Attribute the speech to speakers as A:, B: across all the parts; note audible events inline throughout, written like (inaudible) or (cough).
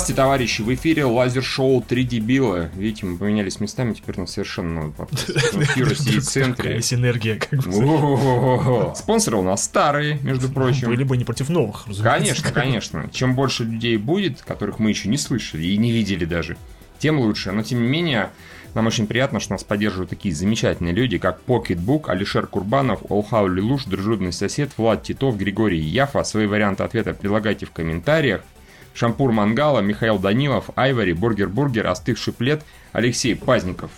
A: Здравствуйте, товарищи! В эфире лазер-шоу «Три дебила». Видите, мы поменялись местами, теперь у нас совершенно новый подкаст. (laughs) Ну, Кира сидит в центре.
B: Синергия, как бы.
A: Спонсоры у нас старые, между прочим.
B: Были бы не против новых.
A: Конечно, конечно. Чем больше людей будет, которых мы еще не слышали и не видели даже, тем лучше. Но тем не менее, нам очень приятно, что нас поддерживают такие замечательные люди, как Pocketbook, Алишер Курбанов, Олхау Лилуш, Дружудный сосед, Влад Титов, Григорий Яфа. Свои варианты ответа предлагайте в комментариях. Шампур Мангала, Михаил Данилов, Айвари, Бургер Бургер, Остывший плед, Алексей Пазников.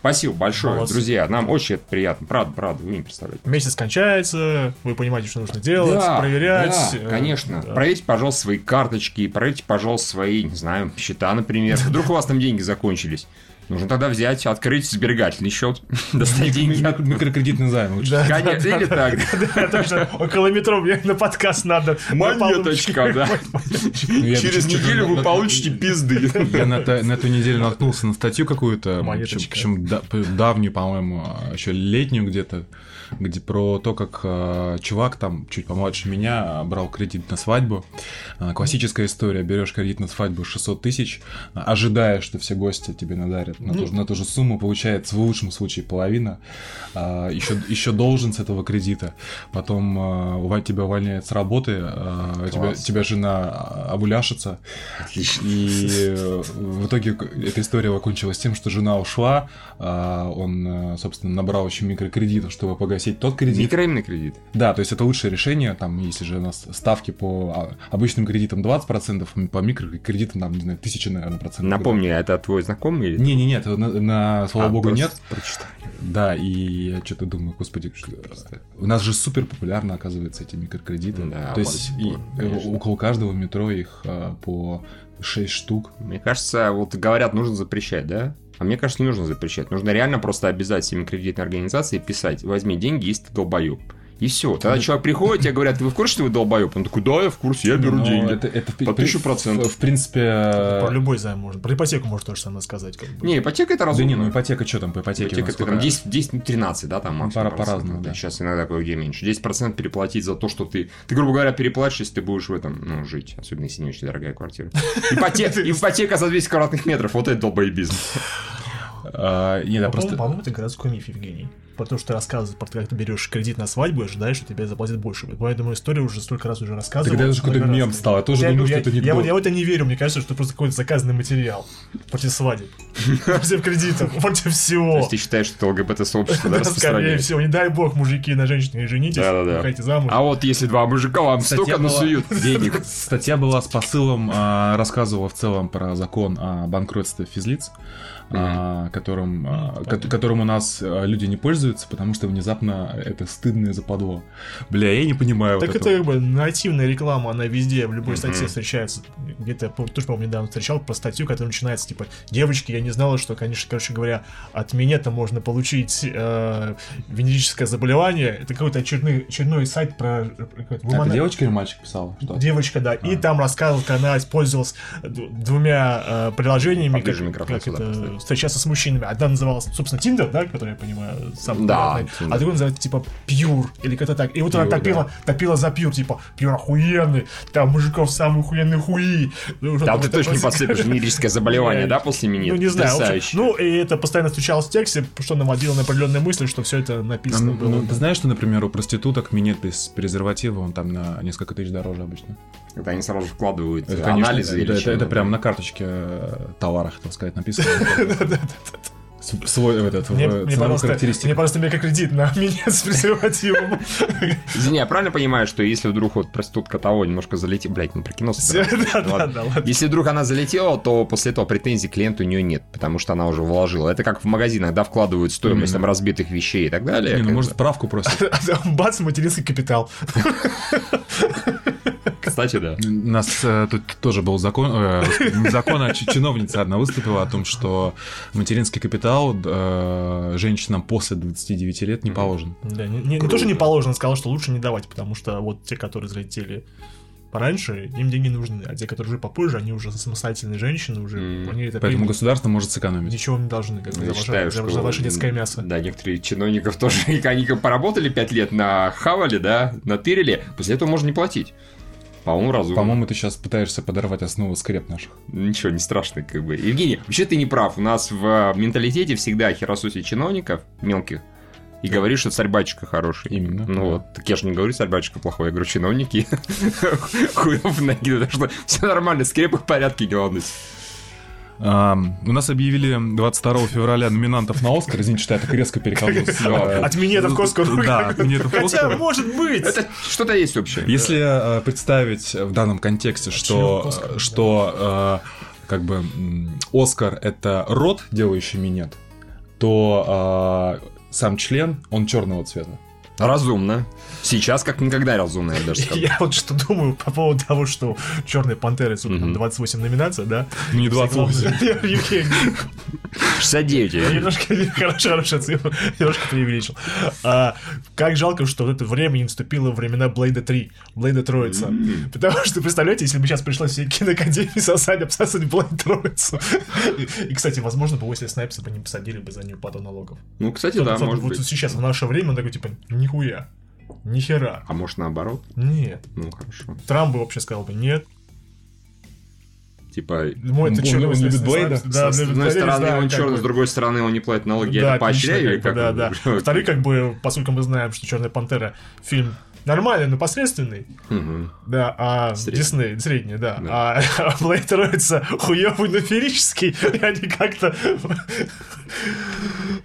A: Спасибо большое,
B: Молодцы.
A: друзья. Нам очень это приятно. Правда, правда, вы не представляете.
B: Месяц кончается, вы понимаете, что нужно делать, проверять.
A: Да,
B: э,
A: конечно.
B: да.
A: Проверьте, пожалуйста, свои карточки, проверьте, пожалуйста, свои, не знаю, счета, например. (laughs) Вдруг у вас там деньги закончились. Нужно тогда взять, открыть сберегательный счет, (laughs) достать деньги.
C: Микрокредитный займ лучше.
A: Конечно, или так. (laughs)
B: Около метро мне на подкаст надо. На
A: Монеточка, да.
C: Ну,
A: Через неделю вы получите пизды. (laughs)
C: Я на, эту неделю наткнулся на статью какую-то, причем давнюю, по-моему, еще летнюю где-то, где про то, как э, чувак там чуть помладше меня брал кредит на свадьбу. Э, классическая история: берешь кредит на свадьбу 600 тысяч, ожидая, что все гости тебе надарят на, ту, же- на ту же сумму, получается в лучшем случае половина, э, еще, еще должен с этого кредита, потом э, тебя увольняют с работы, э, тебя, тебя жена обуляшится,
A: Отлично.
C: и в итоге эта история закончилась тем, что жена ушла, а он, собственно, набрал еще микрокредитов, чтобы погасить тот кредит.
A: Микроимный кредит.
C: Да, то есть это лучшее решение, там, если же у нас ставки по а, обычным кредитам 20%, по микрокредитам, там, не знаю, тысяча, наверное, процентов.
A: Напомни, а это твой знакомый или?
C: Не, не, нет, на, на- слава
A: А,
C: богу, нет.
A: Прочитай.
C: Да, и я что-то думаю, господи,
A: просто?
C: у нас же супер популярно, оказывается, эти микрокредиты.
A: Да,
C: то есть и, э,
A: конечно.
C: около каждого метро их а, по 6 штук.
A: Мне кажется, вот говорят, нужно запрещать, да? А мне кажется, не нужно запрещать. Нужно реально просто обязать всеми кредитные организации писать, возьми деньги, если ты долбоеб. И все. Тогда человек приходит, тебе говорят, вы в курсе, что вы долбоеб? Он такой, да, я в курсе, я беру
C: Но
A: деньги.
C: Это, это
A: По 1000%.
C: В, в принципе...
B: Про
C: э,
B: любой займ можно. Про ипотеку можно тоже самое сказать. как бы.
A: Не, ипотека это
C: Да
A: разумно.
C: не, ну ипотека что там по ипотеке?
A: Ипотека это там
C: сколько?
A: 10, 10, ну, 13, да, там максимум.
C: Пора- по-разному, да.
A: Сейчас иногда кое-где меньше. 10% переплатить за то, что ты... Ты, грубо говоря, переплатишь, если ты будешь в этом, ну, жить. Особенно, если не очень дорогая квартира. (laughs) Ипотека, ипотека за 200 квадратных метров. Вот это долбоебизм.
C: А, Нет, я
B: По-моему,
C: просто...
B: по-моему, это городской миф, Евгений. Потому что ты рассказываешь, про то, как ты берешь кредит на свадьбу и ожидаешь, что тебе заплатят больше. Поэтому историю уже столько раз уже рассказывал.
C: Тогда это же какой-то мем стал. Я тоже
B: Я,
C: думаю, что
B: я-
C: это
B: я,
C: анекдот.
B: вот- я в это не верю, мне кажется, что это просто какой-то заказанный материал против свадеб, (laughs) против кредитов, против
A: То
B: всего.
A: есть ты считаешь, что ЛГБТ-сообщество да, (laughs)
B: Да, скорее всего, не дай бог, мужики на женщине женитесь, выходите замуж.
A: А вот если два мужика вам
C: Статья
A: столько
C: была-
A: насуют (laughs) денег.
C: Статья была с посылом, а, рассказывала в целом про закон о банкротстве физлиц, а, которым, а, ко-
B: понятно.
C: которым у нас а, люди не пользуются, потому что внезапно это стыдно и западло. Бля, я не понимаю
B: Так
C: вот
B: это как бы нативная реклама, она везде, в любой статье
A: Мгм.
B: встречается. Где-то, я тоже, по-моему, недавно встречал про статью, которая начинается, типа, девочки, я не знала, что, конечно, короче говоря, от минета можно получить э, венерическое заболевание. Это какой-то очередной, очередной сайт про...
C: Это девочка или мальчик писал? Что?
B: Девочка, да. И
C: А.
B: там рассказывал, как она использовалась двумя э, приложениями, как,
A: микрофон
B: как
A: сюда
B: это. Встречаться с мужчинами. Одна называлась, собственно, Тиндер, да, который я понимаю, сам
A: Да,
B: а другой называется, типа, Pure, или как-то так. И вот она
C: Pure,
B: топила, топила за Pure, типа, Pure охуенный, там мужиков самые охуенные хуи. Ну,
A: Да,
B: там
A: ты
B: это
A: точно не подцепишь венерическое (laughs) заболевание, да, после минет?
B: Ну, не знаю. общем, ну, и это постоянно встречалось в тексте, что наводило на определенные мысли, что все это написано
C: ну,
B: было.
C: ну, ты знаешь, что, например, у проституток минет без презерватива, он там на несколько тысяч дороже обычно.
A: Когда они сразу вкладывают
C: Это, конечно,
A: анализы
C: это,
A: или
C: это, это
A: да.
C: прям на карточке э, товара, хотел сказать, написано. (laughs) (laughs) Свой этот,
B: Мне,
C: в
B: мне,
C: ценовых
B: пожалуйста,
C: характеристиках.
B: мне, пожалуйста, микрокредит на (laughs) меня с презервативом.
A: Извини, я правильно понимаю, что если вдруг вот проститутка того немножко залетит... Блять, мы про кино. Если вдруг она залетела, то после этого претензий клиенту у нее нет, потому что она уже вложила. Это как в магазинах, да, вкладывают стоимость там разбитых вещей и так далее.
C: Не, ну может справку просит. (laughs)
B: Бац, материнский капитал.
A: Кстати, да.
C: У нас э, тут тоже был закон, э, (laughs) закон, а ч- чиновница одна выступила о том, что материнский капитал э, женщинам после 29 лет не положен.
B: Да, не, не- не то, что не положено, сказал, что лучше не давать, потому что вот те, которые залетели пораньше, им деньги нужны, а те, которые уже попозже, они уже самостоятельные женщины, уже
A: М.
B: они это
C: Поэтому
B: примут.
C: государство может сэкономить.
B: ничего не должны, как бы, за, ваше,
A: считаю,
B: за-
A: что...
B: за ваше детское мясо.
A: Да, некоторые чиновников (laughs) тоже, они как поработали 5 лет на хавали, да, натырили, после этого можно не платить. По-моему, разумно.
C: По-моему, ты сейчас пытаешься подорвать основу скреп наших.
A: Ничего, не страшно, как бы. Евгений, вообще ты не прав. У нас в менталитете всегда херососи чиновников мелких и говоришь, что царь-батюшка хороший.
C: Именно.
A: Ну
C: да.
A: вот, так я же не говорю царь-батюшка плохой, я говорю чиновники. (laughs) Хуев ноги, так что все нормально, скрепы в порядке, волнуйся.
C: А, у нас объявили 22 февраля номинантов на Оскар. Извините, что я так резко перехожу. с, э,
B: От минетов к Оскару.
C: Да, от минетов к (laughs)
B: Хотя,
C: Оскару.
B: может быть.
A: Это что-то есть общее.
C: Если э, представить в данном контексте, что,
B: Оскар, да.
C: что э, как бы Оскар это рот, делающий минет, то э, сам член, он черного цвета.
A: Разумно. Сейчас как никогда разумно, я даже скажу. (laughs)
B: Я вот что думаю по поводу того, что Черные пантеры, сука, там
A: Мгм.
B: 28 номинаций, да?
C: Не 28.
B: Евгений,
A: 69.
B: я немножко, хорошая, цифра, немножко преувеличил. А, как жалко, что вот это время не наступило времена Блейда 3, Блейда Троица. Потому что, представляете, если бы сейчас пришлось всей киноакадемии сосать, обсасывать Блейд Троицу. И, кстати, возможно, бы Уэсли Снайпса бы не посадили бы за неуплату налогов.
A: Ну, кстати, да, может
B: вот
A: быть.
B: сейчас, в наше время, он такой, типа, нихуя, нихера,
A: А может наоборот?
B: нет.
A: Ну, хорошо.
B: Трамп бы вообще сказал бы, нет,
A: Типа,
B: Мой это
C: Он-
B: черный
C: он любит Блейда?
B: Да,
A: с
B: любит
A: одной стороны
B: да,
A: он черный,
B: бы.
A: с другой стороны он не платит налоги,
B: Да,
A: это поощряю, или
B: как? Да, да. (laughs) Во-вторых, как бы, поскольку мы знаем, что Черная пантера фильм нормальный, но посредственный,
A: Мгм.
B: да, а. Дисней, средний, да,
A: Да.
B: а (laughs) Блейд Троица хуёвый, но феерический, (laughs) и они как-то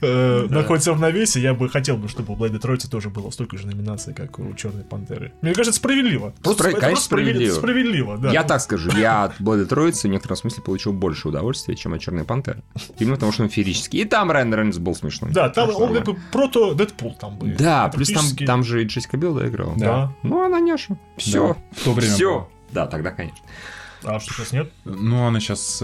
B: э, находятся в навесе, я бы хотел бы, чтобы у Блейда Троицы тоже было столько же номинаций, как у Черной Пантеры. Мне кажется, справедливо. Просто-
A: Спра-
B: это
A: конечно,
B: просто справедливо.
A: справедливо.
B: Да.
A: Я так скажу, я от Блэда Троицы в некотором смысле получил больше удовольствия, чем от Черной Пантеры. Именно потому, что он феерический. И там Райан Рейнольдс был смешной.
B: Да, там он как бы прото Дэдпул там был.
A: Да, плюс там, же и Джессика Билл играла.
B: Да.
A: Ну, она няша. Все.
C: Да, в то время
A: Все. Да, тогда, конечно.
B: А что сейчас нет?
C: Ну, она сейчас,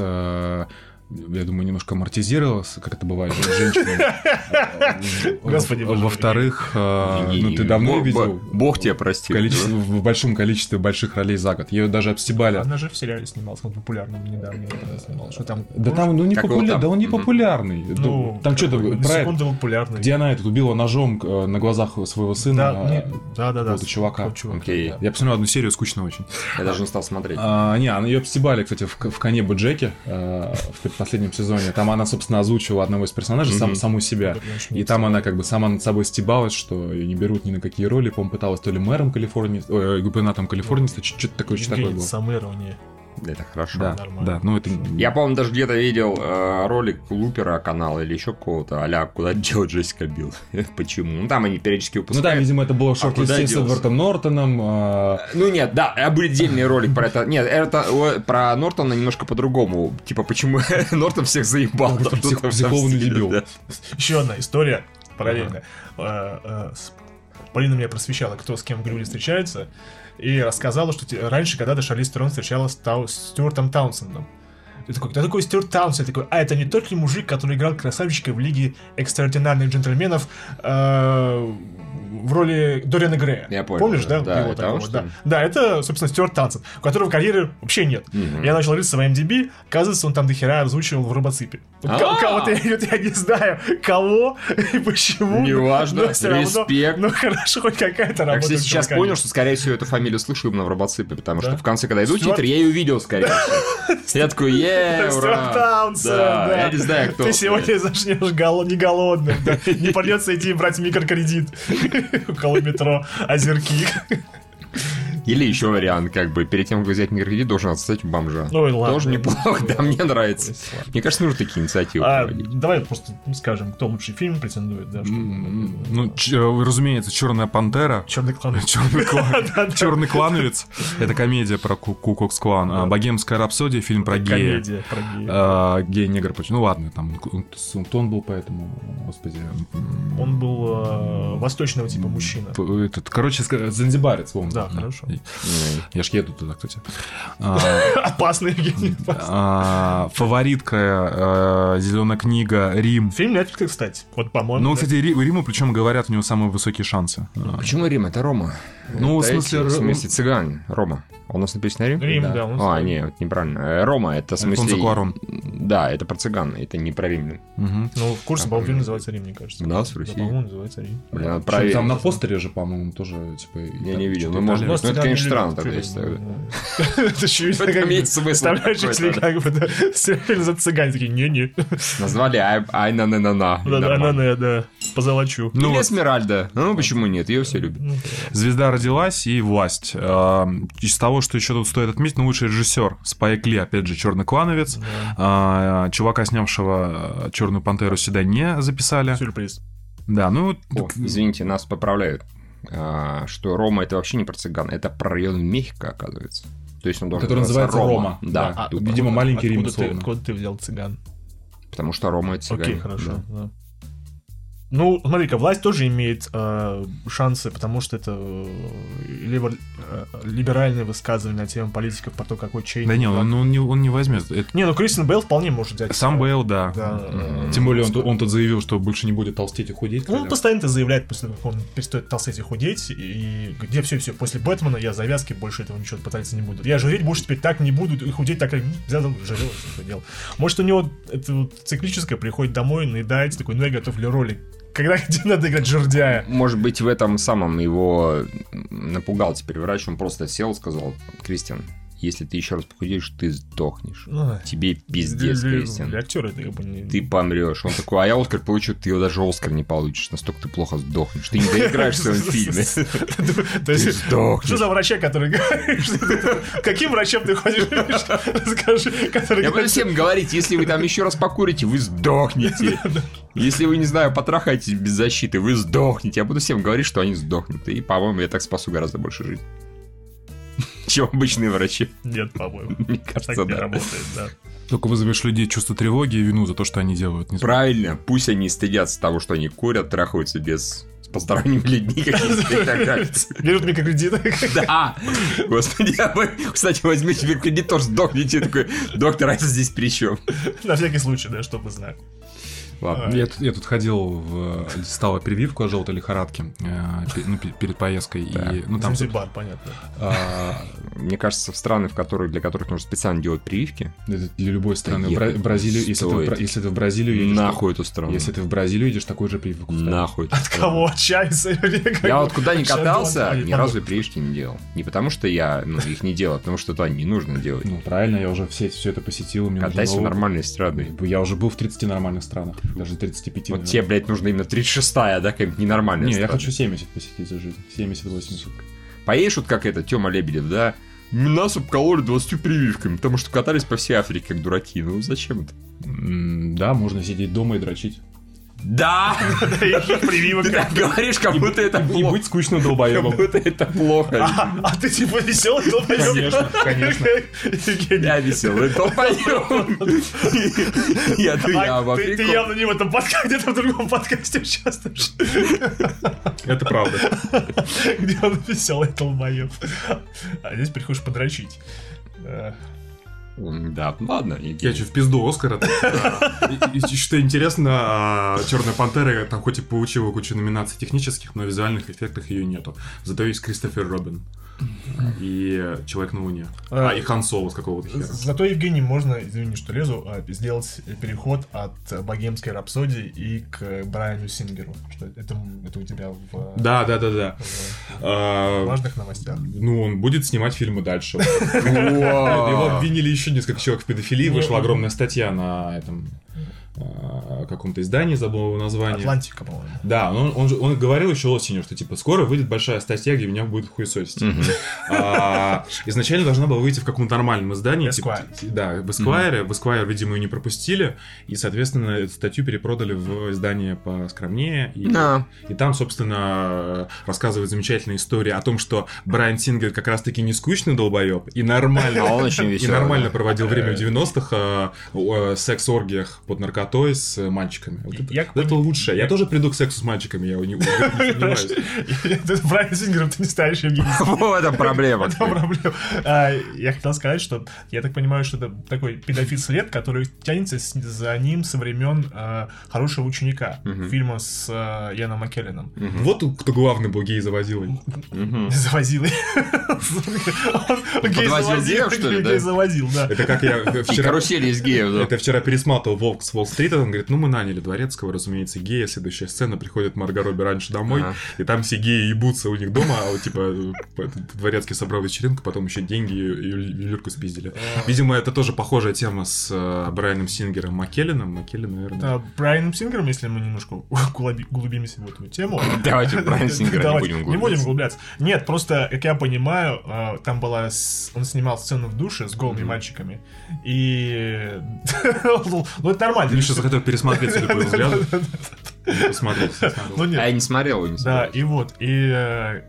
C: я думаю, немножко амортизировалась, как это бывает с женщинами. (laughs)
B: Господи.
C: Во-вторых, э, ну ты давно
A: Бог-
C: видел
A: Бог- тебя
C: количестве- в большом количестве больших ролей за год. Ее даже обстебали.
B: Она же в сериале снималась, он популярном недавно. Что там?
C: Да там, ну не
A: Как его
C: популя-
A: там?
C: да он не популярный.
B: Ну,
C: там что-то
B: какой, на
C: про
B: секунду был популярный.
C: где она этот убила ножом э, на глазах своего сына.
B: Да, да, да,
C: чувака. Я посмотрел одну серию, скучно очень.
A: Я даже не стал смотреть.
C: А, не, она ее обстебали, кстати, в, в коне Боджеке э, в предпоследнем сезоне. Там она, собственно, озвучивала одного из персонажей, сам,
A: Мгм.
C: саму себя. И там она как бы сама над собой стебалась, что ее не берут ни на какие роли. По-моему, пыталась то ли мэром Калифорнии, ой, губернатором Калифорнии, что-то такое, что такое было.
B: самоирование.
A: Это хорошо.
C: Да,
B: нормально.
C: да, ну это...
A: Я, по-моему, даже где-то видел э, ролик Лупера канала или еще какого-то, а куда делать Джессика Билл. (laughs) Почему? Ну, там они периодически
C: Ну да,
A: выпускают.
C: видимо, это было
A: А
C: шок
A: куда
C: с? Эдвардом Нортоном. а,
A: Ну нет, да, а был отдельный ролик про это. Нет, это о, про Нортона немножко по-другому. Типа, почему (laughs) Нортон всех заебал.
C: Ну,
A: там
C: псих- психованный дебил.
A: да.
B: Еще одна история параллельно. Э, э, Полина меня просвещала, кто с кем в Голливуде встречается, и рассказала, что раньше когда-то Шарли Стерон встречалась с Тау- Стюартом Таунсендом. Ты такой, кто такой Стюарт Таунсенд? Я такой, а это не тот ли мужик, который играл красавчика в Лиге экстраординарных джентльменов э, в роли Дориана Грея?
A: Я понял,
B: Помнишь, да?
A: да,
B: Его такого, да. Да, это, собственно, Стюарт Таунсенд, у которого карьеры вообще нет.
A: Мгм.
B: Я начал рыться в MDB, оказывается, он там дохера озвучивал в Робоципе.
A: А!
B: Кого-то я, (laughs) я не знаю, кого и почему.
A: Неважно, респект.
B: Ну хорошо, хоть какая-то
A: Я,
B: работа. с
A: сейчас понял, что, скорее всего, эту фамилию слышу именно в Робоципе, потому что в конце, когда
B: Стюарт?
A: титры, я ее увидел, скорее всего. (laughs) Я такой, е ура! Да, я не знаю, кто.
B: Ты сегодня зашнешь гол- не голодным, да. не придется идти брать микрокредит (laughs) около метро Озерки.
A: Или еще вариант, как бы, перед тем, как взять микрокредит, должен отстать у бомжа.
B: Ну и ладно.
A: Тоже неплохо, да, мне нравится.
B: Ладно.
A: Мне кажется, нужно такие инициативы
B: А, давай просто скажем, кто лучший фильм претендует, да?
C: Ну, э, разумеется, Черная пантера.
B: Черный клан. (laughs)
C: Черный, (laughs) клановец. Это комедия про Ку- Кукокс клан. А, Богемская рапсодия, фильм про гея.
B: Комедия про гея.
C: А, гей негр почему? Ну ладно, там тон был поэтому, господи.
B: Он был э, восточного типа мужчина.
C: Этот, короче, Занзибарец, вон.
B: Да, хорошо.
C: Я ж еду туда, кстати. (laughs) А,
B: Опасный Евгений. опасный.
C: а, Фаворитка, Зеленая книга, Рим.
B: Фильм Netflix, кстати. Вот, по-моему.
C: Ну, кстати, Ри- Риму, причем говорят, у него самые высокие шансы. А,
A: Почему Рим? Это Рома.
C: Ну, в
A: Это
C: смысле,
A: эти,
C: Р-
A: В смысле, цыгане. Рома. А У нас написано Рим?
B: Рим,
C: да.
B: да. он
A: А, нет, неправильно. Э, Рома, это в смысле...
C: Альфонсо Куарон.
A: Да, это про цыган, это не про римлян.
C: Мгм.
B: Ну, в курсе, по-моему, фильм называется Рим, мне кажется.
A: У нас в
B: Да,
A: России?
B: по-моему, называется Рим.
A: Блин, надо проверить.
C: Там на постере же, по-моему, тоже, типа...
A: Я не видел, ну, может быть. Ну, это, конечно, странно тогда, если
B: да. Это (laughs) чуть
A: В этом
B: как бы
A: есть смысл
B: Представляешь,
A: да.
B: как бы, да, фильм за цыгане, такие, не-не.
A: Назвали ай ай на на на на
B: Да, да, да, да, да, позолочу.
C: Ну
A: Или
C: вот.
A: Эсмеральда. Ну, почему нет? Ее все любят.
B: Ну,
C: Звезда родилась и власть. Э, Из того, что еще тут стоит отметить, ну, лучший режиссер Спайк Ли, опять же, черный клановец. А, Чувака, снявшего Черную пантеру, сюда не записали.
B: Сюрприз.
C: Да, ну,
A: О, извините, нас поправляют. а, что Рома это вообще не про цыган, это про район Мехико, оказывается. То есть он должен
C: Который называется Рома.
A: Да,
C: Да.
A: тупо.
C: Видимо, маленький Рим,
B: Откуда ты-
C: условно.
B: Откуда ты взял цыган?
A: Потому что Рома это цыгане.
B: Окей, хорошо.
A: Да.
B: да. Ну, смотри-ка, власть тоже имеет э, шансы, потому что это э, либо э, либеральные высказывания на тему политиков про то, какой чей.
C: да не, он, он не, он не возьмет. Это-
B: Не, ну Кристин Бейл вполне может взять.
C: Сам Бейл, да.
B: Да. э,
C: Тем более он, он тут заявил, что больше не будет толстеть и худеть.
B: Ну, он постоянно это заявляет, после того, как он перестает толстеть и худеть, и где все, все, после Бэтмена я завязки больше этого ничего пытаться не буду. Я жреть больше теперь так не буду, и худеть так, как взял, жарил, что делал. Может, у него это вот циклическое, приходит домой, наедается, такой, ну я готов для роли. Когда (laughs) где надо играть жердяя?
A: Может быть, в этом самом его напугал теперь врач, он просто сел сказал, Кристиан, если ты еще раз похудеешь, ты сдохнешь.
B: Ну,
A: Тебе пиздец, Кристиан.
B: для актера это как бы не...
A: Ты помрешь. Он такой, а я Оскар получу, ты его даже Оскар не получишь. Настолько ты плохо сдохнешь. Ты не доиграешь в своем (laughs) фильме. Ты сдохнешь.
B: что за врача, который говорит, каким врачом ты ходишь? Расскажи, который
A: Я буду всем говорить, если вы там еще раз покурите, вы сдохнете. (laughs) Если вы, не знаю, потрахаетесь без защиты, вы сдохнете. Я буду всем говорить, что они сдохнут. И, по-моему, я так спасу гораздо больше жизни. Чем обычные врачи.
B: Нет, по-моему.
A: Мне
B: Так
A: кажется,
B: не
A: да.
B: работает, да.
C: Только вызовешь людей чувство тревоги и вину за то, что они делают. Не.
A: Правильно, пусть они стыдятся того, что они курят, трахаются без с посторонними людьми какими-то так.
B: Берут микрокредиты.
A: Да! Господи, а вы, кстати, возьмите себе кредит, тоже сдохнете. Я такой, доктор, а это здесь при чем?
B: На всякий случай, да, чтобы знать.
A: Ладно.
C: Я, тут- я тут ходил в стала прививку от желтой лихорадки э, ну, пе- перед поездкой.
A: Да.
C: И, ну, там,
B: Занзибар, понятно.
C: а,
A: Мне кажется, в страны, в которых, для которых нужно специально делать прививки,
C: это для любой страны. Бра- Бразилию, если ты, в если ты в Бразилию едешь,
A: нахуй эту страну.
C: если ты в Бразилию едешь, такой же прививку.
A: Нахуй
B: От кого? От Чайса?
A: Я вот куда ни
B: Сейчас
A: катался, ни разу и прививки не делал. Не потому, что я ну, их не делал, а потому что туда не нужно делать.
C: Ну, правильно, я уже все, все это посетил. мне
A: Катайся в нормальной страны.
C: Я уже был в 30 нормальных странах, даже 35.
A: Вот
C: наверное.
A: тебе, блядь, нужно именно 36-я, да, какая-нибудь ненормальная
C: Не, я хочу 70 посетить за жизнь. 70-80.
A: Поедешь вот как это, Тёма Лебедев, да? Нас обкололи 20 прививками, потому что катались по всей Африке как дураки. Ну зачем это?
C: Да, можно сидеть дома и дрочить.
A: Да! (laughs)
B: Прививок.
A: Ты так говоришь, как будто это
C: И
A: плохо.
C: быть скучным
A: Как
C: долбоебом.
A: будто это плохо.
B: А а ты типа веселый долбоёб?
C: Конечно, конечно.
A: Я веселый долбоёб. Я (laughs) я
B: а ты, ты
A: Африку.
B: явно не в этом подкасте, где-то в другом подкасте участвуешь,
C: Это правда.
B: где он веселый долбоёб. А здесь приходишь подрочить.
A: Да, ладно. иди.
C: Я че, в пизду Оскара? (laughs) И- и Что интересно, Черная пантера там хоть и получила кучу номинаций технических, но визуальных эффектах ее нету. Зато есть Кристофер Робин. И Человек на Луне. А, и Хан Соло с какого-то хера.
B: Зато, Евгений, можно, извини, что лезу, а, сделать переход от богемской рапсодии и к Брайану Сингеру. Что это, это у тебя в,
C: Да, да, да, да.
B: в
C: А,
B: важных новостях.
C: Ну, он будет снимать фильмы дальше. (laughs) Его обвинили еще несколько человек в педофилии.
B: Ну,
C: Вышла огромная статья на этом а, каком-то издании, забыл его название.
B: Атлантика, по-моему.
C: Да, он, он, он говорил еще осенью, что типа скоро выйдет большая статья, где меня будет хуесосить. А, изначально должна была выйти в каком-то нормальном издании. типа,
B: Esquire.
C: т- да, в Esquire. В Esquire, видимо, ее не пропустили. И, соответственно, эту статью перепродали в издание поскромнее. И,
A: Да.
C: и там, собственно, рассказывает замечательная история о том, что Брайан Сингер как раз-таки не скучный долбоеб и нормально,
A: А он очень
C: и нормально проводил время в 90-х э, секс-оргиях под наркотой с мальчиками. мальчиками. Вот это,
B: Я-
C: это лучшее. Я
B: я-
C: тоже приду к сексу с мальчиками, я не, (laughs) не сомневаюсь. (laughs)
B: Ты Брайан Сингером ты не ставишь, Евгений. (laughs)
A: Вот это проблема.
B: Это проблема. А, Я хотел сказать, что я так понимаю, что это такой педофил след, который тянется за ним со времен а, хорошего ученика фильма с а, Яном Маккелленом.
C: Вот кто главный был гей.
B: Завозил. Он гей
A: Подвозил
B: завозил,
A: что ли,
B: гей завозил, да.
C: Это как я вчера...
A: карусели из геев, да.
C: Это я вчера пересматривал «Волк с Уолл-стрита», он говорит, ну мы наняли Дворецкого, разумеется, гея, следующая сцена, приходит Марго Робби раньше домой,
A: Ага.
C: и там все геи ебутся у них дома, а вот типа Дворецкий собрал вечеринку, потом еще деньги и ювелирку спиздили. Видимо, это тоже похожая тема с э, Брайаном Сингером Маккелленом. Маккеллен, наверное.
B: Да, Брайаном Сингером, если мы немножко углубимся в эту тему. (laughs)
A: Давайте Брайан Сингера не будем
B: Не будем
A: углубляться.
B: Нет, просто, как я понимаю, а, там была... Он снимал сцену в душе с голыми мальчиками. И... (laughs) Ну, это нормально.
C: Миша захотел пересмотреть судя по его взгляду. Посмотреть.
B: Ну, нет.
A: А я не смотрел не
B: Да,
A: смотрел.
B: и вот, и э,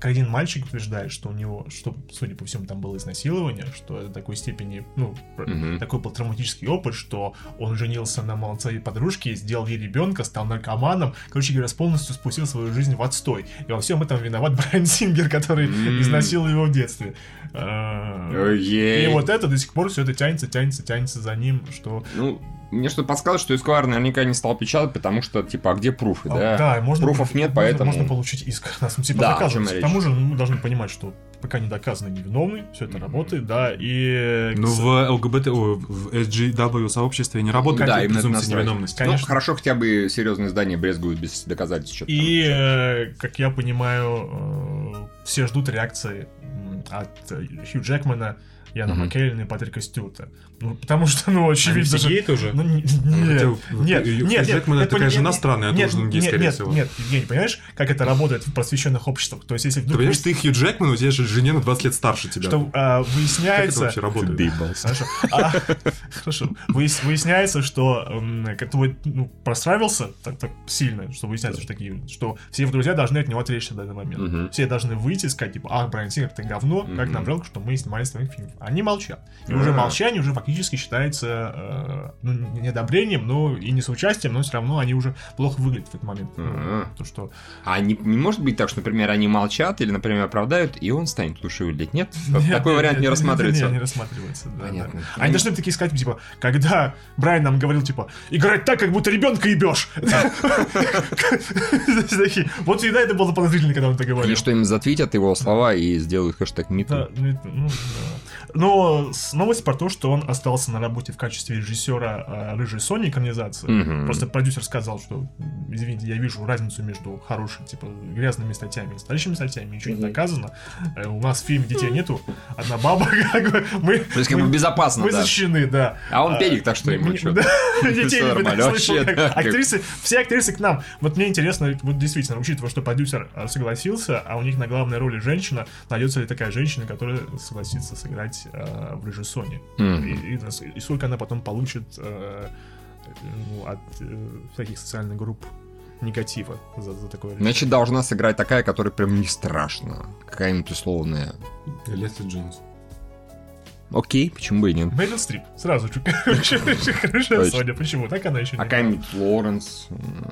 B: так один мальчик утверждает, что у него, что, судя по всему, там было изнасилование, что это такой степени, ну,
A: Мгм.
B: такой был травматический опыт, что он женился на молодой подружке, сделал ей ребенка, стал наркоманом, короче говоря, полностью спустил свою жизнь в отстой. И во всем этом виноват (laughs) Брайан Сингер, который
A: М.
B: изнасиловал его в детстве. И вот это до сих пор все это тянется, тянется, тянется за ним, что
A: Ну, мне что-то подсказывает, что Эсквайр наверняка не стал печатать, потому что, типа, а где пруфы,
B: А,
A: да?
B: да, можно,
A: Пруфов нет,
B: можно-
A: поэтому...
B: Можно получить иск. (laughs) Нас типа
A: Да, чем
B: К тому же ну, мы должны понимать, что пока не доказано невиновный, все это работает, да, и...
C: Ну, в ЛГБТ, о, в SGW сообществе не работает
A: Да,
C: презумпция невиновности.
B: Конечно.
A: Ну, хорошо, хотя бы серьезные издания брезгуют без доказательств. что-то
B: И,
A: там.
B: э, как я понимаю, э, все ждут реакции от э, Хью Джекмана, Яна
A: Мгм.
B: Маккеллена и Патрика Стюарта. Ну, потому что, ну, очевидно
C: все
B: же...
C: тоже?
B: Ну, не-
C: хотя
B: нет, нет, нет,
C: Джекман
B: нет,
C: это такая
B: нет,
C: жена
B: нет,
C: странная, а
B: нет,
C: тоже гей,
B: нет,
C: скорее
B: нет,
C: всего.
B: Нет, Евгений, понимаешь, как это работает в просвещенных обществах? То есть, если
C: Ты понимаешь, ты Хью Джекман, у тебя же жене на 20 лет старше тебя.
B: что а,
C: Как это
B: выясняется...
C: вообще работает?
B: Хорошо. А, (laughs) хорошо. Выяс- выясняется, что твой ну, простравился так, так сильно, что выясняется, что такие, что все его друзья должны от него отречься в данный момент. Все должны выйти и сказать, типа, а, Брайан Сингер, ты говно, как нам жалко, что мы снимали с твоих фильмов. Они молчат. И уже молчание уже фактически считается э, ну, не одобрением, но и не соучастием, но все равно они уже плохо выглядят в этот момент. Ну. То, что...
A: А не, не может быть так, что, например, они молчат или, например, оправдают, и он станет лучше выглядеть? Нет? (laughs)
B: Нет,
A: Такой
B: нет,
A: вариант
B: нет,
A: не рассматривается.
B: нет, не рассматривается, да,
A: Понятно.
B: да. Они должны такие сказать, типа, когда Брайан нам говорил, типа, играть так, как будто ребенка ебешь. (laughs) (laughs) Вот всегда это было подозрительно, когда он это говорил.
A: Или что им затвитят его слова и сделают хэштег МИТу.
B: Но новость про то, что он остался на работе в качестве режиссера э, «Рыжей Сони» экранизации.
A: Мгм.
B: Просто продюсер сказал, что, извините, я вижу разницу между хорошими, типа, грязными статьями и настоящими статьями, ничего не доказано. Э, У нас в фильме детей нету, одна баба, (laughs) как бы, мы...
A: То есть, как бы безопасно,
B: Мы
A: да.
B: защищены, да.
A: А он педик, так что ему
B: мне-
A: чё?
B: да, (laughs) (laughs) Детей не Актрисы, все актрисы к нам. Вот мне интересно, вот действительно, учитывая, что продюсер э, согласился, а у них на главной роли женщина, найдется ли такая женщина, которая согласится сыграть э, в рыжей Соне.
A: Мгм.
B: И, и и сколько она потом получит э, ну, от э, всяких социальных групп негатива за, за такое решение.
A: Значит, должна сыграть такая, которая прям не страшна. Какая-нибудь условная.
C: Лесли Джонс.
A: Окей, почему бы и нет.
B: Мэрил Стрип, сразу же. Хорошая. Соня, почему? Так она еще
A: А
B: не
A: какая-нибудь Лоренс,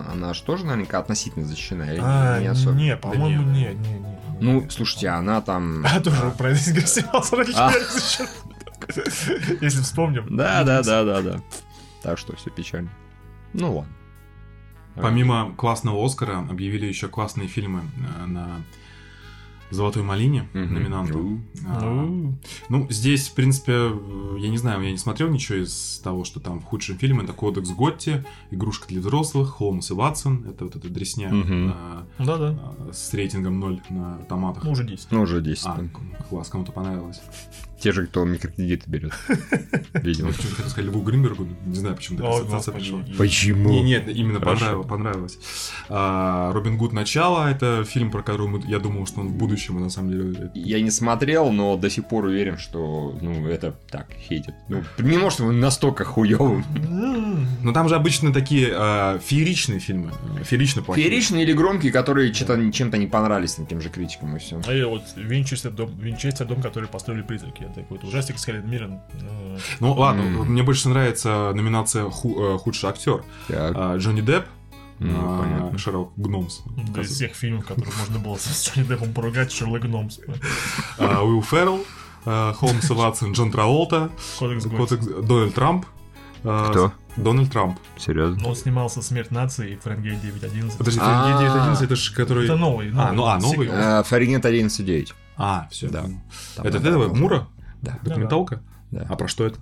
A: она же тоже наверняка относительно защищена, или
B: А,
A: не особо?
B: не, по-моему, не, не, не.
A: Ну, слушайте, она там... (laughs)
B: А, тоже про это
A: А.
B: Если вспомним.
A: Да, да, да, да, да. Так что все печально. Ну ладно.
C: Помимо классного Оскара объявили еще классные фильмы э, на Золотой малине
A: Мгм.
C: номинанту.
A: Ну.
C: А,
B: Ну,
C: здесь, в принципе, э, я не знаю, я не смотрел ничего из того, что там в худшем фильме. Это Кодекс Готти, Игрушка для взрослых, Холмс и Ватсон. Это вот эта дресня
A: Мгм.
C: а,
B: да-да.
C: а, с рейтингом 0 на томатах.
B: Ну, уже 10.
A: Ну, уже 10.
C: А, класс, кому-то понравилось.
A: Те же, кто микрокредиты берет. (laughs) Видимо.
C: Ну, что хотел сказать, Льву Гринбергу, не знаю, почему такая
B: О,
C: ассоциация пришла.
A: Почему?
C: Не, нет, именно понравилось. понравилось. А, Робин Гуд начало это фильм, про который я думал, что он в будущем, а на самом деле.
A: Я не смотрел, но до сих пор уверен, что, ну, это так, хейтит. Ну, не может быть настолько хуёвым. (laughs)
C: Но там же обычно такие а, фееричные фильмы, феерично плохие.
A: Фееричные или громкие, которые чем-то не понравились тем же критикам и все.
B: А я вот Винчестер дом, Винчестер дом, который построили призраки. Это какой-то ужастик с Хелен Миррен. э,
C: Ну ладно,
A: М.
C: мне больше нравится номинация ху- э, худший актер. А, Джонни Депп,
A: Ну,
C: а,
A: понятно.
C: Шерлок Гномс.
B: да, из всех фильмов, которые можно было с Джонни Деппом поругать, Шерлок Гномс.
C: А, Уилл Феррелл, а, Холмс и Ватсон, Джон Траволта,
B: Кодекс.
C: Кодекс- Дональд Трамп. а,
A: Кто?
C: Дональд Трамп.
A: Серьезно?
B: Он снимался «Смерть нации» и «Фаренгейт 9.11».
C: Подожди. Фаренгейт 911, это же который...
B: Это новый.
C: А, ну, а, новый?
A: Фаренгейт 11.9.
C: А, все,
A: Да. Там
C: Это этого. Мура?
A: Да.
C: Документалка?
A: Да.
C: А про что этот?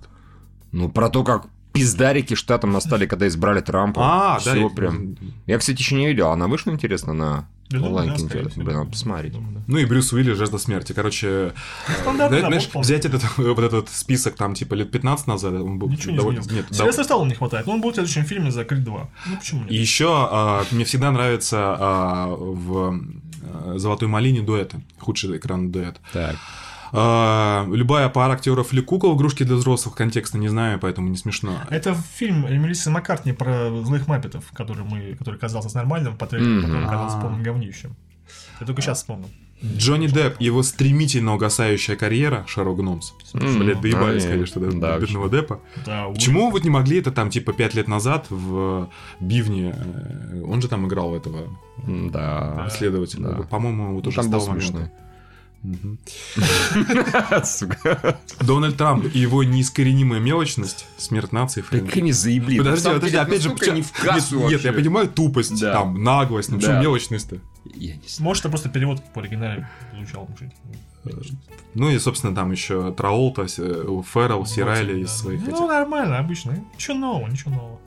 A: Ну, про то, как пиздарики штатам настали, когда избрали Трампа.
C: А, да.
A: Всё
C: я-
A: прям. Я, кстати, еще не видел. Она вышла, интересно, на онлайн
B: да, всего.
A: Блин, надо посмотреть.
B: Думаю, да.
C: Ну и Брюс Уилли «Жажда смерти». Короче, э,
B: набор
C: знаешь, взять этот, (laughs) вот этот список там типа лет 15 назад, он был
B: Ничего не
C: довольно...
B: изменил.
C: Нет,
B: Сильвестра Сталлоне не хватает, но он будет в следующем фильме за Крид 2. Ну почему нет?
C: И еще а, мне всегда нравится а, в а, «Золотой малине» дуэты. Худший экран дуэт.
A: Так.
C: А, любая пара актеров или кукол игрушки для взрослых контекста не знаю, поэтому не смешно.
B: Это фильм Мелиссы Маккартни про злых маппетов, который, мы, который казался нормальным, по трейлеру, который
C: А.
B: казался полным говнищем. Я только сейчас вспомнил.
C: Джонни Депп, его стремительно угасающая карьера, Шерлок Гномс.
A: М,
C: Блядь, доебались,
A: ай,
C: конечно,
A: да,
C: до бедного Деппа.
B: Да,
C: Почему вот не могли это там, типа, пять лет назад в Бивне, э, он же там играл этого
A: Да.
C: следователя,
A: да.
C: по-моему, вот
A: Ну,
C: уже
A: Там был смешной.
C: Мгм. (laughs) Дональд Трамп и его неискоренимая мелочность, смерть нации.
A: Как они заебли.
C: Подожди, подожди, опять же,
A: не в
C: нет,
A: кассу
C: нет, я понимаю тупость, там, наглость, ну почему мелочность-то?
A: Я не знаю.
B: Может, это просто перевод по оригинале может,
C: Ну и, собственно, там еще Траолта, э, Феррелл, Сирайли из своих
B: Ну, нормально, обычно. Ничего нового, ничего нового.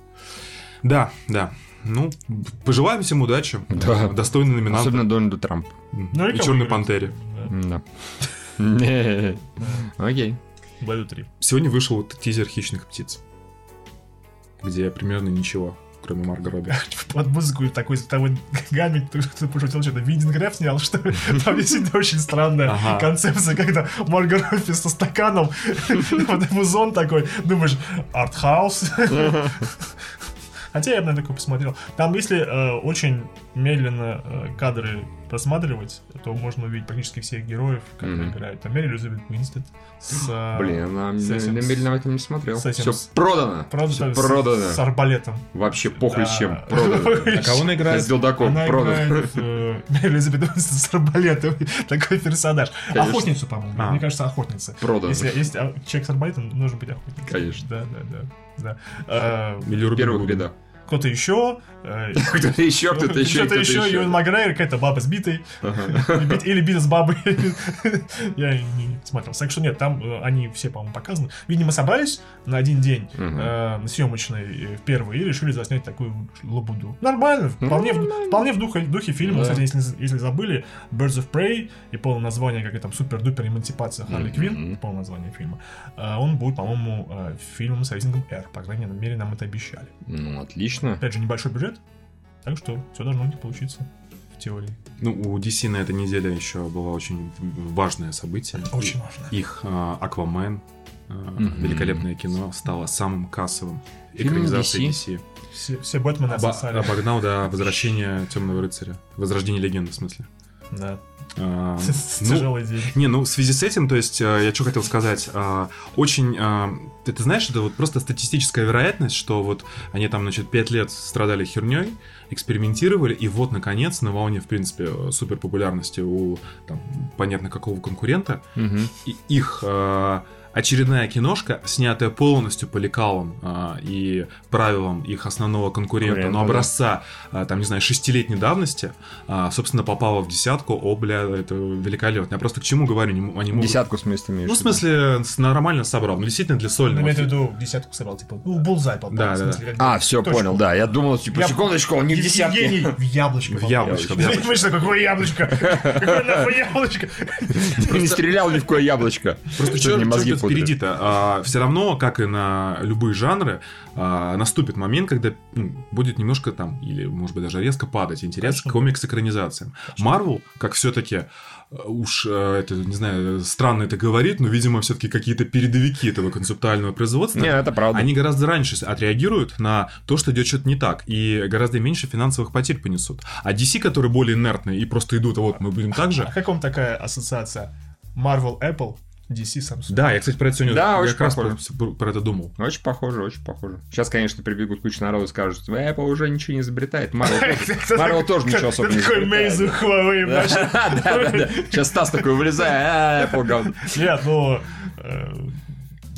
C: Да, да. Ну, пожелаем всем удачи.
A: Да.
C: Достойный номинант.
A: Особенно Дональду Трамп.
B: Ну,
C: и Черной Пантере.
B: Да.
A: Окей.
B: Бою 3.
C: Сегодня вышел вот тизер «Хищных птиц», где примерно ничего, кроме Марго Робби. (laughs)
B: Под музыку такой световой гамме, ты, ты пошутил, что-то Видинг Рэп снял, что ли? (laughs) Там действительно очень странная
C: Ага.
B: концепция, когда Марго Робби со стаканом, (laughs) вот музон такой, думаешь, артхаус? Хотя я бы на такой посмотрел. Там, если э, очень медленно э, кадры просматривать, то можно увидеть практически всех героев, которые
A: Мгм.
B: играют. Там Мэри Элизабет Уинстед с... э,
A: Блин, а медленно в этом не смотрел.
B: с этим,
A: Все
B: с-
A: продано.
B: Правда,
A: Всё
B: там с-
A: продано.
B: с арбалетом.
A: Вообще похуй с чем.
B: Да.
A: Продано. (laughs)
C: А кого она играет?
A: С Дилдаком.
B: Она
A: Продано.
B: играет э, Элизабет Уинстон с арбалетом. (laughs) Такой персонаж.
A: Конечно.
B: Охотницу, по-моему.
C: А.
B: Мне кажется, охотница.
A: Продано.
B: Если есть а, человек с арбалетом, должен быть охотник.
A: Конечно.
B: Да, да, да. да. А,
C: Рубин
A: Первых
C: Гуд.
A: рядах.
B: Кто-то еще. э, (laughs)
A: Кто-то еще, (laughs) кто-то еще,
B: Кто-то еще, Юэн Макгрейр, какая-то баба с битой. Или (laughs) бит- Или бита с бабой. Я не смотрел. Так что нет, там э, они все, по-моему, показаны. Видимо, собрались на один день э, съемочной в первый и решили заснять такую лабуду. Нормально, вполне, в, вполне в духе, фильма. Кстати, если, забыли, Birds of Prey и полное название, как там супер-дупер эмансипация Харли
A: Мгм.
B: Квинн, полное название фильма, он будет, по-моему, фильмом с рейтингом R. По крайней мере, нам это обещали.
A: Ну, отлично.
B: Опять же, небольшой бюджет, так что все должно не получиться в теории.
C: Ну, у DC на этой неделе еще было очень важное событие.
B: Очень
C: И-
B: важно.
C: Их а, Аквамен, а,
A: Мгм.
C: великолепное кино, стало самым кассовым
A: Фильм
C: экранизацией
A: DC?
C: DC.
B: Все, все Бэтмены
C: Оба- обогнал, да, возвращение Темного рыцаря. Возрождение легенды, в смысле.
B: Да.
C: А, ну,
B: Тяжелый день.
C: Не, ну в связи с этим, то есть, э, я что хотел сказать, а, очень, а, ты, ты знаешь, это вот просто статистическая вероятность, что вот они там, значит, пять лет страдали херней, экспериментировали, и вот, наконец, на волне, в принципе, супер популярности у, там, понятно, какого конкурента,
A: Мгм.
C: и их очередная киношка, снятая полностью по лекалам а, и правилам их основного конкурента,
A: Конкурента,
C: но
A: да.
C: образца, а, там, не знаю, шестилетней давности, а, собственно, попала в десятку, о, бля, это великолепно. Я просто к чему говорю, не они могут...
A: Десятку в смысле имеешь
C: Ну, в смысле, с- нормально собрал, ну, действительно, для
B: Ну,
C: сольного.
B: имеется в виду десятку собрал, типа, ну, булзай попал.
C: Да, да,
B: смысле,
A: А, все,
B: точку.
A: понял, да. Я думал, типа,
B: Я-
A: секундочку, он не в.
B: Евгений в яблочко
C: В яблочко.
B: Понимаешь, такое, какое яблочко? (laughs) Какое нахуй яблочко?
A: Не стрелял ни в кое яблочко.
C: Просто
A: Что мне мозги
C: впереди-то? все равно, как и на любые жанры, а, наступит момент, когда ну, будет немножко там, или, может быть, даже резко падать интерес
B: Конечно.
C: к комикс-экранизациям. Марвел, как все-таки уж э, это, не знаю, странно это говорит, но, видимо, все-таки какие-то передовики этого концептуального производства.
A: Не, это правда.
C: Они гораздо раньше отреагируют на то, что идет что-то не так, и гораздо меньше финансовых потерь понесут. А DC, которые более инертные и просто идут, а вот мы будем так (laughs)
B: А
C: же,
B: как вам такая ассоциация? Marvel Apple DC, Samsung.
C: Да, я, кстати, про это сегодня
A: Да,
C: я
A: очень
C: как раз про, про это думал.
A: Очень похоже, очень похоже. Сейчас, конечно, прибегут куча народу и скажут, что Apple уже ничего не изобретает. Marvel (laughs) тоже, ничего особо не
B: Такой
A: изобретает.
B: Мейзу Huawei, (laughs)
A: Да, да, да. Сейчас Стас такой вылезает, а, Apple говно.
B: Нет, ну...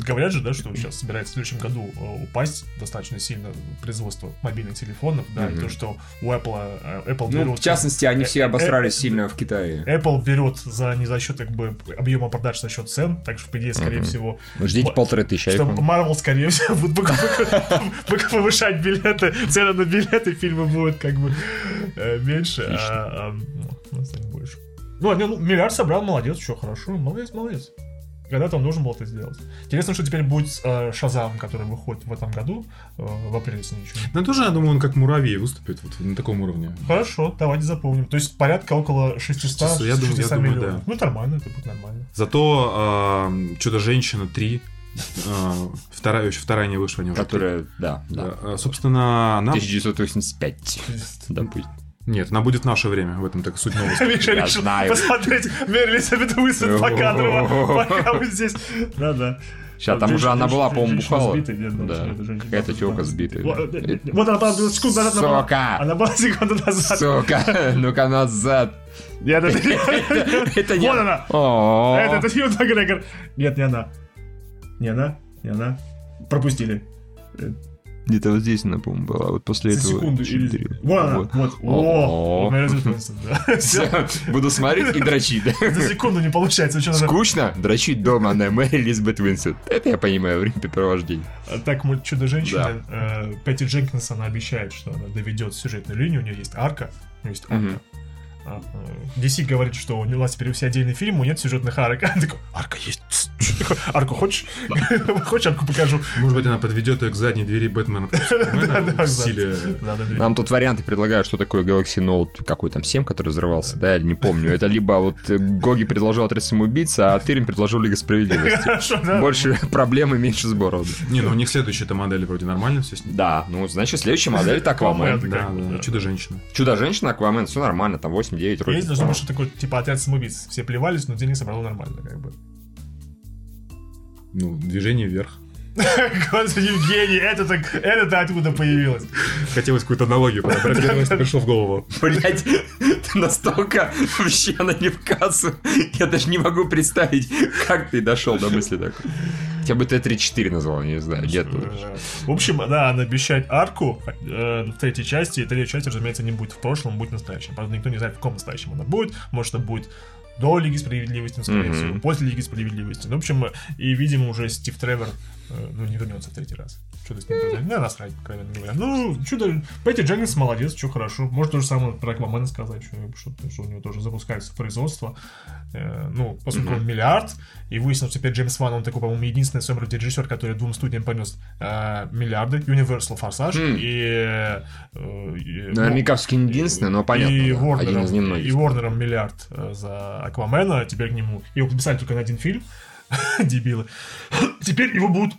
B: Говорят же, да, что сейчас собирается в следующем году э, упасть достаточно сильно производство мобильных телефонов, да, и
A: Мгм.
B: то, что у Apple, э, Apple
A: Ну,
B: берут...
A: в частности, они все
B: Э, э,
A: обосрались
B: э,
A: сильно в Китае.
B: Apple берет за не за счет как бы объема продаж, за счет цен, так что, по идее, скорее
A: Мгм.
B: всего,
A: Ждите
B: Мо-
A: полторы тысячи
B: что
A: iPhone.
B: Marvel, скорее всего, (laughs) будет (laughs) повышать билеты, цены на билеты, фильмы будут как бы меньше, а, а, ну, ну, больше. Ну, не, ну, миллиард собрал, молодец, что, хорошо, молодец, молодец. Когда-то он должен был это сделать. Интересно, что теперь будет с э, Шазамом, который выходит в этом году, э, в апреле, если ничего
C: Ну, тоже, я думаю, он как муравей выступит вот на таком уровне.
B: Хорошо, давайте запомним. То есть порядка около 600,
C: 600, я думаю, я
B: 600
C: думаю,
B: миллионов.
C: да.
B: Ну, нормально, это будет нормально.
C: Зато э, Чудо-женщина 3, э, вторая, еще вторая не вышла, не уже.
A: Которая, да, да.
C: Да, э, собственно, она...
A: 1985, допустим.
C: Нет, она будет в наше время, в этом так суть новости. (laughs)
B: Миша решил
A: знаю.
B: посмотреть Мерли Уилсон по кадрово, пока мы здесь. Да-да.
A: Сейчас там уже она была, по-моему, бухала. Да. Какая-то тёлка сбитая.
B: Вот э, вот она была секунду назад. она
A: Сука!
B: Она была секунду назад.
A: Сука, ну-ка назад.
B: Нет, это (laughs)
A: Это не...
B: Вот она. Это Хью Макгрегор. Нет, не она. Не она, не она. Пропустили.
A: Где-то вот здесь она, по-моему, была. Вот после
B: За
A: этого.
B: секунду или... Вот
A: Вот. О. (laughs) Буду смотреть и дрочить. (laughs)
B: За секунду не получается.
A: Скучно? Дрочить дома на Мэри Элизабет Уинсет. Это я понимаю, времяпрепровождение.
B: А Так, Чудо-женщина, э, Пэтти Дженкинс, она обещает, что она доведет сюжетную линию, у нее есть арка, у нее есть арка. А, э, DC говорит, что у нас теперь все отдельные фильмы, у нет сюжетных арок. (laughs) Она такой, арка есть. (laughs) Арку хочешь? (laughs) Хочешь арку покажу?
C: Может быть, она подведет ее к задней двери Бэтмена.
B: Да.
A: Нам тут варианты предлагают, что такое Galaxy Note, какой там 7, который взрывался, да, я не помню. Это либо вот э, Гоги предложил отряд самоубийца, а Тырин предложил Лига Справедливости. Больше проблем и меньше сборов.
C: Не, ну у них следующая-то модель вроде нормально все с ней.
A: Да, ну, значит, следующая модель это Аквамен.
C: Да. Чудо-женщина.
A: Чудо-женщина, Аквамен, все нормально, там 8-9
B: Я
A: вроде.
B: не думаю, что такой, типа, отряд самоубийц. Все плевались, но денег собрал нормально, как бы.
C: Ну, движение вверх. (laughs)
B: Господи, Евгений, это так, это откуда появилось?
C: Хотелось какую-то аналогию подобрать, первое, пришло в голову. (laughs)
A: Блять, ты настолько вообще она не в кассу. Я даже не могу представить, как ты дошел до мысли такой. Хотя бы Т-34 назвал, не знаю, нет.
B: Э, В общем, да, она обещает арку э, в третьей части, и третья часть, разумеется, не будет в прошлом, будет в настоящем. Правда, никто не знает, в каком настоящем она будет. Может, это будет до Лиги Справедливости, ну, скорее
A: Мгм.
B: всего, после Лиги Справедливости. Ну, в общем, и, видимо, уже Стив Тревор, ну, не вернется в третий раз. Что-то с ним произойдет. Да, насрать, откровенно говоря. Ну, чудо, Петти Дженкинс молодец, что хорошо. Может, то же самое про Аквамена сказать, что, что, что у него тоже запускается производство. Э, ну, поскольку он миллиард, и выяснилось, что теперь Джеймс Ван, он такой, по-моему, единственный в своем роде режиссер, который двум студиям понес э, миллиарды. Universal Форсаж
A: Хм.
B: и... э, и-
A: Наверняка все единственное, но понятно.
B: и
A: да.
B: Ворнером,
A: Один из
B: и
A: немногих.
B: Ворнером миллиард э, за Аквамена, теперь к нему... Его подписали только на один фильм, (laughs) дебилы. Теперь его будут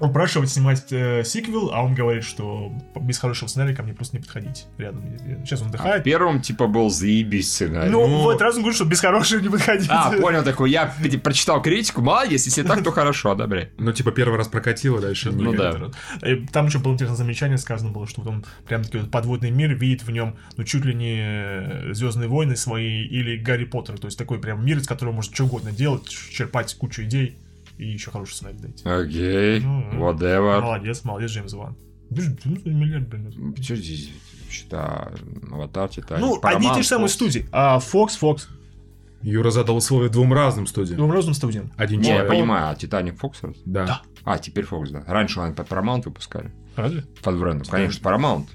B: упрашивать снимать э, сиквел, а он говорит, что без хорошего сценария ко мне просто не подходить рядом. Сейчас он
A: А в
B: отдыхает.
A: первом, типа, был заебись сценарий.
B: Ну,
C: ну-
B: в этот раз он говорит, что без хорошего не подходить.
A: А, понял такой, я типа, прочитал критику, молодец, если так, то хорошо, одобряй.
C: Ну, типа, первый раз прокатило, дальше...
A: Ну да.
B: И Там еще было интересное замечание, сказано было, что вот он прям таки вот подводный мир видит в нем, ну, чуть ли не Звездные войны свои или Гарри Поттер. То есть такой прям мир, из которого можно что угодно делать, черпать кучу идей и еще хороший сценарий дать.
A: Окей,
B: Ну,
A: whatever.
B: Молодец, молодец, Джеймс Ван. Блин, ну, миллиард, блин.
A: Что здесь? Что-то Аватар, Титаник,
B: Ну, одни и те
A: Paramount,
B: же самые студии. А Fox, Fox.
C: Юра задал условия двум разным студиям.
B: Двум разным студиям.
C: Один
A: Не, я понимаю, а Титаник Фокс? раз?
C: Да.
B: Да.
A: А, теперь Фокс, да. Раньше они под Paramount выпускали.
B: Разве?
A: Под брендом. Конечно, Paramount.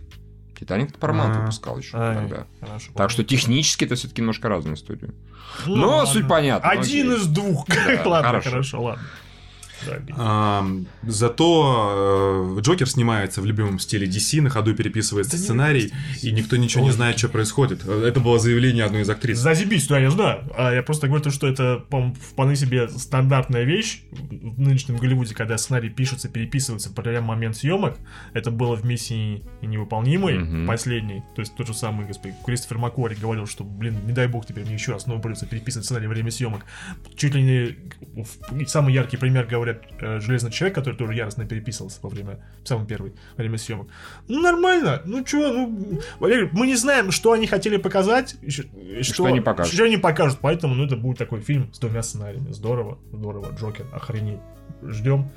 A: Титаник Paramount
C: А.
A: выпускал еще тогда.
B: хорошо,
A: Так что технически это все-таки немножко разные студии.
B: Ну,
A: Но
B: ладно.
A: суть понятна.
B: Один
A: окей.
B: из двух. (laughs)
A: Да,
B: ладно,
A: хорошо.
B: хорошо, ладно. Да.
C: А, зато э, Джокер снимается в любимом стиле DC, на ходу переписывается
B: Да не-
C: сценарий, и никто ничего не знает, что происходит. Это было заявление одной из актрис.
B: Зазебись, да, я знаю. А я просто говорю, то, что это, по вполне себе стандартная вещь в нынешнем Голливуде, когда сценарий пишется, переписывается прямо в момент съемок. Это было в «Миссии невыполнимой»,
A: Мгм.
B: последней. То есть тот же самый, господи, Кристофер Маккори говорил, что, блин, не дай бог теперь мне еще раз снова придется переписывать сценарий во время съемок. Чуть ли не самый яркий пример, говорят, э, Железный человек, который тоже яростно переписывался во время, самый первый, во время съемок. Ну, нормально. Ну, чё, ну, Валерий, мы не знаем, что они хотели показать, что,
A: что они покажут.
B: Что они покажут, поэтому, ну, это будет такой фильм с двумя сценариями. Здорово, здорово, Джокер, охренеть. Ждем.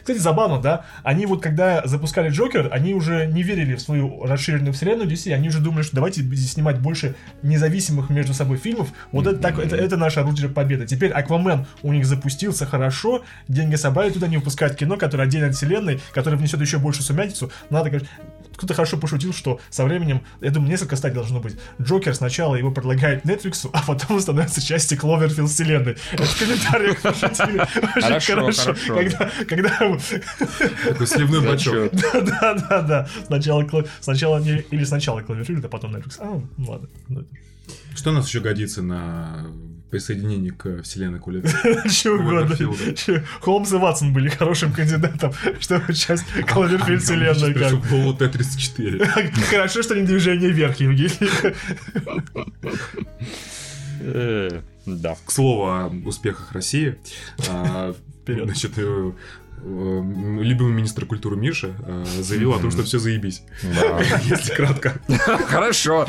B: Кстати, забавно, да? Они вот когда запускали Джокер, они уже не верили в свою расширенную вселенную DC, они уже думали, что давайте здесь снимать больше независимых между собой фильмов. Вот это, так, это, это наше оружие победы. Теперь Аквамен у них запустился хорошо, деньги собрали, туда не выпускают кино, которое отдельно от вселенной, которое внесет еще больше сумятицу. Надо, конечно, кто-то хорошо пошутил, что со временем, я думаю, несколько стадий должно быть. Джокер сначала его предлагает Netflix, а потом он становится частью Кловерфилд вселенной. Это в комментариях пошутили. Очень
A: Хорошо.
B: Когда,
C: Такой сливной бачок.
A: Зачет.
B: да, да, да, да. Сначала, Кло- сначала не- или сначала Кловерфилд, а потом Netflix. А, ну ладно. Ну,
C: Что у нас еще годится на присоединение к вселенной Кулица? (laughs)
B: Чего угодно. Холмс и Ватсон были хорошим кандидатом, (laughs) чтобы часть (laughs) Кловерфилд вселенной.
C: Сейчас
B: как.
C: пришло в голову Т-34.
B: Хорошо, что не движение вверх, Евгений.
A: Э, Да.
C: К слову о успехах России. а. Значит, э, любимый министр культуры Миша э, заявил о том, что все заебись. (laughs) Если кратко.
A: Хорошо.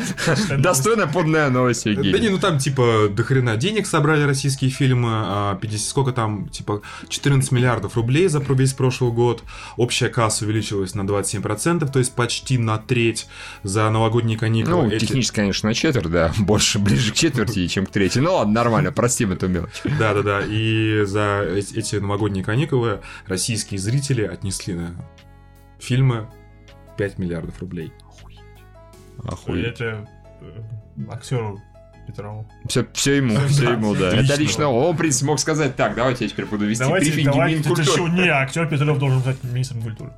A: Достойная подная новость,
C: Да не, ну там типа до хрена денег собрали российские фильмы, а, 50, сколько там, типа 14 миллиардов рублей за весь прошлый год. Общая касса увеличилась на 27%, то есть почти на треть за новогодние каникулы.
A: Ну, технически, конечно, на четверть, да. (laughs) Больше, ближе к четверти, чем к третьей. Ну ладно, нормально, простим эту мелочь.
C: Да-да-да, и за э- эти новогодние каникулы российские зрители отнесли на фильмы 5 миллиардов рублей.
A: Охуеть.
B: Это э, актеру Петрову.
A: Все, все ему, все ему, да.
C: лично.
A: Это лично он, в принципе, мог сказать так, давайте я теперь буду вести
B: Давайте,
A: брифинги
B: давайте, это
A: Минкультуры.
B: что, не, актер Петров должен стать министром культуры.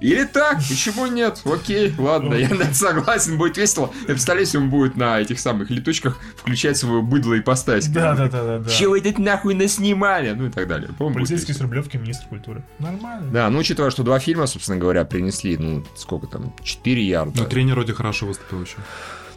A: Или так, почему нет? Окей, ладно, я на это согласен, будет весело. Я представляю, если он будет на этих самых летучках включать свое быдло и постать.
B: Да, да, да, да, да.
A: Чего вы тут нахуй наснимали? Ну и так далее.
B: Полицейский с. Рублевки, министр культуры. Нормально.
A: Да, ну учитывая, что два фильма, собственно говоря, принесли, ну, сколько там, 4 ярда.
C: Но тренер вроде хорошо выступил еще.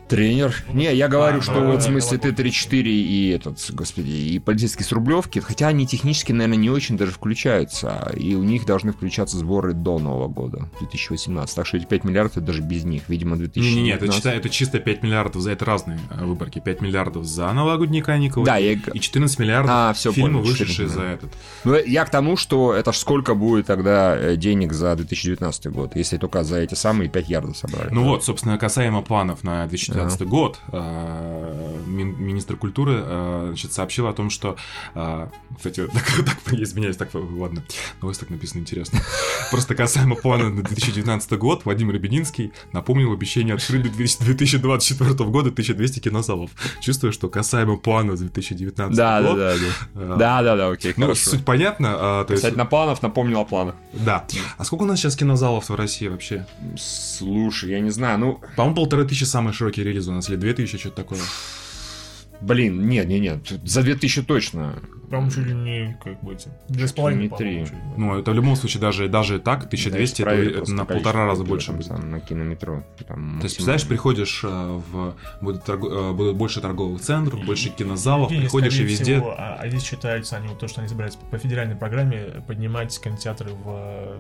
A: Тренер. Не, я говорю,
B: А,
A: что
B: да,
A: вот
B: да,
A: в смысле
B: да,
A: Т-34 и этот, господи, и полицейский с Рублевки, хотя они технически, наверное, не очень даже включаются, и у них должны включаться сборы до Нового года, 2018. Так что эти 5 миллиардов это даже без них, видимо, 2019.
C: Не-не-не, это, чисто- это чисто 5 миллиардов за это разные э, выборки. 5 миллиардов за новогодние каникулы.
A: Да, я...
C: И 14 миллиардов
A: А, всё,
C: фильмы,
A: понял,
C: вышедшие
A: 14
C: за этот.
A: Ну, я к тому, что это ж сколько будет тогда э, денег за 2019 год, если только за эти самые 5 ярдов собрали.
C: Ну вот, собственно, касаемо планов на 2019 год, э, мин- министр культуры э, значит, сообщил о том, что... э, Кстати, (laughs) так, так, я извиняюсь, так, ладно, новость так написано интересно. (laughs) Просто касаемо плана на 2019 год, Владимир Бединский напомнил обещание открыть до 2024 года 1200 кинозалов. Чувствую, что касаемо плана за 2019
A: да, да,
C: год...
A: да,
C: э,
A: да. Да, да, да, окей,
C: Ну,
A: хорошо.
C: суть понятна. а, то есть,
A: Кстати, на планов напомнил о планах.
C: да. А сколько у нас сейчас кинозалов в России вообще?
A: Слушай, я не знаю, ну,
C: По-моему, полторы тысячи самый широкий релиз у нас, или две тысячи, что-то такое.
A: Блин, нет, нет, нет, за 2000 точно.
B: По-моему, чуть ли не, как бы, эти, две с половиной,
A: Не три.
C: Ну, это в любом случае, даже, даже так, 1200, это,
A: Проверь
C: это на полтора раза больше
A: там,
C: будет.
A: На кинометро. там
C: То есть, представляешь, приходишь э, в... Будут, торго- э, будут больше торговых центров, больше кинозалов,
B: Евгений,
C: приходишь и везде...
B: всего, а, а здесь считаются они, вот то, что они собираются по федеральной программе поднимать кинотеатры в,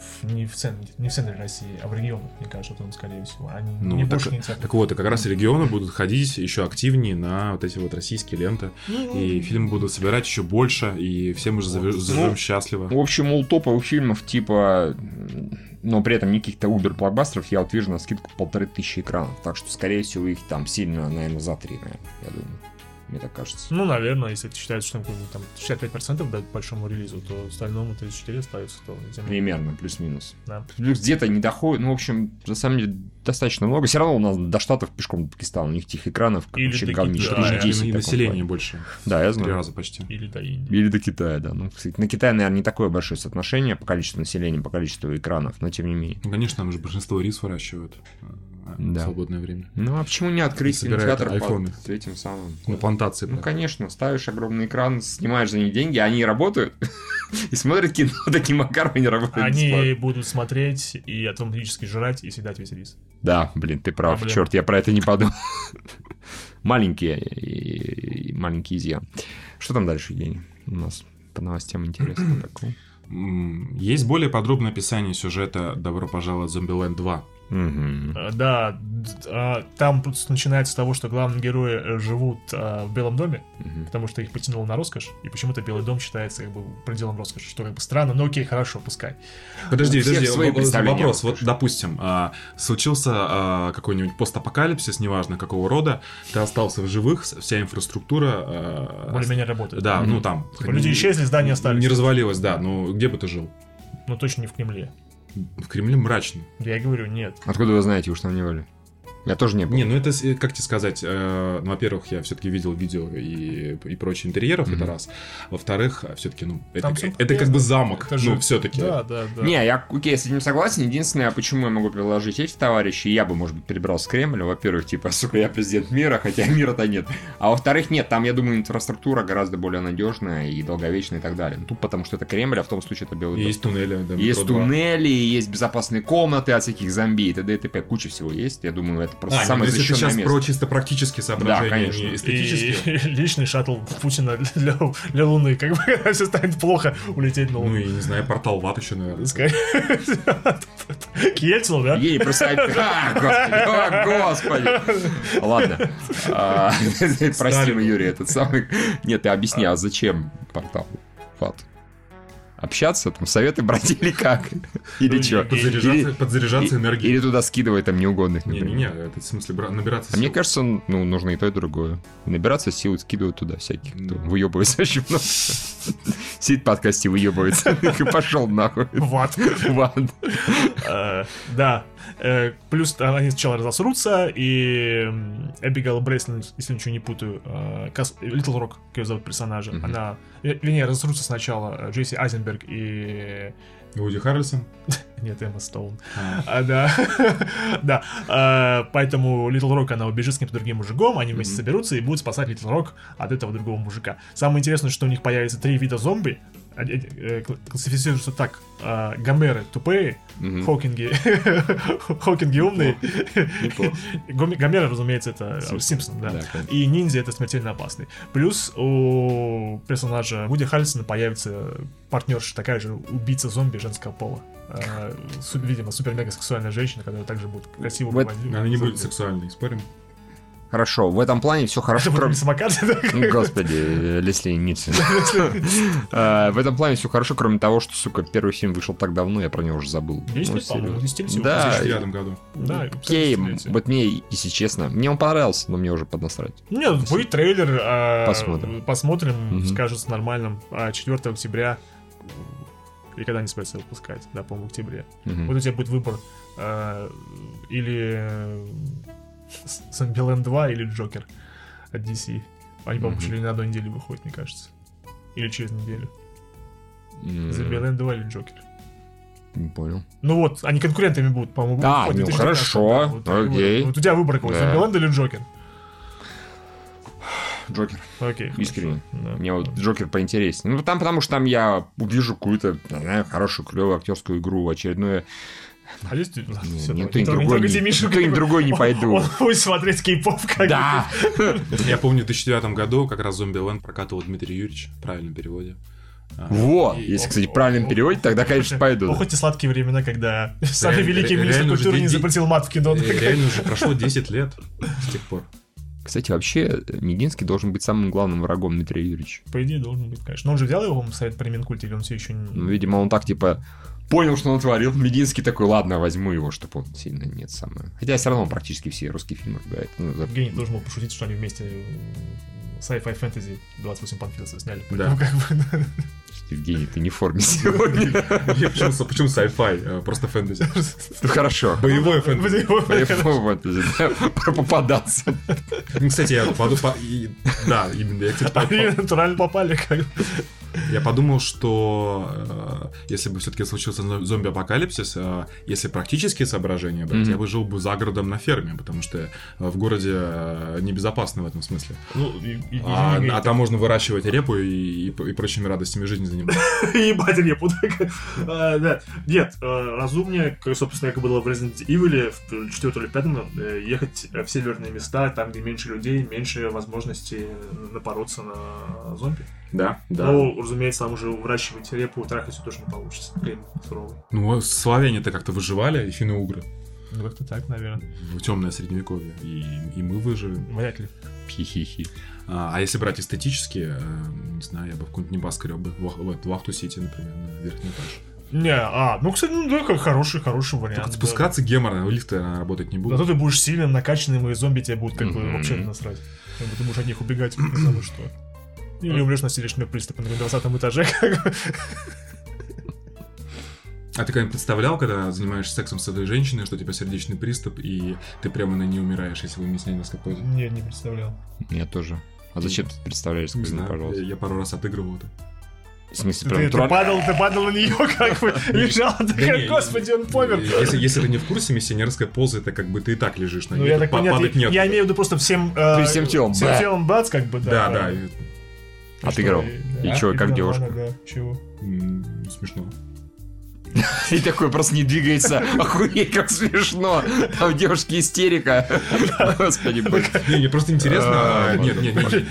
B: в- не, в центре, не в центре России, а в регионах, мне кажется, вот он, скорее всего. Они
C: Ну,
B: не
C: так,
B: больше кинотеатров.
C: так вот, и как раз регионы будут ходить еще активнее на вот эти вот российские ленты,
B: Ну,
C: и фильмы будут собирать еще больше, и все мы же зажи- заживем
A: Ну,
C: счастливо.
A: В общем, у топовых фильмов типа, но при этом не каких-то убер-блокбастеров, я вот вижу на скидку полторы тысячи экранов. Так что, скорее всего, их там сильно, наверное, за три, наверное, я думаю. Мне так кажется.
B: Ну, наверное, если ты считаешь, что там 65% дать большому релизу, то остальному 34 остается, то не-
A: Примерно, плюс-минус.
B: да.
A: Плюс где-то не доходит, ну, в общем, на самом деле, достаточно много. Все равно у нас до Штатов пешком до Пакистана, у них тех экранов, как
B: Или
A: вообще
B: до
A: говнище.
B: Китая.
C: И- население
A: плане.
C: больше.
A: Да, я
C: В Три
A: знаю.
C: раза почти.
B: Или до Индии.
A: Или до Китая, да. Ну, кстати, на Китай, наверное, не такое большое соотношение по количеству населения, по количеству экранов, но тем не менее.
C: Ну, конечно, там же большинство рис выращивают
A: Да.
C: в свободное время.
A: Ну, а почему не открыть кинотеатр
C: айфоны.
A: под этим самым?
C: На плантации.
A: Ну,
C: прям.
A: конечно, ставишь огромный экран, снимаешь за них деньги, они работают (laughs) и смотрят кино таким макаром, они работают
B: Они будут смотреть и автоматически жрать и съедать весь рис.
A: Да, блин, ты прав, черт, я про это не подумал. Маленькие, маленький изъян. Что там дальше, Евгений? У нас по новостям интересно такого.
C: Есть более подробное описание сюжета «Добро пожаловать в Зомбиленд 2».
B: Э, Да, а, там начинается с того, что главные герои э, живут а, в Белом доме,
A: Мгм.
B: потому что их потянуло на роскошь, и почему-то Белый дом считается как бы пределом роскоши, что как бы странно, но окей, хорошо, пускай.
C: Подожди, подожди,
A: свои
C: вопрос. Вот, допустим, а, случился какой-нибудь постапокалипсис, неважно какого рода, ты остался в живых, вся инфраструктура...
B: Более-менее работает.
C: Да,
A: Мгм.
C: ну там...
B: Типа люди исчезли, здания остались.
C: Не развалилось, да, но где бы ты жил?
B: Ну точно не в Кремле.
C: В Кремле мрачно.
B: Я говорю, нет.
A: Откуда вы знаете, вы же там не были? Я тоже не был.
C: Не, ну это, с- как тебе сказать, э, ну, во-первых, я все-таки видел видео и, и прочие интерьеров, это
A: Мгм.
C: раз. Во-вторых, все-таки, ну, это,
B: Там
C: это,
B: всё
C: как бы замок,
B: Это же-
C: ну, все-таки.
B: Да, да, да.
A: Не, я, окей, с этим согласен. Единственное, почему я могу предложить эти товарищи, я бы, может быть, перебрался в Кремль. Во-первых, типа, (laughs) сука, я президент мира, хотя мира-то нет. А во-вторых, нет, там, я думаю, инфраструктура гораздо более надежная и долговечная и так далее. Ну, тут потому что это Кремль, а в том случае это Белый дом.
C: Есть туннели, да,
A: Есть туннели, есть безопасные комнаты от всяких зомби и т.д. и т.п. Куча всего есть. Я думаю, это просто
C: А,
A: самое
C: ну, если ты
A: защищенное
C: сейчас
A: место.
C: про чисто практические соображения,
A: конечно.
C: не
B: И
C: эстетические. (laughs)
B: личный шаттл Путина для, для Луны, как бы, (laughs) когда все станет плохо, улететь на
C: Ну,
B: Луну.
C: и, не знаю, портал ват еще, наверное.
B: Скорее- (laughs) К Ельцину, да?
A: Ей просто... А, господи, о, господи. Ладно. А, Прости. Юрий, этот самый... Нет, ты объясни, а зачем портал? Фат. Общаться, там, советы брать (laughs) или как? Или
B: Ну,
A: что?
B: и-
C: Подзаряжаться, подзаряжаться энергией.
A: Или туда скидывать там неугодных.
C: Не-не-не, это в смысле бра- набираться
A: А мне
C: сил.
A: кажется, ну, нужно и то, и другое. Набираться сил, скидывать туда всяких, кто выебывается очень много. Сидит в подкасте, выебывается. (laughs) И пошел нахуй.
B: Вот.
A: Ладно.
B: Э, Да. Э, Плюс они сначала разосрутся, и м, Эбигейл Брейслин, если ничего не путаю, э, Литл Рок, как ее зовут персонажа,
A: Мгм.
B: она... э, Вернее, разосрутся сначала Джейси Айзенберг и...
C: Вуди Харрельсон. (laughs)
B: Нет, Эмма Стоун.
C: А,
B: А, да. (laughs) да. А, поэтому Литл Рок, она убежит с каким-то другим мужиком, они вместе
C: Мгм.
B: соберутся и будут спасать Литл Рок от этого другого мужика. Самое интересное, что у них появится три вида зомби. Они, э, кла- Классифицируются так. а, Гомеры тупые. Хокинги, (laughs) Хокинги умные. Гомеры, разумеется, это э,
A: Симпсон.
B: Да. И ниндзя это смертельно опасный. Плюс у персонажа Вуди Харрельсона появится партнерша, такая же убийца зомби женского пола. А, видимо, супер-мега сексуальная женщина, которая также будет красиво
C: Она не будет сексуальной, спорим?
A: Хорошо, в этом плане все хорошо, кроме...
B: не (laughs) самокат, да?
A: Ну, Господи, Лесли Ницин. (laughs) Э, В этом плане все хорошо, кроме того, что, сука, первый фильм вышел так давно, я про него уже забыл. Ну.
C: В
A: Да,
C: 2009 году.
B: Да,
A: Окей, вот мне, если честно, мне он понравился, но мне уже поднасрать.
B: Нет, будет трейлер. а,
A: Посмотрим.
B: Посмотрим,
A: Мгм.
B: скажут с нормальным. А, 4 октября. И когда они собираются выпускать? Да, по-моему, в октябре.
A: Мгм.
B: Вот у тебя будет выбор. а, или э, С- Зомбиленд 2 или Джокер от DC. Они, по-моему,
A: Мгм.
B: чуть ли на одной неделе выходят, мне кажется. Или через неделю. Зомбиленд 2 или Джокер.
A: Не понял.
B: Ну вот, они конкурентами будут, по-моему.
A: А,
B: выходят
A: ну
B: 2019,
A: хорошо,
B: да, вот
A: окей.
B: Вот у тебя выбор какой,
A: Да.
B: Зомбиленд или Джокер?
A: Джокер,
B: Окей.
A: искренне.
B: Да.
A: Мне вот Джокер поинтереснее. Ну, там потому что там я увижу какую-то, не знаю, хорошую, клевую актерскую игру, очередное...
B: А есть... ладно,
A: Не,
B: всё,
A: никто
B: давай,
A: ни
B: не
A: другой не- никто
B: как
A: другой не пойду.
B: Он будет смотреть кей-поп как
A: Да!
C: Я помню, в 2009 году как раз Зомбиленд прокатывал Дмитрий Юрьевич в правильном переводе. А,
A: Вот,
B: И-
A: если, кстати, в правильном переводе, тогда, конечно, пойду.
B: Ох, эти сладкие времена, когда самый великий министр культуры не запретил мат в кино.
C: Э, Реально уже прошло 10 лет с тех пор.
A: Кстати, вообще, Мединский должен быть самым главным врагом Дмитрия Юрьевича.
B: По идее, должен быть, конечно. Но он же взял его в совет при Минкульте, или он все еще
A: Ну,
B: не...
A: видимо, он так, типа, понял, что он творил. Мединский такой, ладно, возьму его, чтобы он сильно нет самое. Хотя все равно он практически все русские фильмы разбирает. Ну, за-
B: Евгений должен был пошутить, что они вместе э, sci-fi fantasy 28 панфиловцев сняли.
C: Да.
B: Поэтому как бы, (laughs)
A: Евгений, ты не в форме сегодня.
C: Почему почему sci-fi? Э, Просто фэнтези.
A: Ну, хорошо.
C: Боевое фэнтези.
A: Вот, да, Про попадаться.
C: Ну, Кстати, я поду- по- и- Да, именно. Я, кстати,
B: Они натурально попали, как бы.
C: Я подумал, что э, если бы все-таки случился зо- зомби-апокалипсис, э, если практические соображения брать, я бы жил бы за городом на ферме, потому что в городе небезопасно в этом смысле.
B: Ну,
C: А, а там можно выращивать репу и, прочими радостями жизни заниматься. (laughs)
B: Ебать репу. А, да. Нет, э, разумнее, как, собственно, как было в Resident Evil, в 4 или 5 ехать в северные места, там, где меньше людей, меньше возможностей напороться на зомби.
C: Да, да.
B: Ну, разумеется, там уже выращивать репу, трахать все тоже не получится. Время суровый.
C: Ну, славяне-то как-то выживали, и финно-угры.
B: Ну, как-то так, наверное.
C: В темное средневековье. И, и мы выживем.
B: Вряд ли.
A: Хи-хи-хи.
C: А, а если брать эстетически, э, не знаю, я бы в какой-нибудь Небас скреб бы. В, в, в Ахту-Сити, например, на верхний этаж.
B: Не, а, ну, кстати, ну, да, как хороший, хороший вариант.
C: Только
B: да.
C: спускаться геморно, лифты наверное, работать не будут.
B: Зато ты будешь сильным, накачанным, и зомби тебе будут как бы вообще насрать. Как бы ты будешь от них убегать, не знаю (clears throat) что. Или умрешь на сердечный приступ на 20 этаже. (laughs)
C: А ты когда-нибудь представлял, когда занимаешься сексом с этой женщиной, что у тебя сердечный приступ, и ты прямо на ней умираешь, если вы не с ней несколько позе?
B: Не, не представлял.
A: Я тоже. А зачем ты представляешь, скажи мне, пожалуйста?
C: я, я пару раз отыгрывал это.
A: В смысле,
B: Ты,
A: прям
B: ты
A: тролль?
B: падал, ты падал на нее, (laughs) как бы лежал, господи, он помер.
C: Если, если ты не в курсе, миссионерская поза, это как бы ты и так лежишь на
B: Ну,
C: ней.
B: я
C: тут
B: так я,
C: нет.
B: я имею в виду просто всем... э,
A: всем телом,
B: Всем телом бац, как бы, да.
C: Да, да.
A: Отыграл. И
B: да,
A: чё, как девушка?
B: чего?
C: Смешно. (laughs)
A: И такой просто не двигается. Охуеть, как смешно. Там у девушки истерика. (laughs) Господи.
C: Не, мне просто интересно.
A: А,
C: а, Нет, нет, нет.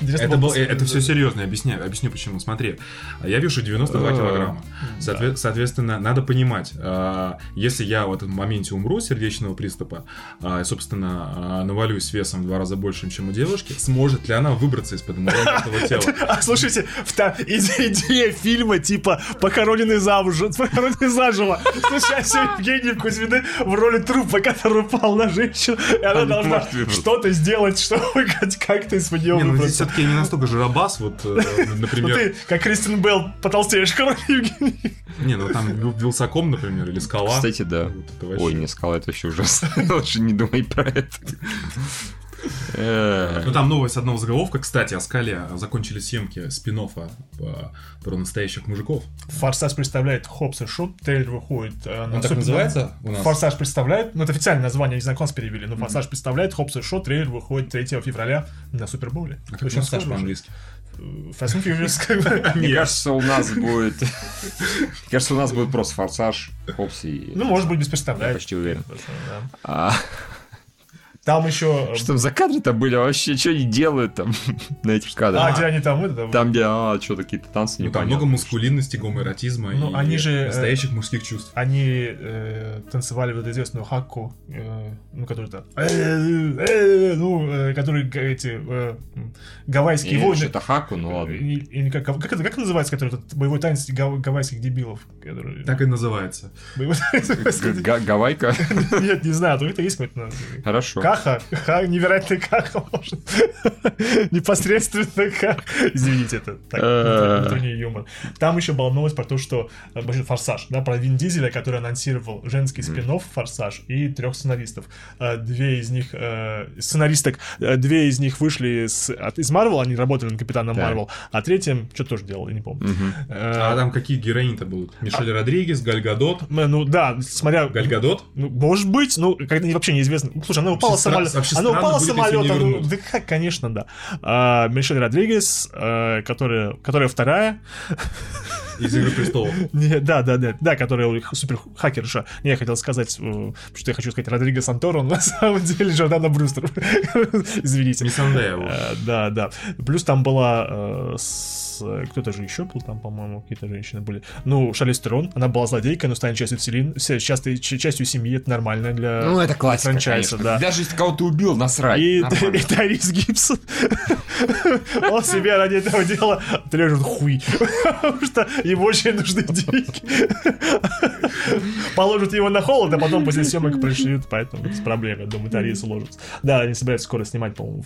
C: (laughs) Это, все серьезно, объясняю, объясню почему. Смотри, я вешу 92
A: А,
C: килограмма. Соотве- Соответственно, надо понимать, а, если я в этом моменте умру сердечного приступа, а, собственно, а, навалюсь весом в два раза больше, чем у девушки, сможет ли она выбраться из-под этого тела?
B: А слушайте, идея фильма типа «Похороненный замужем», «Похороненный заживо». Случайно Евгений Кузьмины в роли трупа, который упал на женщину, и она должна что-то сделать, чтобы как-то из-под нее
C: Не, ну здесь все-таки не настолько жиробас, вот, э, (laughs)
B: Ну
C: например.
B: ты, как Кристин Белл, потолстеешь, короче, (laughs) Евгений.
C: Не, ну там Вил- Вилсаком, например, или Скала.
A: Кстати, да. Ой, не скала, это вообще ужасно. (laughs) Лучше не думай про это. Э,
C: Ну там новость одного заголовка, кстати, о скале. Закончили съемки спин про настоящих мужиков.
B: Форсаж представляет Хопс и Шот, трейлер выходит. э, на
C: Он так называется у нас?
B: Форсаж представляет, ну это официальное название, не знаю, как перевели, но Форсаж представляет Хопс и Шот, трейлер выходит 3 февраля на Супербоуле.
C: А как
B: Очень
C: форсаж по-английски?
B: Fast and Furious, как бы. (laughs)
A: Мне кажется, у нас (laughs) будет... Мне кажется, у нас будет просто форсаж, хопс и...
B: Ну, может быть, без
A: Я
B: представляет.
A: почти уверен. А
B: Там еще...
A: что там за кадры-то были вообще? Что они делают там (laughs) на этих
B: А,
A: кадрах?
B: где они там, это,
A: Там, где, а, что, какие-то танцы
C: Ну, там много мускулинности, гомоэротизма
B: Ну,
C: и
B: они же, э,
C: настоящих мужских чувств.
B: Они э, танцевали вот эту известную хакку, э, ну, которую там... э, э, ну, э, которые га- эти э, гавайские войны...
A: что-то хаку, ну ладно.
B: И- и как, как, это, как называется, который этот боевой танец гав- гавайских дебилов? Который...
C: Так и называется.
B: Боевой танец гавайских
A: Га- Гавайка. (laughs)
B: Нет, не знаю, только это есть какой-то.
A: Хорошо.
B: Каха, ха, невероятный каха, может. (laughs) Непосредственно как. Извините, это так,
A: Э.
B: внутренний юмор. Там еще была новость про то, что э, Форсаж, да, про Вин Дизеля, который анонсировал женский спин Форсаж и трех сценаристов. Э, Две из них, сценаристок, две из них вышли из Марвел, они работали над Капитаном. Марвел, а третья, что тоже делал, я не помню.
C: А там какие героини-то будут? Мишель Родригес, Галь Гадот.
B: э, Ну да, смотря...
C: Галь Гадот?
B: Ну, может быть, ну, когда вообще неизвестно. Слушай, она упала с
C: вообще
B: Она упала с
C: будет, если
B: самолета.
C: не вернут.
B: да как, конечно, да. А, Мишель Родригес, э, которая, которая вторая.
C: Из «Игры престолов». (laughs)
B: Не, да, да, да, да, который супер хакерша. Не, я хотел сказать, э, что я хочу сказать Родриго Санторо, но на самом деле Джордана Брюстер. (laughs) Извините.
C: Не.
B: Э, Да, да. Плюс там была э, кто-то же еще был там, по-моему, какие-то женщины были. Ну, Шарлиз Терон, она была злодейкой, но станет частью вселенной, все- частой- ч- частью семьи, это нормально для
A: Ну, это классика,
B: франчайза,
A: конечно.
B: да.
A: Даже если кого-то убил, насрать.
B: И, (laughs) и Тарис Гибсон, (laughs) он себе ради этого дела отрежет хуй, (laughs) потому что ему очень нужны деньги. Положат его на холод, а потом после съемок пришьют, поэтому без проблем, я думаю, Тарис уложится. Да, они собираются скоро снимать, по-моему,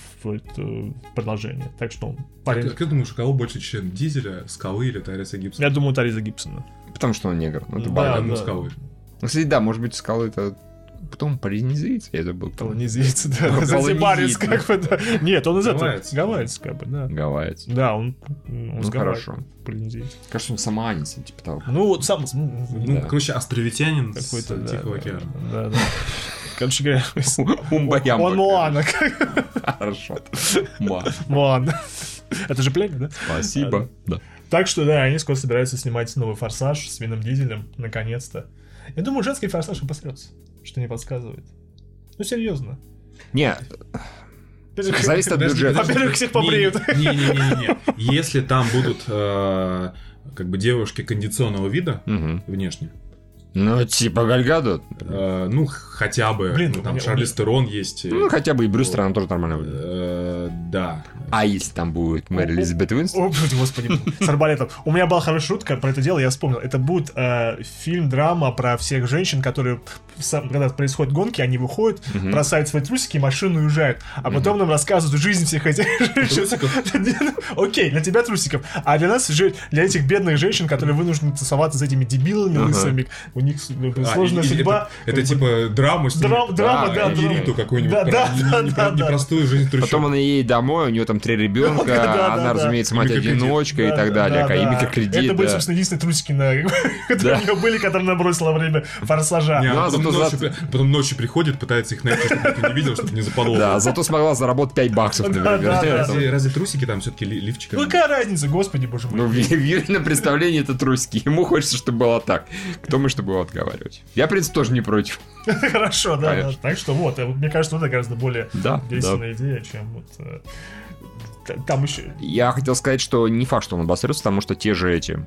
B: продолжение, так что
C: А ты думаешь, у кого больше член? Дизеля, Скалы или Тариса Гибсона?
B: Я думаю, Тариса Гибсона.
A: Потому что он негр. Ну, это
B: Да, да.
C: Скалы.
A: Ну, кстати, да, может быть, скалы это потом полинезийцы, я забыл. кто.
B: Полонезийцы, да.
A: Ну,
B: Занзибарец, как бы, да. Нет, он из этого.
C: Гавайец.
B: Как бы, да.
A: Гавайец.
B: Да, он, он
A: Ну, хорошо.
B: полинезиец.
A: Кажется, он самоанец, типа того.
B: Ну, вот сам...
C: Ну,
A: Да.
C: короче, островитянин
B: Какой-то, да,
C: Тихого океана.
B: Да, да. Короче говоря,
A: Умбаямба.
B: он Моана.
A: Хорошо. Ма. (laughs)
B: Это же племя, да?
A: Спасибо. Да.
B: Так что, да, они скоро собираются снимать новый «Форсаж» с Вином Дизелем, наконец-то. Я думаю, женский «Форсаж» обосрется, что не подсказывает. Ну, серьезно.
A: Не, зависит от бюджета.
B: Во-первых, всех побреют.
C: Не-не-не. Если там будут э, как бы девушки кондиционного вида внешне,
A: Ну, типа Гальгадот.
C: Э, ну, хотя бы,
B: Блин,
C: ну,
B: у
C: там
B: меня-
C: Шарлиз Терон есть. э,
A: Ну, хотя бы и Брюстер, она тоже нормально выглядит.
C: э, Да.
A: А если там будет Мэри Элизабет Уинстон?
B: О, господи, с арбалетом. У меня была хорошая шутка про это дело, я вспомнил. Это будет э, фильм-драма про всех женщин, которые, сам- когда происходят гонки, они выходят, бросают свои трусики, машину уезжают. А потом нам рассказывают жизнь всех этих (laughs) женщин. (laughs) Окей, для тебя трусиков. А для нас, для этих бедных женщин, которые вынуждены тусоваться с этими дебилами лысыми, у них ну,
C: А,
B: сложная судьба.
C: Это, типа драма с
B: Драм- драма, да.
C: Элиту какую-нибудь.
B: Да, да,
C: не-
B: да,
C: не-
B: да,
C: не-
B: да.
C: Непростую жизнь трущоб.
A: Потом она едет домой, у нее там три ребенка, она, разумеется, мать-одиночка и так далее,
B: да,
A: и
B: да.
A: микрокредит.
B: Это были, собственно, единственные трусики, на, (laughs) которые у нее были, которые она бросила во время форсажа.
C: Не,
A: Ну,
C: а
A: а
C: потом, ночью, приходит, пытается их найти, чтобы никто не видел, чтобы не заподозрил.
A: Да, зато смогла заработать 5 баксов.
C: Разве, трусики там все-таки лифчика?
B: Ну какая разница, господи, боже мой.
A: Ну, в, Юрином представлении это трусики. Ему хочется, чтобы было так. Кто мы, чтобы его отговаривать? Я, в принципе, тоже не против. (laughs)
B: Хорошо, да, да. Так что вот, э, мне кажется, это гораздо более
A: Да,
B: действенная идея, чем вот э, там еще.
A: Я хотел сказать, что не факт, что он обосрется, потому что те же эти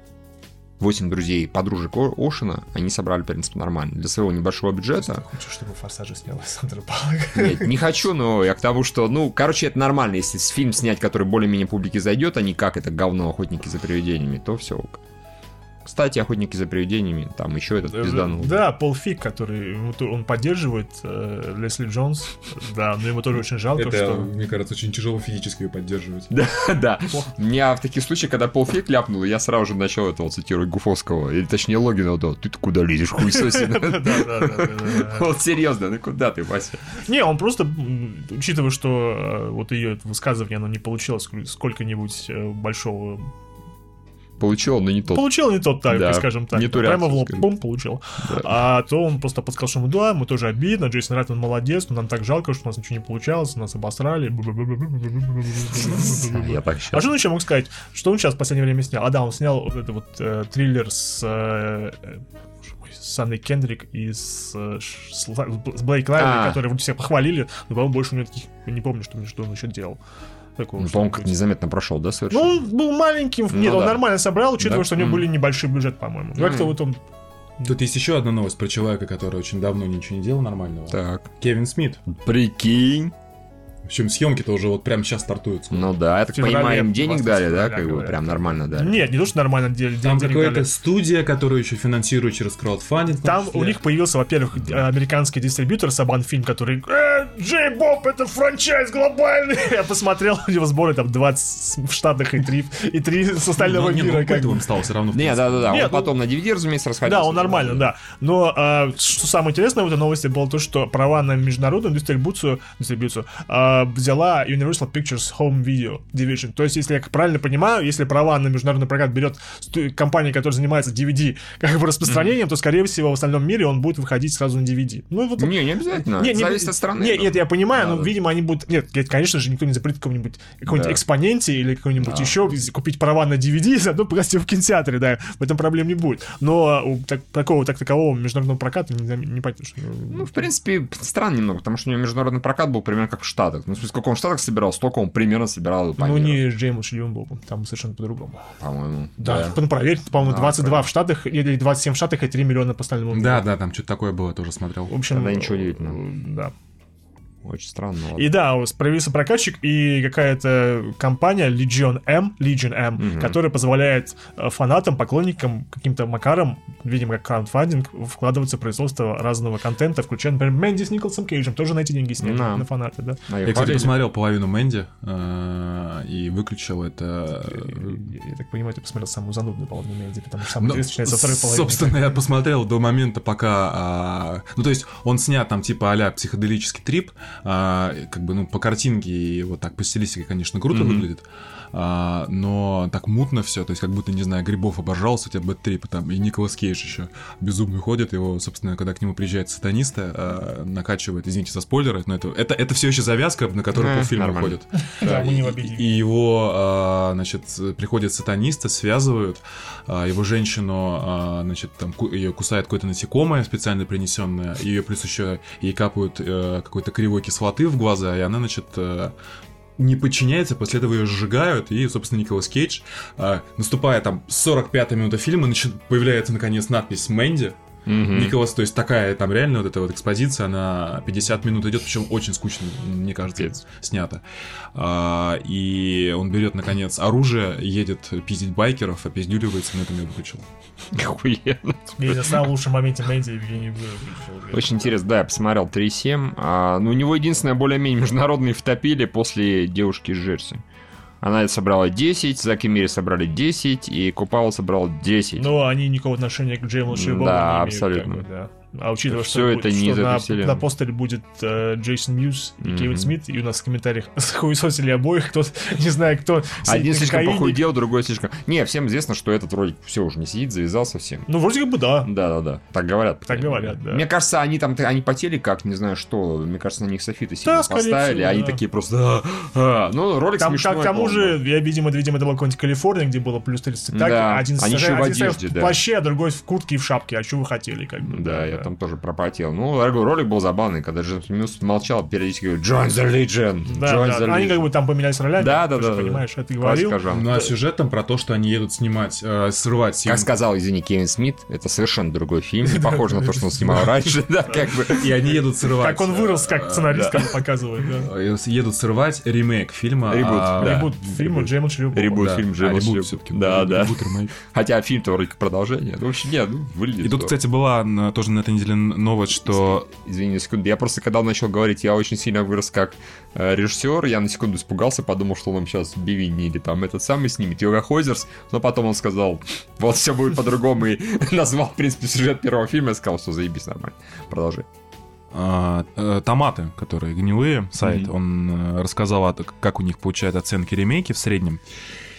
A: восемь друзей, подружек Ошина, они собрали, в принципе, нормально. Для своего небольшого бюджета.
B: Хочешь, чтобы форсажи сняла Сандра Баллок?
A: Нет, не хочу, но я к тому, что, ну, короче, это нормально. Если фильм снять, который более-менее публике зайдет, а не как это говно «Охотники за привидениями», то все ок. Кстати, «Охотники за привидениями», там еще этот пизданул.
B: Да, Пол Фиг, который он поддерживает э, Лесли Джонс, да, но ему тоже очень жалко,
C: Это,
B: что...
C: мне кажется, очень тяжело физически ее поддерживать.
A: Да, (laughs) да. Меня в таких случаях, когда Пол Фиг ляпнул, я сразу же начал этого цитировать Гуфовского, или точнее Логина, да, ты куда лезешь, хуесосина. (laughs)
B: Да, да, да, да, да.
A: Вот серьезно, ну куда ты, Вася?
B: Не, он просто, учитывая, что э, вот ее это высказывание, оно не получило ск- сколько-нибудь э, большого...
A: Получил, но не тот.
B: Получил не тот так,
A: Да,
B: скажем так.
A: не ту
B: Прямо в лоб,
A: скажем.
B: бум, получил.
A: Да.
B: А то он просто подсказал, что ему, да, ему тоже обидно, Джейсон Райтман молодец, но нам так жалко, что у нас ничего не получалось, нас обосрали. А что он еще мог сказать? Что он сейчас в последнее время снял? А да, он снял вот это вот э, триллер с э, с Анной Кендрик и с, с, с Блейк Лайвли, которые вроде все похвалили, но, по-моему, больше у него таких... Не помню, что, что он еще делал. Такого,
A: Ну, по-моему,
B: он
A: как незаметно прошел, да,
B: Ну,
A: совершенно?
B: он был маленьким.
A: Ну
B: Нет, он
A: да.
B: нормально собрал, учитывая,
A: Да?
B: что у него
A: Мгм.
B: были небольшой бюджет, по-моему. Ну, Как-то вот он...
C: Тут есть еще одна новость про человека, который очень давно ничего не делал нормального.
A: Так.
C: Кевин Смит.
A: Прикинь.
C: Причем съемки-то уже вот прям сейчас стартуют.
A: Ну да, я так
B: феврале,
A: понимаю, им денег
B: 20
A: дали, да, как бы прям нормально дали.
B: Нет, не то, что нормально делали.
C: Там какая-то
B: дали.
C: студия, которая еще финансирует через краудфандинг.
B: Там у них появился, во-первых, э, американский дистрибьютор Сабан Фильм, который э, Джей Боб, это франчайз глобальный. (laughs) Я посмотрел, у него сборы там 20 в Штатах и 3, и 3 с остального
C: Ну, не, ну,
B: мира. как бы.
C: культовым стал все равно.
A: Не, да-да-да,
B: Нет,
A: он
B: ну-
A: потом на DVD, разумеется, расходился.
B: Да, он нормально, да. Но а, что самое интересное в этой новости было то, что права на международную дистрибуцию, дистрибуцию а, взяла Universal Pictures Home Video Division. То есть, если я правильно понимаю, если права на международный прокат берет компания, которая занимается DVD как бы распространением, то, скорее всего, в остальном мире он будет выходить сразу на DVD. Ну, вот
A: Не, не обязательно.
B: не, не,
A: Зависит от страны.
B: Нет,
A: но-
B: нет, я понимаю,
A: Да,
B: но,
A: да.
B: видимо, они будут... Нет, конечно же, никто не запретит какому-нибудь какой-нибудь
A: Да.
B: экспоненте или какой-нибудь еще купить права на DVD и (laughs) заодно его в кинотеатре, да, в этом проблем не будет. Но у так- такого так такового международного проката не, не пойдешь.
A: Ну, в принципе, странно немного, потому что у него международный прокат был примерно как в Штатах. Ну, в смысле, сколько он в Штатах собирал, столько он примерно собирал по
B: Ну,
A: миру,
B: не Джеймс Шильон был, там совершенно по-другому.
A: по-моему.
B: Да, ну проверь, по-моему,
A: Да,
B: 22
A: правильно.
B: в Штатах или 27 в Штатах и 3 миллиона по остальному.
C: Да, да, там что-то такое было, тоже смотрел.
B: В общем,
A: Тогда ничего удивительного.
B: э, Да.
A: Очень странно. ладно.
B: И да, у- появился прокатчик и какая-то компания Legion M, Legion M,
A: Мгм.
B: которая позволяет э, фанатам, поклонникам каким-то макаром, видимо, как краундфандинг, вкладываться в производство разного контента, включая, например, Мэнди с Николасом Кейджем, тоже на эти деньги снять
A: Да.
B: на фанаты, да?
A: А,
C: Я, кстати,
A: хвалили?
C: посмотрел половину Мэнди э, и выключил это.
B: Я, я так понимаю, ты посмотрел самую занудную половину Мэнди, потому что самое
C: Ну,
B: интересное начинается со второй половины.
C: Собственно, я посмотрел до момента, пока... а, ну, то есть, он снят там типа а психоделический трип, а, как бы, ну, по картинке и вот так по стилистике, конечно, круто
A: Мгм.
C: выглядит, а, но так мутно все, то есть, как будто, не знаю, Грибов обожался, у тебя Бэт-трип, там, и Николас Кейдж еще безумный ходит, его, собственно, когда к нему приезжает сатаниста, а, накачивает, извините за спойлеры, но это, это, это все еще завязка, на которую
A: Э,
C: полфильма
A: нормально. (laughs)
B: Да,
C: и, его, а, значит, приходят сатанисты, связывают а, его женщину, а, значит, там ее кусает какое-то насекомое специально принесенное, ее плюс еще ей капают э, какой-то кривой кислоты в глаза, и она, значит, э, не подчиняется, после этого ее сжигают, и, собственно, Николас Кейдж, а, наступая там 45 минута фильма, значит, появляется, наконец, надпись «Мэнди»,
A: Мгм.
C: Николас, то есть такая там реально вот эта вот экспозиция, она 50 минут идет, причем очень скучно, мне кажется,
A: Пипец.
C: снято. А, и он берет, наконец, оружие, едет пиздить байкеров, опиздюливается, на этом я выключил.
A: Охуенно.
B: На самом лучшем моменте Мэнди Евгений выключил.
A: Очень интересно, да, я посмотрел 3.7. А, ну, у него единственное более-менее международные втопили после девушки из Джерси. Она собрала 10, Заки Мири собрали 10, и Купала собрал 10.
B: Но они никакого отношения к Джейму Шибову
A: Да,
B: не имеют.
A: абсолютно.
B: как бы, да. А учитывая, что,
A: это
B: будет-
A: не
B: что на,
A: вселенной.
B: на постере будет э, Джейсон Мьюз и
A: Мгм.
B: Кевин Смит, и у нас в комментариях (laughs) хуесосили обоих, кто, не знаю, кто
A: Один слишком
B: кокаине.
A: похудел, другой слишком... Не, всем известно, что этот ролик все уже не сидит, завязал совсем.
B: Ну, вроде как бы да.
A: Да-да-да, так говорят.
B: Так
A: крайней
B: говорят, да.
A: Мне кажется, они там, они потели как, не знаю что, мне кажется, на них софиты сильно
B: скорее
A: поставили,
B: всего,
A: они
B: да.
A: такие просто... «А, а». Ну, ролик
B: Там,
A: смешной.
B: к, тому
A: был,
B: же, я, видимо, видимо, это была какая-нибудь Калифорния, где было плюс 30. Так,
A: Да,
B: один,
A: они еще в
B: один
A: одежде,
B: в
A: да.
B: плаще, а другой в куртке и в шапке. А что вы хотели, как бы?
A: Да, я там тоже пропотел. Ну, я говорю, ролик был забавный, когда Джеймс Мьюз молчал, периодически говорит «Join the Legion!
B: Да,
A: Join
B: да.
A: the
B: Они
A: Legion!»
B: как бы там поменялись ролями.
A: Да, да,
B: ты же
A: да, да,
B: понимаешь,
A: да.
B: это говорил.
A: Жанра.
C: Ну, а сюжет там про то, что они едут снимать, э, срывать
A: Как
C: съемки.
A: сказал, извини, Кевин Смит, это совершенно другой фильм, не (laughs) похоже на то, что он снимал раньше, (laughs) да, как бы.
C: И они едут срывать.
B: Как он вырос, как сценарист
A: да.
B: как показывает. да.
C: э, Едут срывать ремейк фильма.
A: Ребут,
C: а,
A: да.
B: Ребут фильма Джейма Шрюбова.
A: Ребут
C: да.
A: фильм
C: А,
A: Шрюб.
C: всё-таки.
A: Да, да. Хотя фильм-то вроде как продолжение. Ну, в общем, нет, ну, выглядит.
C: И тут, кстати, была тоже на этой неделе новость, что
A: Извини, на секунду. Я просто, когда он начал говорить, я очень сильно вырос как э, режиссер. Я на секунду испугался, подумал, что он сейчас Бивини или там этот самый снимет, Йога Хойзерс. Но потом он сказал, вот все будет по-другому. И (laughs) назвал, в принципе, сюжет первого фильма. Я сказал, что заебись, нормально. Продолжи.
C: а, э, томаты, которые гнилые, сайт, он э, рассказал, как у них получают оценки ремейки в среднем.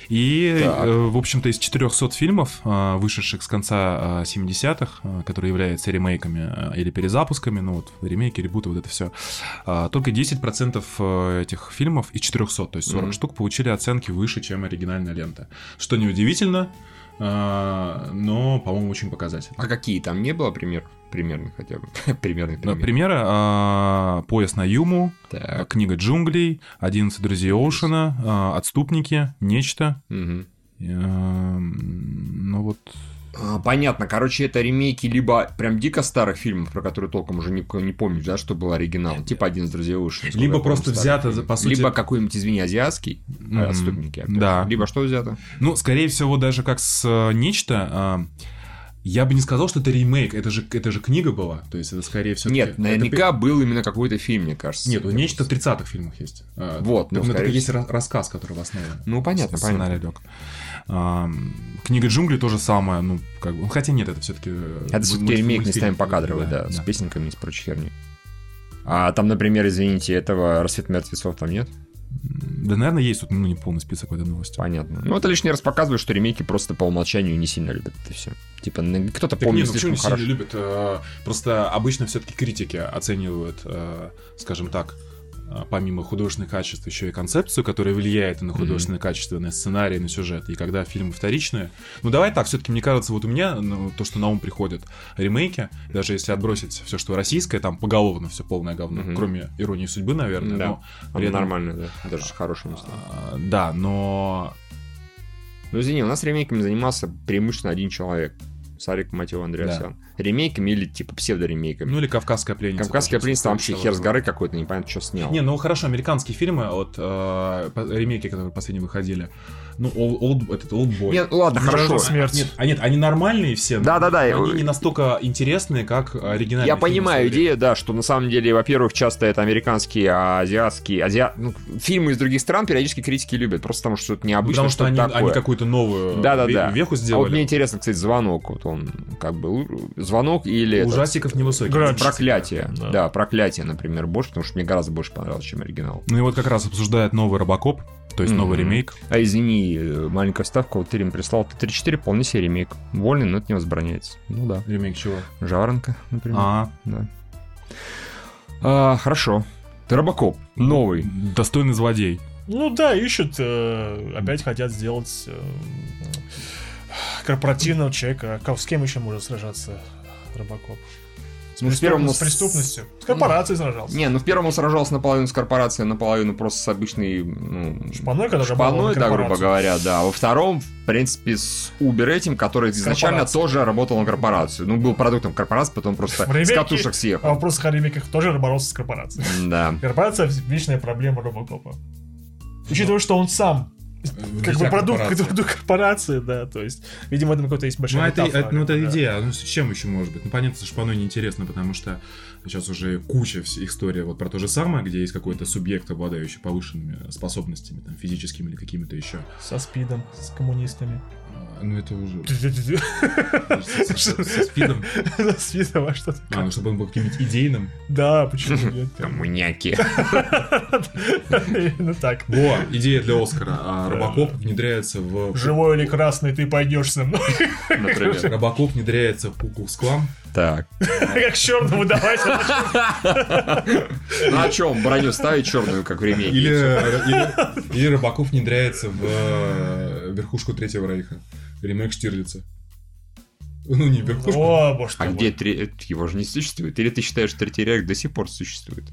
C: И,
A: Так.
C: э, в общем-то, из 400 фильмов, э, вышедших с конца э, 70-х, э, которые являются ремейками или перезапусками, ну вот ремейки, ребуты, вот это все, только 10% э, этих фильмов из 400, то есть 40
A: Мгм.
C: штук, получили оценки выше, чем оригинальная лента. Что неудивительно, но, по-моему, очень показательно.
A: А какие там не было пример? Примерно хотя бы. (laughs) Примерный
C: Да,
A: пример.
C: Примеры а, «Пояс на Юму»,
A: Так.
C: «Книга джунглей», «11 друзей Оушена», а, «Отступники», «Нечто». Эм, Ну вот...
A: А, Понятно, короче, это ремейки либо прям дико старых фильмов, про которые толком уже не, не помнишь, да, что был оригинал, типа «Один из друзей Оушена». сколько
C: Либо
A: помню,
C: просто взято,
A: фильм.
C: по сути-
A: Либо какой-нибудь, извини, азиатский,
C: Мгм.
A: «Отступники». опять
C: Да.
A: Либо что взято?
C: Ну, скорее всего, даже как с э, «Нечто», а, я бы не сказал, что это ремейк, это же, это же книга была, то есть это скорее всего...
A: Нет, наверняка был именно какой-то фильм, мне кажется.
C: Нет, у «Нечто» в 30-х фильмах есть. А,
A: Вот, ну,
C: ну,
A: скорее
C: только есть ра- рассказ, который в основе.
A: Ну, понятно, понятно.
C: лег. Книга джунглей тоже самое, ну, как бы, хотя нет, это все-таки...
A: Это все-таки ремейк местами покадровый, да, с песенками и с прочей херней. А там, например, извините, этого «Рассвет мертвецов» там нет?
C: Да, наверное, есть тут ну, не полный список этой новости.
A: Понятно. Ну, это лишний раз показывает, что ремейки просто по умолчанию не сильно любят это все. Типа, н- кто-то
C: Так
A: помнит
C: нет, ну
A: слишком
C: почему
A: хорошо.
C: сильно любят? Э, Просто обычно все-таки критики оценивают, э, скажем так, э, помимо художественных качеств, еще и концепцию, которая влияет на художественное качество, на сценарий, на сюжет. И когда фильмы вторичные... Ну, давай так, все-таки, мне кажется, вот у меня ну, то, что на ум приходит, ремейки, даже если отбросить все, что российское, там поголовно все полное говно,
A: Мгм.
C: кроме «Иронии судьбы», наверное.
A: Да.
C: но при этом-
A: нормально, да. Даже с хорошим местом.
C: А, Да, но
A: Ну, извини, у нас ремейками занимался преимущественно один человек. Сарик Матео Андреасян. Ремейками или типа псевдоремейками.
C: ну или «Кавказская пленница».
A: Кавказская пленница вообще
C: тоже
A: хер с горы какой-то, непонятно, что снял.
C: Не, ну хорошо, американские фильмы, вот э, ремейки, которые последние выходили. Ну, Old, Old- этот Oldboy.
A: Нет, ладно, хорошо.
B: Жажда смерти.
C: Нет, а нет, они нормальные все. но
A: Да-да-да,
C: Они не настолько интересные, как оригинальные.
A: Я понимаю идею, да, что на самом деле, во-первых, часто это американские, а азиатские, азиа... ну, фильмы из других стран периодически критики любят, просто потому что это необычно,
C: Потому что
A: что
C: они,
A: такое.
C: они какую-то новую
A: Да-да-да.
C: ве- веху
A: А вот
C: сделали.
A: мне интересно, кстати, звонок, вот он как бы л- звонок или
C: Ужастиков невысоких.
B: Грач.
A: проклятие,
B: Да.
A: да. проклятие, например, больше, потому что мне гораздо больше понравилось, чем оригинал.
C: Ну и вот как раз обсуждает новый Робокоп, то есть новый
A: Мгм.
C: ремейк.
A: А извини, э, маленькая ставка, вот ты им прислал, Т-34 вполне себе ремейк. Вольный, но это не возбраняется. Ну да.
C: Ремейк чего?
A: Жаворонка, например.
C: А,
A: Да. А, хорошо. Ты Робокоп, новый.
C: достойный злодей.
B: Ну да, ищут, э, опять хотят сделать э, корпоративного человека. А С кем еще может сражаться Робокоп? С,
A: Ну, с
B: преступ-
A: первым,
B: с преступностью. С корпорацией сражался.
A: Не, ну в первом он сражался наполовину с корпорацией, наполовину просто с обычной... Ну,
B: Шпаной, который
A: шпаной, да, грубо говоря, да. А Во втором, в принципе, с Uber этим, который изначально тоже работал на корпорацию. Ну, был продуктом корпорации, потом просто
B: В
A: с катушек
B: А
A: съехал.
B: в вопросах о ремейках тоже боролся с корпорацией.
A: Да.
B: Корпорация — вечная проблема Робокопа. Учитывая, что он сам как бы продукт,
C: корпорации.
B: продукт корпорации, да, то есть, видимо, это какой-то есть
C: Ну,
B: большая
C: это,
B: метафора,
C: это- ну, это
B: да.
C: идея. Ну, с чем еще может быть? Ну, понятно, что шпаной неинтересно, потому что сейчас уже куча история вот про то же самое, где есть какой-то субъект, обладающий повышенными способностями, там, физическими или какими-то еще.
B: Со спидом, с коммунистами.
C: Ну, это уже... (laughs)
B: Со
C: Со со- спидом. (laughs)
B: спидом, а что
C: А, ну, чтобы он был каким-нибудь идейным.
B: Да, почему (laughs) нет?
A: Коммуняки.
B: Ну так.
C: Во, идея для Оскара. А Робокоп внедряется в...
B: Живой или красный, ты пойдешь со мной.
A: Например.
C: Робокоп внедряется в Куклукс-клан.
A: Так.
B: Как черному давать.
A: Ну а чем? Броню ставить черную, как в ремейке.
C: Или, или Робокоп внедряется в э, верхушку Третьего Рейха. Ремейк Штирлица. Ну, не верхушку.
B: О, боже
A: А где три... Его же не существует? Или ты считаешь, что третий реактор до сих пор существует?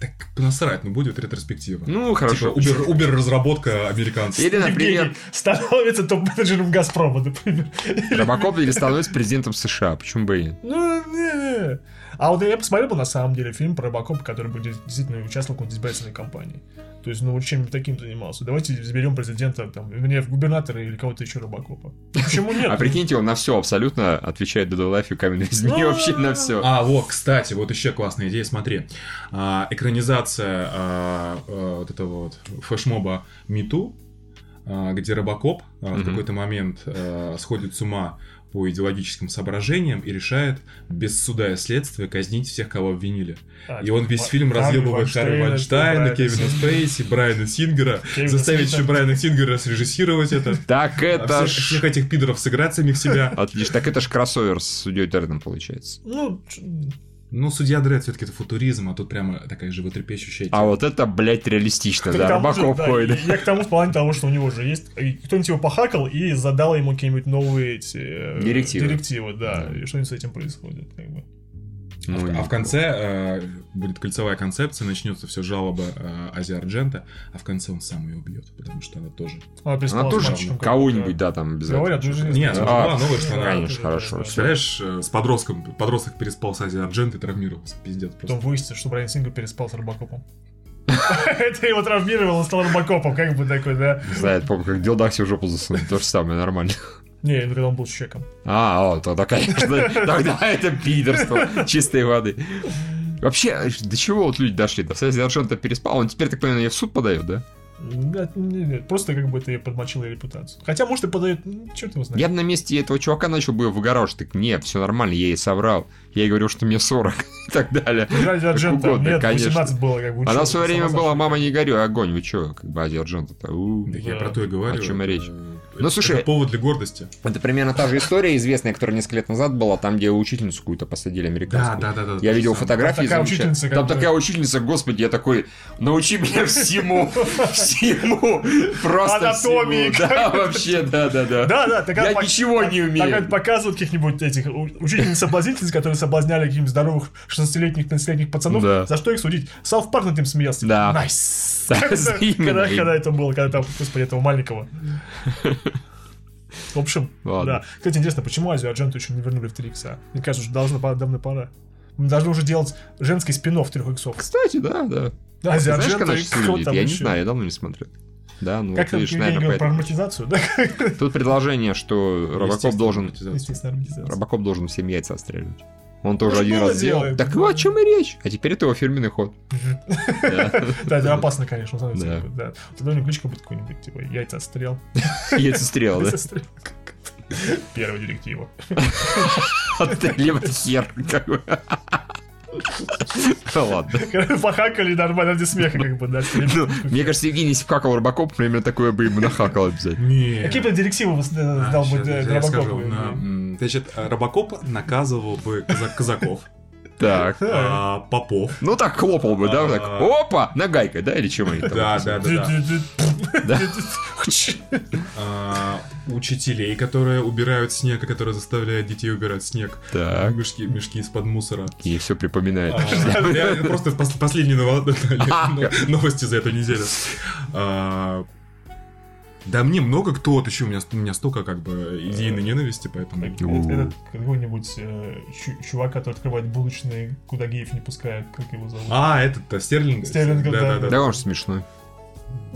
C: Так насрать, ну будет ретроспектива.
A: Ну, хорошо.
C: Типа, Uber, Uber разработка американцев.
A: Или, например,
B: Евгений становится топ-менеджером Газпрома, например. (laughs)
A: Робокоп или становится президентом США. Почему бы и нет?
B: Ну, не-не. А вот я посмотрел бы на самом деле фильм про Робокопа, который бы действительно участвовал в какой-то избирательной кампании. То есть, ну, вот чем-нибудь таким занимался. Давайте изберем президента, там, вернее, губернатора или кого-то еще Робокопа. Почему нет?
A: А прикиньте, он на все абсолютно отвечает Life и каменной измене
B: Ну,
A: вообще на все.
C: А, вот, кстати, вот еще классная идея, смотри. А, экранизация а, а, вот этого вот флешмоба Мету, а, где Робокоп в какой-то момент сходит с ума по идеологическим соображениям и решает без суда и следствия казнить всех, кого обвинили.
B: А,
C: И он весь
B: Ва-
C: фильм разъебывает Харви
B: Вайнштейна,
C: Кевина. Спейси, Брайана Сингера, (laughs)
B: Кевина
C: заставить еще Брайана Сингера срежиссировать это.
A: Так
C: а
A: это
C: всех,
A: ж...
C: всех этих пидоров сыграть самих себя. (laughs)
A: Отлично, так это ж кроссовер с судьей Дерном получается.
B: Ну,
C: Ну, судья Дред все-таки это футуризм, а тут прямо такая животрепещущая
A: А вот это, блядь, реалистично, да, Робокоп
B: да,
A: ходит.
B: Я к тому в плане того, что у него же есть... Кто-нибудь его похакал и задал ему какие-нибудь новые эти... э,
A: Директивы.
B: Директивы, да.
A: Да.
B: И что-нибудь с этим происходит, как бы.
C: А, в,
A: Ну,
C: а в конце э, будет кольцевая концепция, начнется все жалоба э, Ази Арджента, а в конце он сам ее убьет, потому что она тоже.
B: Она,
A: Она тоже кого-нибудь, да, там обязательно.
B: Говорят, ну, жизнь-
C: Нет,
B: Да.
C: была новая, что она...
A: Конечно, хорошо.
C: Представляешь, э, с подростком, подросток переспал с Ази Арджент и травмировался, пиздец
B: Потом
C: просто.
B: выяснится, что Брайан Сингер переспал с Робокопом. (laughs) Это его травмировало, он стал Робокопом, как бы такой, да.
A: Не знаю, я помню, как Дилдак себе в жопу засунул. То же самое, нормально.
B: Не, ну когда он был с чеком.
A: А, о, тогда, конечно, тогда это пидорство чистой воды. Вообще, до чего вот люди дошли? До Сази Арджента переспал, он теперь, так понимаю, ее в суд подает, да?
B: Да, не- не, Просто как бы это ей подмочило ее репутацию. Хотя, может, и подает... ну, Черт его знает.
A: Я бы на месте этого чувака начал бы выгорать, что так, нет, все нормально, я ей соврал. Я ей говорил, что мне 40 (laughs) и так далее.
B: Азия
A: Как
B: Арджента,
A: угодно,
B: нет,
A: конечно.
B: 18 было, как бы.
A: Она
B: учёба,
A: в свое время была. «Мама, не горю, огонь, вы чё?» Как бы Азия Арджента-то.
C: Так я
B: Да.
C: про то и говорю.
A: О чем речь. Ну, слушай-
C: это повод для гордости.
A: Это примерно та же история известная, которая несколько лет назад была, там, где учительницу какую-то посадили
C: Да,
A: американскую.
C: да, да, да.
A: Я
C: то
A: видел фотографии.
B: Там такая учительница,
A: Там такая учительница, господи, я такой, научи меня всему, (laughs) всему, просто
B: Анатомии.
A: Да, вообще, да, да, да.
B: Да, да,
A: Я ничего не умею.
B: показывают каких-нибудь этих учительниц-соблазнительниц, которые соблазняли каких-нибудь здоровых 16-летних, 15-летних пацанов.
A: Да.
B: За что их судить? South Park над ним смеялся.
A: Да.
B: Nice. (laughs)
A: Да,
B: когда это было, когда там, господи, этого маленького. В общем,
A: Ладно.
B: да. Кстати, интересно, почему Азию Ардженту еще не вернули в 3 икса? Мне кажется, что должно, пора- давно пора. Мы должны уже делать женский спин 3 иксов.
A: Кстати, да, да.
B: Азия
A: Знаешь, как
B: Арджента
A: сейчас
B: кто там
A: Я не
B: еще?
A: знаю, я давно не смотрел. Да, ну,
B: Как там
A: видишь, наверное,
B: говорил про
A: поэтому.
B: романтизацию, да?
A: Тут предложение, что Робокоп должен.
B: Естественно.
A: Робокоп должен всем яйца отстреливать. Он тоже
B: Ну,
A: один раз сделал. Так
B: да.
A: о чем и речь? А теперь это его фирменный ход. Да.
B: Да, это опасно, конечно.
A: Да.
B: Да. Тогда у него кличка будет какой-нибудь, типа, яйца отстрел.
A: Яйцестрел, да?
B: Яйцестрел. Первая директива. (laughs)
A: Отстреливать хер. Ладно.
B: Похакали нормально ради смеха, как бы, да.
A: Ну, Мне кажется, Евгений, если бы какал Робокоп, примерно такое бы ему нахакал обязательно.
B: Какие бы директивы вы
C: А,
B: дал бы
C: щас, я скажу,
B: Робокопу?
C: Значит, Робокоп наказывал бы каза- казаков,
A: Так.
C: а, попов.
A: Ну так хлопал бы, да? Так.
C: А.
A: Опа! Нагайкой, да? Или чем они там?
C: Да, да, да, да. А, Учителей, которые убирают снег, и которые заставляют детей убирать снег.
A: Так.
C: Мешки, мешки из-под мусора.
A: И все припоминает.
C: Просто пос- последние ново- (laughs) новости за эту неделю. Да мне много кто, вот еще у меня, у меня столько как бы идейной ненависти, поэтому...
B: Этот этот какой-нибудь э, чу- чувак, который открывает булочные, куда геев не пускает, как его зовут.
C: А, этот-то Стерлинг?
B: Стерлинга, да, да.
A: Да он же смешной.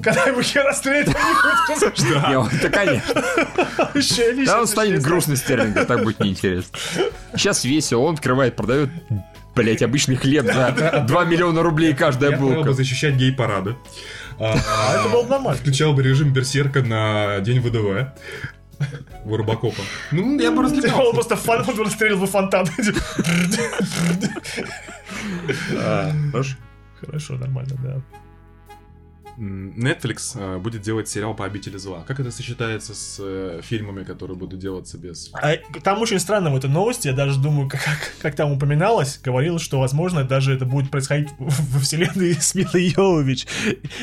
B: Когда ему хер расстрелять, не будет, (laughs)
A: Не, Да, конечно. Да он станет грустный стерлинг, так будет неинтересно. Сейчас весело, он открывает, продает, блять, обычный хлеб за 2 миллиона рублей каждая
C: Я отправил бы
A: булка.
C: защищать гей-парады. А,
B: А это было бы нормально.
C: Включал бы режим берсерка на день ВДВ. У Робокопа. Ну, я бы
B: Он
C: разлетался.
B: просто фан, он расстрелил бы фонтан.
A: Хорошо.
B: Хорошо, нормально, да.
C: Netflix э, будет делать сериал по обители зла. Как это сочетается с э, фильмами, которые будут делаться без...
B: А там очень странно в этой новости, я даже думаю, как, как, как там упоминалось, говорилось, что, возможно, даже это будет происходить во вселенной (laughs) с Милой Йовович.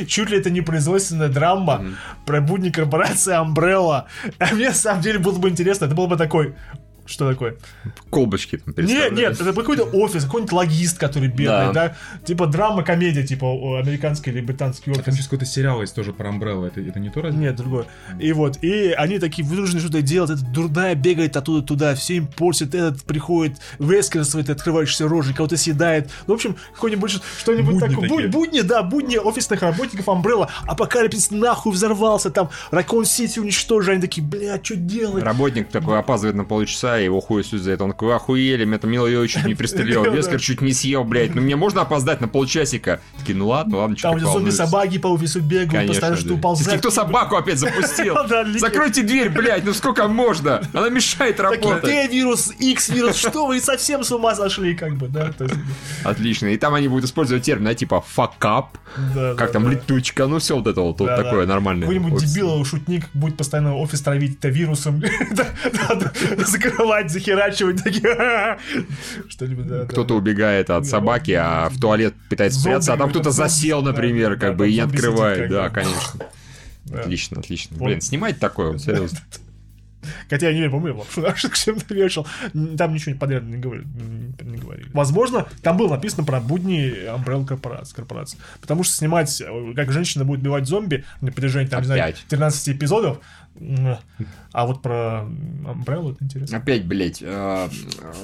B: Чуть ли это не производственная драма
C: Мгм.
B: про будни корпорации Umbrella. А мне, на самом деле, было бы интересно, это было бы такой... Что такое?
A: Колбочки там
B: Нет, нет, это какой-то офис, какой-нибудь логист, который бедный,
A: Да.
B: да? Типа драма-комедия, типа американский или британский
C: А там
B: офис.
C: сейчас какой-то сериал есть тоже про Umbrella. Это, это не то разве?
B: Нет, другое. И вот, и они такие вынуждены что-то делать, эта дурная бегает оттуда туда, все им портит, этот приходит, этой открывающейся рожей, кого-то съедает. Ну, в общем, какой-нибудь что-нибудь
C: Будни
B: такое.
C: такие.
B: Будь- будни, да, будни офисных работников Umbrella, апокалипсис нахуй взорвался, там, Ракон Сити уничтожили, они такие, бля, что делать?
A: Работник такой опаздывает на полчаса, его хуй за это. Он такой, охуели, меня там Мила Йовович чуть не пристрелил. Вескер чуть не съел, блядь. Ну мне можно опоздать на полчасика? Такие, ну ладно, ладно, что
B: Там эти зомби-собаки по офису бегают, постоянно что уползают.
A: Кто собаку опять запустил? (laughs) Закройте дверь, блядь, ну сколько можно? Она мешает
B: Такие,
A: работать.
B: Т-вирус, X-вирус, что вы совсем с ума сошли, как бы, да?
A: Отлично. И там они будут использовать термин, да, типа fuck up, как там летучка, ну все вот это вот, такое нормальное.
B: Какой-нибудь дебил, шутник будет постоянно офис травить это вирусом. (laughs) Закрывать, захерачивать. такие, (laughs) Что-нибудь, да. да,
A: Кто-то убегает от собаки, а в туалет пытается спрятаться, а там кто-то засел, например, как бы, и не открывает. Да, конечно. Отлично, отлично. Блин, снимать такое, серьезно.
B: Хотя я не помню, что к чему-то вешал. Там ничего подряд не говорили. Не говорили. Возможно, там было написано про будни Umbrella корпорации. корпорации. Потому что снимать, э, как женщина будет убивать зомби на протяжении, там, не знаю,
A: Опять.
B: 13 эпизодов. А вот про Umbrella это интересно.
A: Опять, блядь, э,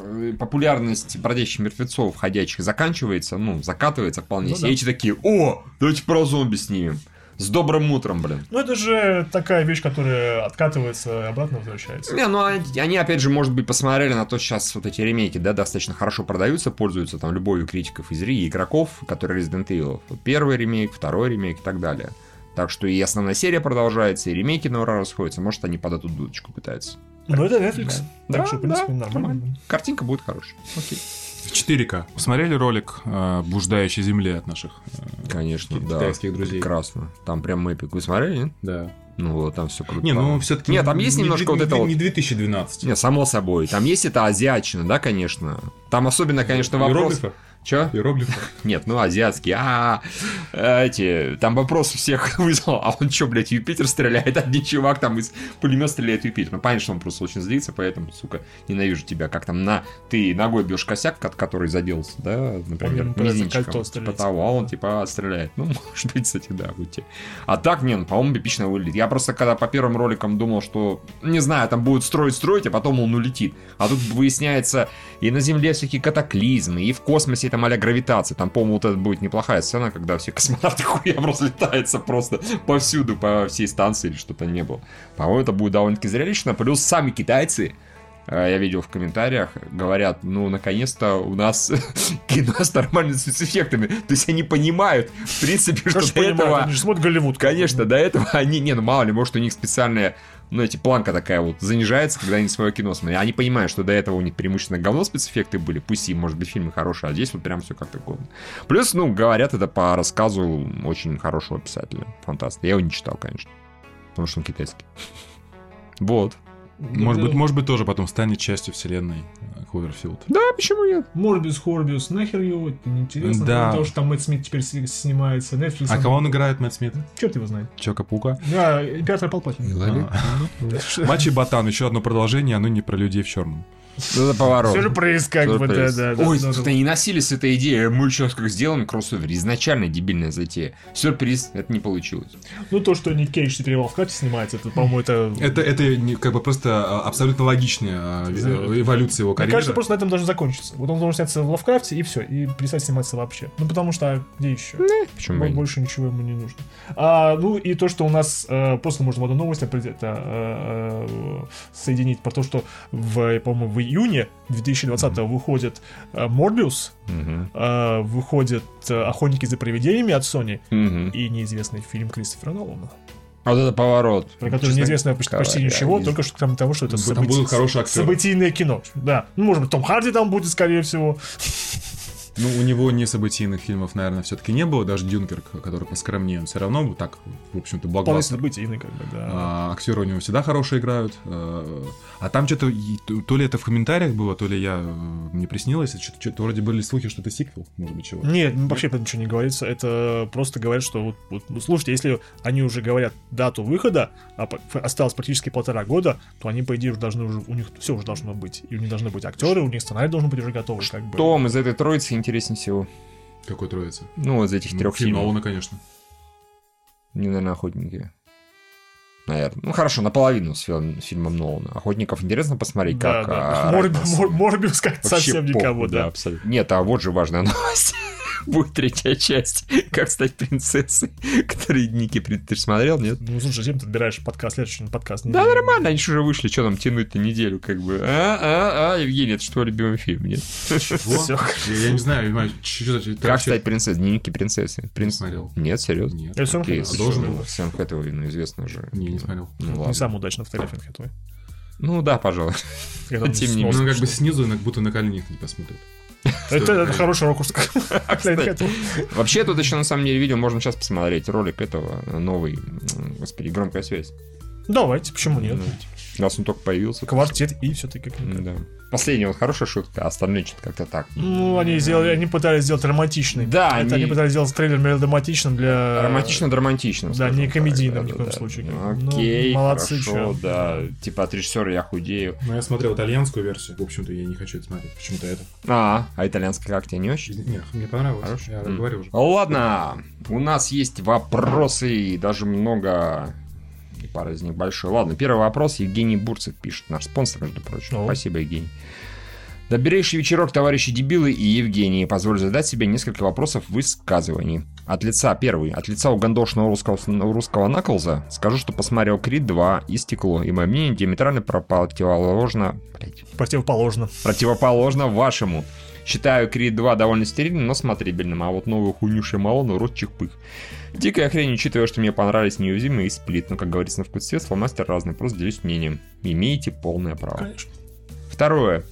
A: э, популярность бродячих мертвецов ходячих заканчивается, ну, закатывается вполне
B: Ну
A: себе.
B: да.
A: И такие, о, давайте про зомби снимем. С добрым утром, блин.
B: Ну, это же такая вещь, которая откатывается и обратно возвращается.
A: Не, ну они, опять же, может быть, посмотрели на то, сейчас вот эти ремейки, да, достаточно хорошо продаются, пользуются там любовью критиков и зрителей, игроков, которые Resident Evil. Первый ремейк, второй ремейк и так далее. Так что и основная серия продолжается, и ремейки на ура расходятся. Может, они под эту дудочку пытаются.
B: Ну, это Netflix.
A: Да,
B: Так что, в принципе,
A: да,
B: нормально.
A: Картинка будет хорошая. Окей.
C: В 4К. Посмотрели ролик э, «Блуждающей земле» от наших? э,
A: Конечно, да.
C: Китайских друзей.
A: Прекрасно. Там прям мэпик. Вы смотрели, нет?
C: Да.
A: Ну вот, там все круто.
C: Не, ну все-таки...
A: Нет, там есть немножко вот это вот-
C: Не 2012.
A: Не, само собой. Там есть это азиатчина, да, конечно. Там особенно, конечно, вопрос...
C: Иероглифы?
A: Че?
C: Иероглифы? (laughs)
A: Нет, ну азиатские. А, эти, там вопрос у всех (laughs) вызвал. А он что, блядь, Юпитер стреляет? (laughs) Один чувак там из пулемета стреляет Юпитер. Ну, понятно, что он просто очень злится, поэтому, сука, ненавижу тебя. Как там на... Ты ногой бьешь косяк, ко- который заделся, да, например,
B: ему пытается
A: мизинчиком. Типа того, а он, типа, стреляет. Ну, может быть, кстати, да, будьте. А так, не, ну, по-моему, эпично выглядит. Я просто, когда по первым роликам думал, что, не знаю, там будут строить-строить, а потом он улетит. А тут выясняется, и на Земле всякие катаклизмы, и в космосе там а гравитация. Там, по-моему, вот это будет неплохая сцена, когда все космонавты (laughs) хуям разлетаются просто повсюду, по всей станции или что-то не было. По-моему, это будет довольно-таки зрелищно. Плюс сами китайцы, э, я видел в комментариях, говорят, ну, наконец-то у нас (laughs) кино с нормальными спецэффектами. То есть они понимают, в принципе, что
B: Конечно,
A: до
B: понимаю,
A: этого...
B: они же смотрят Голливуд.
A: Конечно, до этого они, не, ну мало ли, может у них специальная, ну эти планка такая вот занижается, когда они свое кино смотрят. Они понимают, что до этого у них преимущественно говно спецэффекты были, пусть и, может быть, фильмы хорошие, а здесь вот прям все как-то годно. Плюс, ну, говорят это по рассказу очень хорошего писателя, фантаста. Я его не читал, конечно, потому что он китайский. (laughs) Вот.
C: Может быть, может быть, тоже потом станет частью вселенной Кловерфилд.
A: Да, почему нет?
B: Морбиус, Хорбиус, нахер его, это неинтересно.
C: Да.
B: Потому что там Мэтт Смит теперь снимается, Netflix.
C: А кого он играет, Мэтт Смит?
B: Черт его знает.
C: Чока-пука?
B: Да, император Палпатин.
C: Мачи Ботан, еще одно продолжение, оно не про людей в черном.
A: Это поворот.
B: Сюрприз, как бы, да, да.
A: Ой,
B: да,
A: слушай,
B: да.
A: они носили с этой идеей, мы сейчас как сделаем кроссовер. Изначально дебильная затея. Сюрприз, это не получилось.
B: Ну, то, что Ник Кейдж теперь в Лавкрафте снимается, это, по-моему, это...
C: Это, это не- как бы просто а, абсолютно логичная а, эволюция его
B: Мне
C: карьеры.
B: кажется, просто на этом должен закончиться. Вот он должен сняться в Лавкрафте, и все, и перестать сниматься вообще. Ну, потому что, а где еще?
A: Почему бы и нет?
B: Больше ничего ему не нужно. А, ну, и то, что у нас э, просто можно в одну новость это, э, э, соединить про то, что, в, по-моему, в июне 2020 выходит э, Морбиус,
A: Мгм.
B: э, выходит э, «Охотники за привидениями» от Sony
A: Мгм.
B: и неизвестный фильм Кристофера Нолана,
A: Вот это поворот.
B: про который
A: Честно
B: неизвестно почти, почти
A: говоря,
B: ничего,
A: не-
B: только что кроме того, что это
C: Там
B: событий-
C: будут хорошие актеры.
B: событийное кино. Да. Ну, может быть, Том Харди там будет, скорее всего.
C: Ну, у него не событийных фильмов, наверное, все-таки не было, даже Дюнкерк, который поскромнее, он все равно так, в общем-то, блокбастер.
B: событийный, как бы, да.
C: А, актеры у него всегда хорошие играют. э, А там что-то, то- ли это в комментариях было, то ли я э, мне приснилось, что-то, что-то вроде были слухи, что это сиквел, может быть, чего.
B: Нет, ну, вообще про это ничего не говорится. Это просто говорят, что вот, вот, ну, слушайте, если они уже говорят дату выхода, а осталось практически полтора года, то они, по идее, уже должны уже, у них все уже должно быть. И у них должны быть актеры, у них сценарий должен быть уже готовый, как бы.
A: Том из этой троицы интереснее всего.
C: Какой троица?
A: Ну, из этих
C: Ну,
A: трех
C: фильм
A: фильмов.
C: Нолана, конечно.
A: Не, наверное, охотники. Наверное. Ну хорошо, наполовину с, фил- с фильмом Нолана. Охотников интересно посмотреть,
B: Да,
A: как.
B: да.
A: а,
B: Морби- Морбиус как
A: Вообще
B: совсем
A: похуй,
B: никому, да.
A: абсолютно. Нет, а вот же важная (laughs) новость. Будет третья часть. Как стать принцессой. Который Ники пред- ты ж смотрел, нет?
B: Ну, слушай, зачем ты отбираешь подкаст, следующий подкаст? Не-
A: Да, нормально, они же уже вышли, что нам тянуть-то неделю, как бы. А, а, а, Евгений, это же твой любимый фильм, нет?
C: Я, я не знаю, я понимаю, что это
A: Как стать принцессой? Дневники принцессы. Принц...
C: смотрел.
A: Нет, серьезно?
C: Нет.
B: Это Сэм
C: был.
A: Сэм Хэтэуэй, ну, известно же.
C: Не, не смотрел.
A: Ну,
B: Не самый удачный фотография Хэтэуэй.
A: Ну да, пожалуй. Тем не
B: снос-
C: Ну, как бы снизу, как будто на коленях не посмотрит.
B: Это, хороший ракурс. (laughs)
A: Вообще, тут еще на самом деле видео можно сейчас посмотреть ролик этого новый, господи, громкая связь.
B: Давайте, почему нет?
A: У нас он только появился.
B: Квартет и все-таки
A: Да. Последняя вот хорошая шутка, а остальные что-то как-то так.
B: Ну, они сделали, они пытались сделать романтичный.
A: Да,
B: Это
A: они-
B: они пытались сделать трейлер мелодраматичным для...
A: Романтично-драматично.
B: Да, не
A: так,
B: комедийным
A: да,
B: ни в коем
A: да,
B: случае.
A: да.
B: Ну,
A: Окей,
B: молодцы,
A: хорошо,
B: чё.
A: да. Типа от режиссера я худею.
C: Ну, я смотрел итальянскую версию. В общем-то, я не хочу это смотреть. Почему-то это.
A: А, а итальянский как тебе не очень?
C: Нет, мне понравилось.
A: Хорош.
C: Я
A: М.
C: говорю уже.
A: Ладно, у нас есть вопросы, и даже много, пара из них большой. Ладно, первый вопрос Евгений Бурцев пишет, наш спонсор, между прочим.
B: О.
A: Спасибо, Евгений. Добрейший вечерок, товарищи дебилы и Евгений. Позволю задать себе несколько вопросов в высказывании. От лица, первый, от лица угандошного русского, русского Наклза скажу, что посмотрел Крид 2 и Стекло, и мое мнение диаметрально противоположно, блядь,
B: Противоположно.
A: противоположно вашему. Считаю Крид 2 довольно стерильным, но смотрибельным, а вот новую хуйню Шималону рот чих-пых. Дикая хрень, учитывая, что мне понравились неуязвимые и сплит, но, как говорится, на вкус цвет, фломастер разный, просто делюсь мнением. Имеете полное право.
B: Конечно.
A: Второе.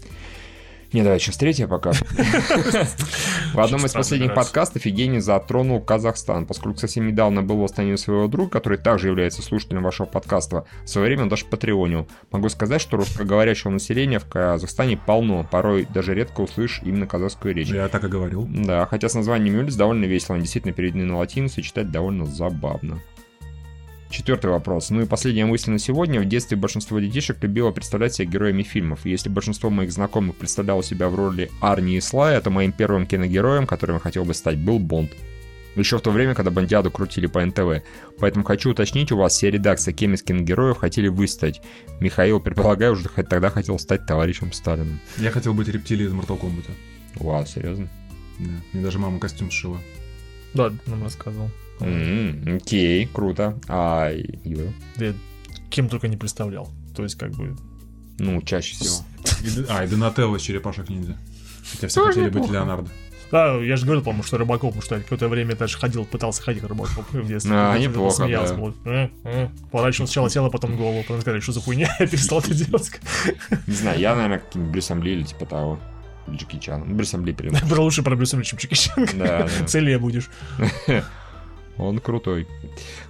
A: Не, давай сейчас третье пока. (laughs) В одном из последних подкастов Евгений затронул Казахстан, поскольку совсем недавно был в восстании своего друга, который также является слушателем вашего подкаста. В свое время он даже патреонил. Могу сказать, что русскоговорящего населения в Казахстане полно, порой даже редко услышишь именно казахскую речь.
C: Я так и говорил.
A: Да, хотя с названием улиц довольно весело, они действительно переведены на латиницу и читать довольно забавно. Четвертый вопрос. Ну и последняя мысль на сегодня. В детстве большинство детишек любило представлять себя героями фильмов. Если большинство моих знакомых представляло себя в роли Арни и Слая, то моим первым киногероем, которым я хотел бы стать, был Бонд. Еще в то время, когда Бондиаду крутили по НТВ. Поэтому хочу уточнить у вас, все редакция, кем из киногероев хотели вы стать. Михаил, предполагаю, уже хоть тогда хотел стать товарищем Сталиным.
C: Я хотел быть рептилией из Mortal Kombat.
A: Вау, серьезно?
C: Да. Мне даже мама костюм сшила.
B: Да, нам рассказывал.
A: М, Окей, круто. А Юра?
B: Да я кем только не представлял. То есть, как бы...
A: Ну, чаще всего.
C: А, и Донателло из черепашек ниндзя. Хотя все хотели быть Леонардо.
B: Да, я же говорил, по-моему, что Рыбаков, потому что я какое-то время даже ходил, пытался ходить Рыбаков в детстве.
A: А, неплохо,
B: посмеялся,
A: да.
B: вот, э, э. Поворачивал сначала тело, потом голову, потом сказали, что за хуйня, (laughs) я перестал это делать.
A: Не знаю, я, наверное, каким Брюсом Ли или типа того. Джеки Чаном. Ну, Брюсом Ли прям.
B: Про лучше про Брюса Ли, чем Чики Чан.
A: Да, да.
B: Целее будешь. (laughs)
A: Он крутой.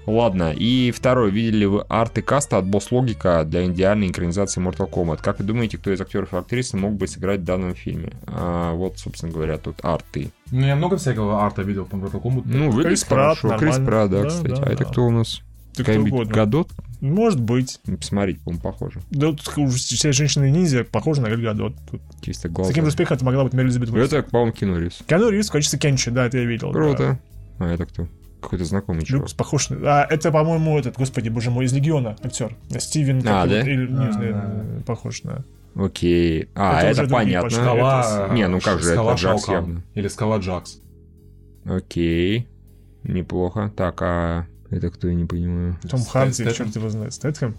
A: Ладно, и второй. Видели ли вы арты каста от Босс Логика для идеальной экранизации Mortal Kombat? Как вы думаете, кто из актеров и актрисы мог бы сыграть в данном фильме? А, вот, собственно говоря, тут арты.
C: Ну, я много всякого арта видел по Mortal Kombat.
A: Ну,
B: Крис Пратт,
A: хорошо. Крис
B: нормально.
A: Пратт, да,
B: Да,
A: кстати.
B: да,
A: а это
B: да.
A: кто у нас?
B: Ты кто угодно.
A: Гадот?
B: Может быть.
A: Посмотрите, по-моему, похоже.
B: Да тут уж все женщины-ниндзя похожи на Галь Гадот. Тут
A: Чисто
B: С
A: глаза.
B: таким же успехом это могла быть Мэри Элизабет Уилсон.
A: Это, по-моему, Кину Ривз.
B: Киану Ривз в качестве Кенчи, да, это я видел. да.
A: Круто. А это кто? Какой-то знакомый чувак.
B: Люкс похож на... А, это, по-моему, этот, господи, боже мой, из Легиона актер. Стивен...
A: А, да?
B: или- не
C: А,
B: похож на...
A: Окей. А,
B: Это
A: это, понятно.
C: Скала...
A: Не, ну как же,
C: скала
A: это Джакс явно.
C: Или скала Джакс.
A: Окей. Неплохо. Так, а это кто, я не понимаю.
B: Том Харди, черт его знает. Стэтхэм?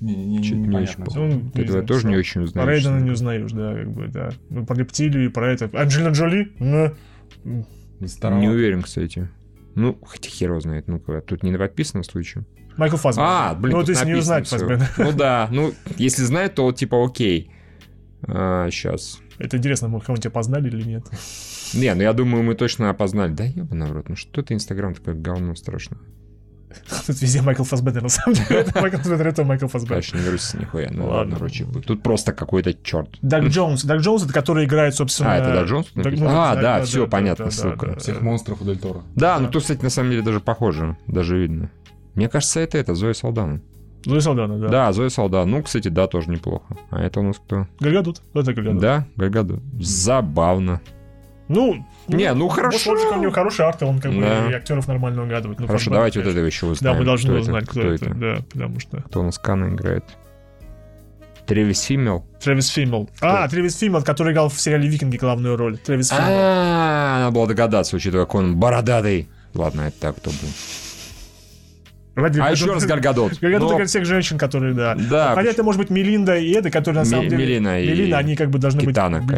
C: Не, не,
A: не
C: непонятно.
A: очень
B: Он,
A: Этого я
B: знаю,
A: тоже не очень
B: Про
A: узнаю.
B: Рейдена не узнаешь, да, как бы, да. Ну, про Рептилию и про это. Анджелина Джоли? Ну.
A: Не уверен, кстати. Ну, хотя хер его знает. Ну-ка, тут не написано случаю.
B: Майкл Фассбендер.
A: А, блин,
B: Ну, то есть не узнать
A: всё.
B: Фассбендера.
A: Ну да, ну, если знает, то вот типа окей. сейчас.
B: Это интересно, мы кого-нибудь опознали или нет?
A: Не, ну я думаю, мы точно опознали. Да ебаный в рот, ну что ты Инстаграм такое говно страшно. (laughs)
B: Тут везде Майкл Фассбендер, на самом деле. (laughs) Это Майкл Фассбендер, это Майкл Фассбендер.
A: Конечно, не грусти нихуя. Ну
B: Ладно.
A: короче. Тут просто какой-то черт.
B: Даг (laughs) Джонс. Даг Джонс, это который играет, собственно...
A: А, это Даг Джонс А,
B: да,
A: да, понятно, ссылка.
C: Всех монстров у Дель Торо.
A: Да, ну тут, кстати, на самом деле даже похоже. Даже видно. Мне кажется, это это, Зоя Салдана.
B: Зои Салдана, да.
A: Да, Зоя Салдана. Ну, кстати, да, тоже неплохо. А это у нас кто?
B: Гальгадот. Это Гальгадот.
A: Да, Гальгадот. Забавно.
B: Ну,
A: Не, ну, хорошо.
B: Босс Логика, у него хороший арт, он как бы
A: Да.
B: и актеров нормально угадывает. Ну,
A: Хорошо, давайте вот
B: конечно.
A: этого еще
B: Да,
A: узнаем.
B: мы должны
A: кто
B: узнать, кто, это. Да, потому что...
A: Кто Кана играет? Тревис Фиммел?
B: Тревис Фиммел. А, Тревис Фиммел, который играл в сериале «Викинги» главную роль. Тревис Фиммел.
A: А, надо было догадаться, учитывая, как он бородатый. Ладно, это так, кто был.
B: Вроде
A: А еще раз Гальгадот. (laughs)
B: Гальгадот
A: Но-
B: играет всех женщин, которые, да.
A: Да,
B: Хотя это может быть Мелинда и это, которые на самом деле...
A: Мелина и
B: Мелина, они как бы должны
A: Китана
B: быть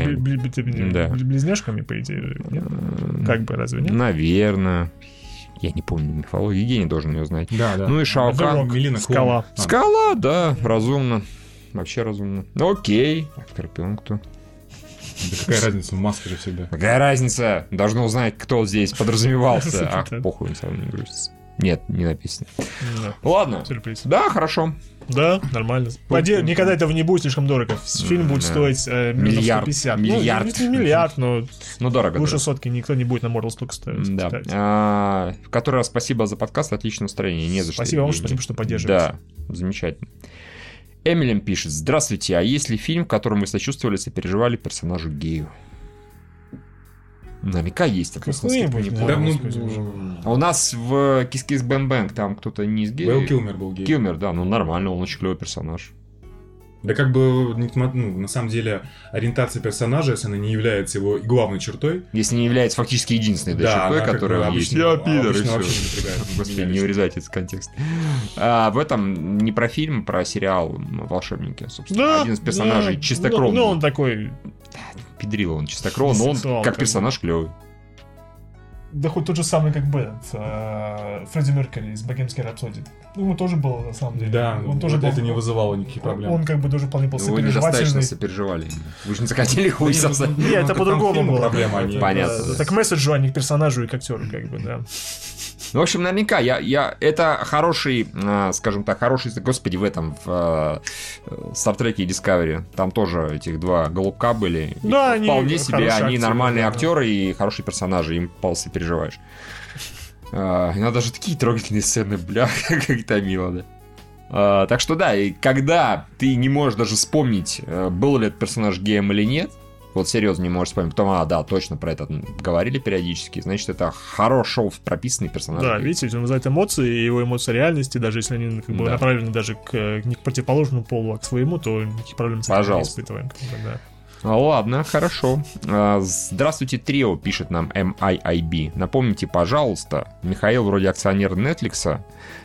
A: Да.
B: бли- близняшками, по идее. нет? Как бы, разве нет?
A: Наверное. Я не помню мифологию. Евгений должен ее знать.
C: Да, да.
A: Ну и Шао
B: The
A: Кан.
B: Rock,
C: Мелина
B: Скала.
C: А,
A: Скала, да, разумно. Вообще разумно. Ну, окей. А Скорпион кто?
C: Да какая разница, в маске же всегда.
A: Какая разница? Должно узнать, кто здесь подразумевался. (laughs) Ах, похуй, он сам не грузится. Нет, не написано.
B: Да,
A: Ладно.
B: Сюрприз.
A: Да, хорошо.
B: Да, нормально. По идее, никогда этого не будет слишком дорого. Фильм будет
A: Да.
B: стоить э,
A: Миллиард.
B: 150.
A: Миллиард.
B: Ну, не, миллиард, но (laughs)
A: Ну, дорого.
B: выше
A: дорого.
B: сотки никто не будет на Mortal столько стоить.
A: Да.
B: кстати.
A: А, в который раз спасибо за подкаст, отличное настроение. Не за что.
B: Спасибо вам,
A: Евгений.
B: спасибо, что поддерживаете.
A: Да, замечательно. Эмилем пишет. Здравствуйте, а есть ли фильм, в котором вы сочувствовали, сопереживали персонажу гею? Наверняка есть. я просто
B: Какой-нибудь,
A: не
B: да.
C: ну,
A: А у нас в Kiss Bang Bang там кто-то не из геев.
C: Килмер был гей.
A: Килмер, да, ну нормально, он очень клевый персонаж.
C: Да как бы, ну, на самом деле, ориентация персонажа, если она не является его главной чертой,
A: Если не является фактически единственной да, чертой,
C: она как
A: которая
C: бы
A: есть.
C: обычно-
A: Я пидор, и
C: обычно напрягает.
A: Господи, не
C: лично.
A: вырезайте из контекста. А, в этом не про фильм, а про сериал «Волшебники», собственно.
B: Да,
A: Один из персонажей
B: да.
A: чистокровный.
B: Ну, ну, он такой...
A: Педрила, он чистокрол, но он как персонаж клевый.
B: Да хоть тот же самый, как бы, этот, э, Фредди Меркьюри из Богемской рапсодии. Ну, ему тоже было, на самом деле.
C: Да,
B: он тоже
C: это
B: был-
C: не вызывало никаких проблем.
B: Он как бы тоже вполне был
A: Вы недостаточно
B: сопереживательный.
A: сопереживали. Вы же не захотели хуй сосать.
B: Не, это
C: Ну,
B: по-другому было.
C: проблема, они-
B: Это-
A: Понятно,
B: это-
A: да.
B: Это к месседжу, а не к персонажу и к актеру, как бы, да. (laughs)
A: Ну, в общем, наверняка, я, я, это хороший, а, скажем так, хороший, господи, в этом, в а, Стартреке и Discovery, там тоже этих два голубка были. И
B: Да, они
A: вполне себе, они нормальные
B: да.
A: актеры и хорошие персонажи, им полностью переживаешь. А, Иногда даже такие трогательные сцены, бля, (laughs) как это мило, да. А, так что да, и когда ты не можешь даже вспомнить, э, был ли этот персонаж геем или нет, вот серьезно не можешь вспомнить, потом, а, да, точно про это говорили периодически, значит, это хорошо прописанный персонаж.
B: Да, видите, он вызывает эмоции, и его эмоции реальности, даже если они как бы
A: Да.
B: направлены даже к, э, не к противоположному полу, а к своему, то никаких проблем с этим не
A: Пожалуйста.
B: испытываем. как бы, да.
A: А, Ладно, хорошо. А, Здравствуйте, Трио, пишет нам MIIB. Напомните, пожалуйста, Михаил вроде акционер Netflix,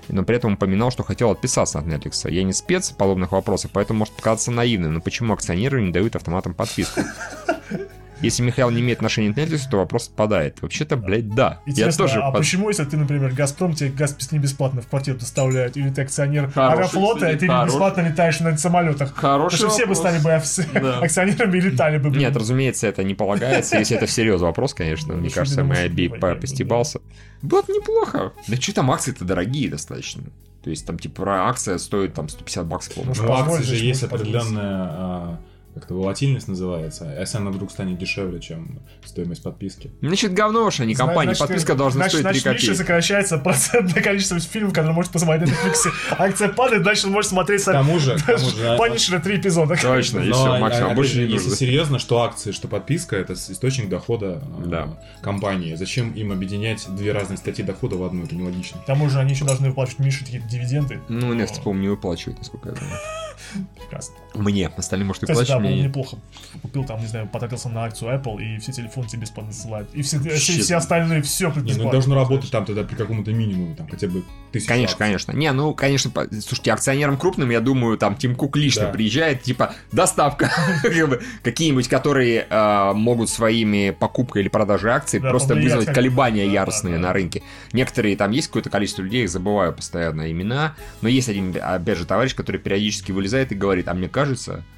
A: но при этом упоминал, что хотел отписаться от Netflix. Я не спец в подобных вопросах, поэтому может показаться наивным, но почему акционеры не дают автоматом подписку? (laughs) Если Михаил не имеет отношения к Netflix, то вопрос отпадает. Вообще-то, блядь, да.
B: Интересно,
A: Я тоже
B: а
A: под-
B: почему, если ты, например, Газпром, тебе газ не бесплатно в квартиру доставляют, или ты акционер
A: Хороший,
B: Аэрофлота, и ты
A: хороший.
B: бесплатно летаешь на самолетах?
A: Хороший
B: Потому что все бы стали бы акци-
A: Да. (laughs)
B: акционерами и летали бы. блин.
A: Нет, разумеется, это не полагается. Если это всерьез вопрос, конечно, мне кажется,
B: думаю,
A: моя
B: что
A: би
B: понятно,
A: постебался. Было бы неплохо. Да что там, акции-то дорогие достаточно. То есть там, типа, акция стоит там 150 баксов.
C: Ну, у акций
B: позволь,
C: же есть определенная а, как-то волатильность называется. а Если она вдруг станет дешевле, чем стоимость подписки.
A: Значит, говно уж, а не компания.
B: Значит,
A: Подписка должна
B: значит,
A: стоить 3
B: значит, Мише
A: копейки.
B: сокращается процентное количество фильмов, которые может посмотреть на Netflix. (laughs) Акция падает, значит, он может смотреть
C: К тому же, к тому же, а-
B: Панишера три эпизода.
A: Точно, и все,
C: а-
A: максимум. Больше не
C: если серьезно, что акции, что подписка, это источник дохода
A: Да.
C: компании. Зачем им объединять две разные статьи дохода в одну? Это нелогично.
B: К тому же они еще должны выплачивать Мише какие-то дивиденды.
A: Ну, Netflix, по-моему, не выплачивает, насколько я знаю. (laughs)
B: Прекрасно.
A: Мне. Остальные, может, и
B: Кстати, да,
A: плачут,
B: по-моему,
A: мне
B: неплохо. Купил там, не знаю, потратился на акцию Apple, и все телефоны тебе бесплатно ссылают. И все, все, все остальные все
C: Не, ну должно работать там тогда при каком-то минимуме, там хотя бы тысячу
A: Конечно,
C: акций.
A: конечно. Не, ну, конечно, по- слушайте, акционерам крупным, я думаю, там Тим Кук лично
C: Да.
A: приезжает, типа, доставка. (laughs) Какие-нибудь, которые а, могут своими покупкой или продажей акций
B: Да,
A: просто вызвать колебания
B: да,
A: яростные
B: да, да.
A: на рынке. Некоторые, там есть какое-то количество людей, их забываю постоянно имена, но есть один, опять же, товарищ, который периодически вылезает и говорит, а мне кажется,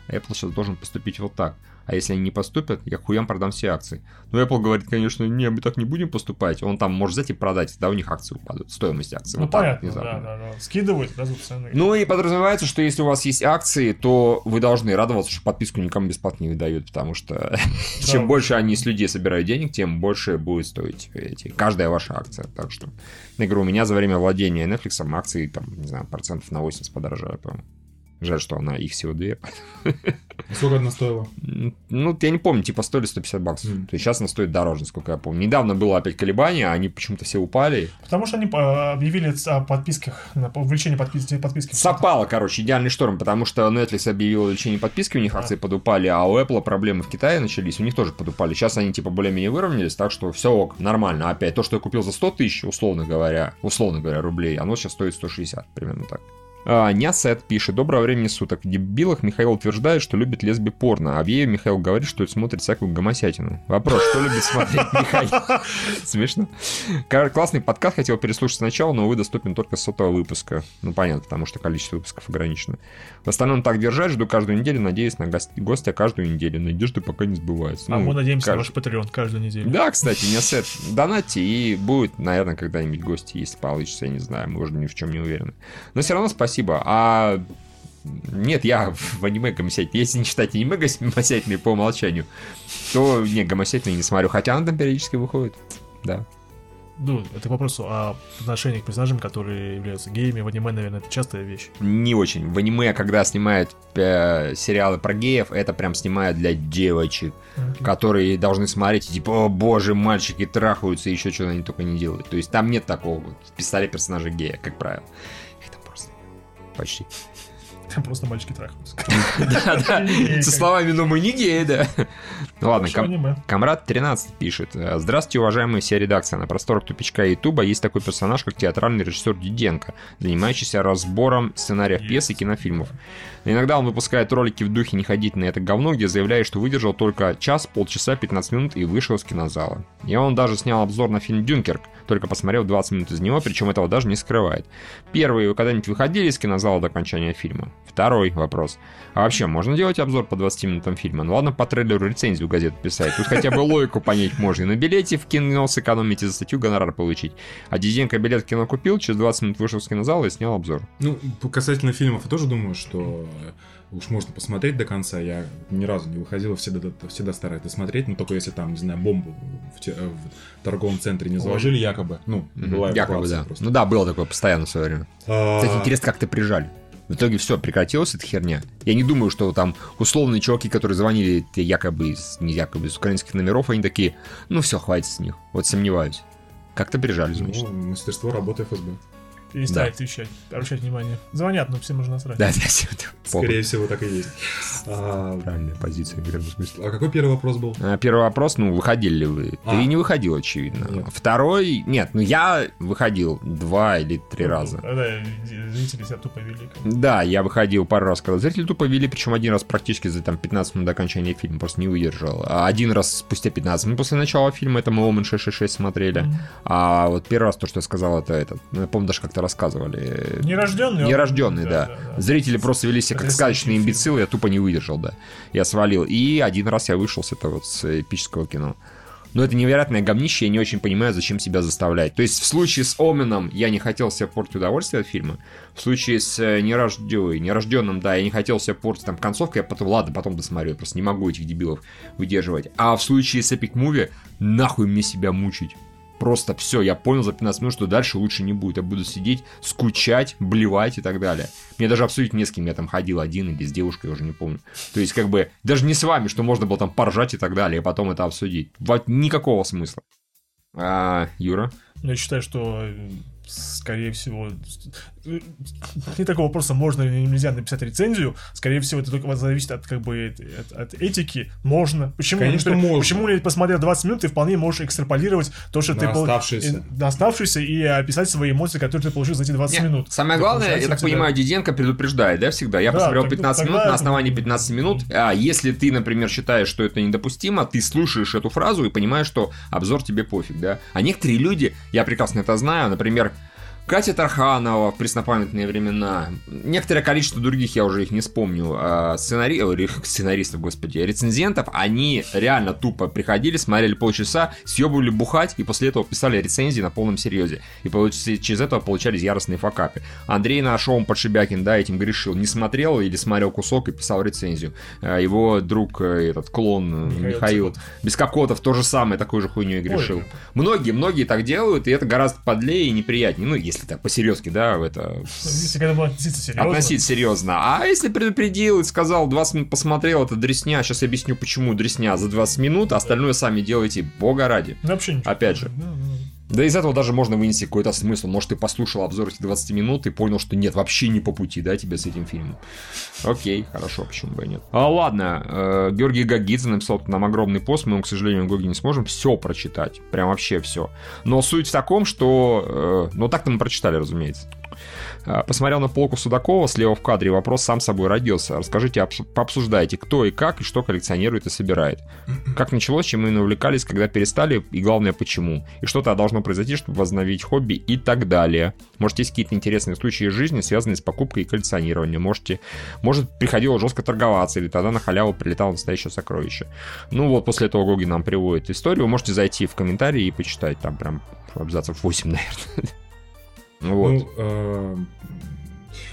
A: Apple сейчас должен поступить вот так. А если они не поступят, я хуям продам все акции. Ну, Apple говорит, конечно, не, мы так не будем поступать. Он там может взять и продать, тогда у них акции упадут, стоимость акций.
B: Ну,
A: Вот так
B: понятно, да,
A: внезапно.
B: да, да. Скидывают, сразу цены.
A: Ну и подразумевается, что если у вас есть акции, то вы должны радоваться, что подписку никому бесплатно не выдают, потому что (laughs) чем больше они с людей собирают денег, тем больше будет стоить эти, каждая ваша акция. Так что, я говорю, у меня за время владения Netflix акции, там, не знаю, процентов на 80 подорожали, по-моему. Жаль, что она их всего две.
C: Сколько одна стоила?
A: Ну, я не помню, типа стоили 150 баксов.
C: Мгм.
A: То есть сейчас она стоит дороже, насколько я помню. Недавно было опять колебания, они почему-то все упали.
B: Потому что они э, объявили о подписках, на увеличении подписки. подписки.
A: Совпало, короче, идеальный шторм, потому что Netflix объявил увеличение подписки, у них акции подупали, а у Apple проблемы в Китае начались, у них тоже подупали. Сейчас они типа более-менее выровнялись, так что все ок, нормально. Опять, то, что я купил за 100 тысяч, условно говоря, условно говоря, рублей, оно сейчас стоит 160, примерно так. А, Нясет пишет. Доброго времени суток. В дебилах Михаил утверждает, что любит лесби порно, а в Еве Михаил говорит, что смотрит всякую гомосятину. Вопрос, что любит смотреть (laughs) Михаил? Смешно. Классный подкаст, хотел переслушать сначала, но, увы, доступен только с сотого выпуска. Ну, понятно, потому что количество выпусков ограничено. В остальном так держать, жду каждую неделю, надеюсь на гост- гостя каждую неделю. Надежды пока не сбываются.
B: А
A: Ну,
B: мы надеемся на
A: кажд-
B: ваш Patreon каждую неделю.
A: да, кстати, не сет. Донатьте, и будет, наверное, когда-нибудь гости, если получится, я не знаю, мы уже ни в чем не уверены. Но все равно спасибо. А нет, я в аниме гомосятельный. Если не читать аниме гомосятельные по умолчанию, то не, гомосятельные не смотрю. Хотя она там периодически выходит. Да.
B: Ну, это к вопросу о отношении к персонажам, которые являются геями. В аниме, наверное, это частая вещь.
A: Не очень. В аниме, когда снимают э, сериалы про геев, это прям снимают для девочек, которые должны смотреть типа, о боже, мальчики трахаются, и еще что они только не делают. То есть там нет такого в пистоле персонажа гея, как правило. Почти.
B: Там просто мальчики трахаются.
A: Да, да. Со словами, ну мы не геи, да. Ладно. Комрад 13 пишет. Здравствуйте, уважаемая вся редакция. На просторах тупичка ютуба есть такой персонаж, как театральный режиссер Диденко, занимающийся разбором сценариев пьес и кинофильмов. Иногда он выпускает ролики в духе «Не ходить на это говно», где заявляет, что выдержал только час, полчаса, 15 минут и вышел из кинозала. И он даже снял обзор на фильм «Дюнкерк», только посмотрев 20 минут из него, причем этого даже не скрывает. Первый, вы когда-нибудь выходили из кинозала до окончания фильма? Второй вопрос. А вообще, можно делать обзор по 20 минутам фильма? Ну ладно, по трейлеру рецензию в газету писать. Тут хотя бы логику понять можно. И на билете в кино сэкономить и за статью гонорар получить. А Диденко билет в кино купил, через 20 минут вышел из кинозала и снял обзор.
C: Ну, касательно фильмов, я тоже думаю, что уж можно посмотреть до конца. Я ни разу не выходил, всегда, всегда стараюсь досмотреть, но только если там, не знаю, бомбу в, те- э, в торговом центре не заложили, якобы. Ну, была
A: Якобы, да.
C: просто.
A: Ну да, было такое постоянно в свое время.
C: А,
A: Кстати, интересно, как ты прижали. В итоге все, прекратилась эта херня. Я не думаю, что там условные чуваки, которые звонили якобы не якобы из украинских номеров, они такие, ну все, хватит с них. Вот сомневаюсь. Как-то прижали, значит.
C: ну, мастерство работы ФСБ.
B: Перестать отвечать, обращать внимание. Звонят, но всем можно насрать.
A: Да, да.
C: Скорее всего, так и есть. А,
A: Правильная позиция, в этом смысле.
C: а какой первый вопрос был?
A: А, Первый вопрос, ну, выходили ли вы?
C: А.
A: Ты не выходил, очевидно.
C: Нет.
A: Второй, нет, ну я выходил два или три раза.
B: Да, зрители себя тупо вели.
A: Да, я выходил пару раз, когда зрители тупо вели, причем один раз практически за там 15 минут до окончания фильма, просто не выдержал. А один раз спустя 15 минут после начала фильма, это мы Омен 666 смотрели. А вот первый раз то, что я сказал, это этот, ну, я помню, даже как-то рассказывали.
B: Нерожденный. он-
A: Нерожденный, да. Зрители просто вели себя как сказочные имбецилы, я тупо не выдержал, да. Я свалил. И один раз я вышел с этого вот с эпического кино. Но это невероятное говнище, я не очень понимаю, зачем себя заставлять. То есть в случае с Оменом я не хотел себе портить удовольствие от фильма. В случае с э, нерождёй, нерожденным, да, я не хотел себе портить там концовку, я потом, ладно, потом досмотрю, я просто не могу этих дебилов выдерживать. А в случае с Epic Movie, нахуй мне себя мучить. Просто все, я понял за 15 минут, что дальше лучше не будет. Я буду сидеть, скучать, блевать и так далее. Мне даже обсудить не с кем, я там ходил один или с девушкой, я уже не помню. То есть, как бы, даже не с вами, что можно было там поржать и так далее, и потом это обсудить. Вот никакого смысла. А, Юра?
B: Я считаю, что, э, скорее всего, не такого вопроса, можно или нельзя написать рецензию. Скорее всего, это только зависит от, как бы, от, от этики. Можно. Почему?
C: Конечно,
B: Например,
C: можно.
B: Почему, не посмотрев 20 минут, ты вполне можешь экстраполировать то, что
C: На
B: ты... пол-
C: оставшиеся.
B: и- На оставшиеся и описать свои эмоции, которые ты получил за эти 20
A: Не,
B: минут.
A: Самое
B: Это
A: главное, я так
B: тебя-
A: понимаю, Диденко предупреждает, да, всегда. Я
B: Да,
A: посмотрел
B: тогда-
A: 15 минут,
B: тогда-
A: на основании 15 минут. А если ты, например, считаешь, что это недопустимо, ты слушаешь эту фразу и понимаешь, что обзор тебе пофиг, да. А некоторые люди, я прекрасно это знаю, например, Катя Тарханова в преснопамятные времена. Некоторое количество других, я уже их не вспомню, а, сценари... сценаристов, господи, рецензентов, они реально тупо приходили, смотрели полчаса, съебывали бухать, и после этого писали рецензии на полном серьезе. И через это получались яростные факапы. Андрей на шоу Подшибякин, да, этим грешил. Не смотрел или смотрел кусок и писал рецензию. А Его друг, э, этот клон э,
B: Михаил
A: Михаил, Бескокотов тоже самое такой же хуйней грешил.
B: Ой.
A: Многие, многие так делают, и это гораздо подлее и неприятнее. Ну, если так по-серьезки, да, в это...
B: Если к этому относиться серьезно.
A: Относить серьезно. А если предупредил и сказал, 20 минут посмотрел, это дресня, сейчас объясню, почему дресня за 20 минут, а остальное сами делайте, бога ради.
B: Ну, вообще ничего.
A: Опять же.
B: Ну, ну.
A: Да из этого даже можно вынести какой-то смысл. Может, ты послушал обзор этих 20 минут и понял, что нет, вообще не по пути, да, тебе с этим фильмом. Окей, хорошо, почему бы и нет. А, ладно, э, Георгий Гагидзе написал нам огромный пост, мы, к сожалению, в Гоге не сможем все прочитать, прям вообще все. Но суть в таком, что... э, ну, так-то мы прочитали, разумеется. А, Посмотрел на полку Судакова слева в кадре, вопрос сам собой родился. Расскажите, обс- пообсуждайте, кто и как, и что коллекционирует и собирает. Как началось, чем именно увлекались, когда перестали, и главное, почему. И что-то должно произойти, чтобы возобновить хобби и так далее. Может, есть какие-то интересные случаи из жизни, связанные с покупкой и коллекционированием. Можете, может, приходило жестко торговаться, или тогда на халяву прилетало настоящее сокровище. Ну вот, после этого Гоги нам приводит историю. Вы можете зайти в комментарии и почитать. Там прям абзацев 8, (laughs) наверное. Вот.
C: Ну, э,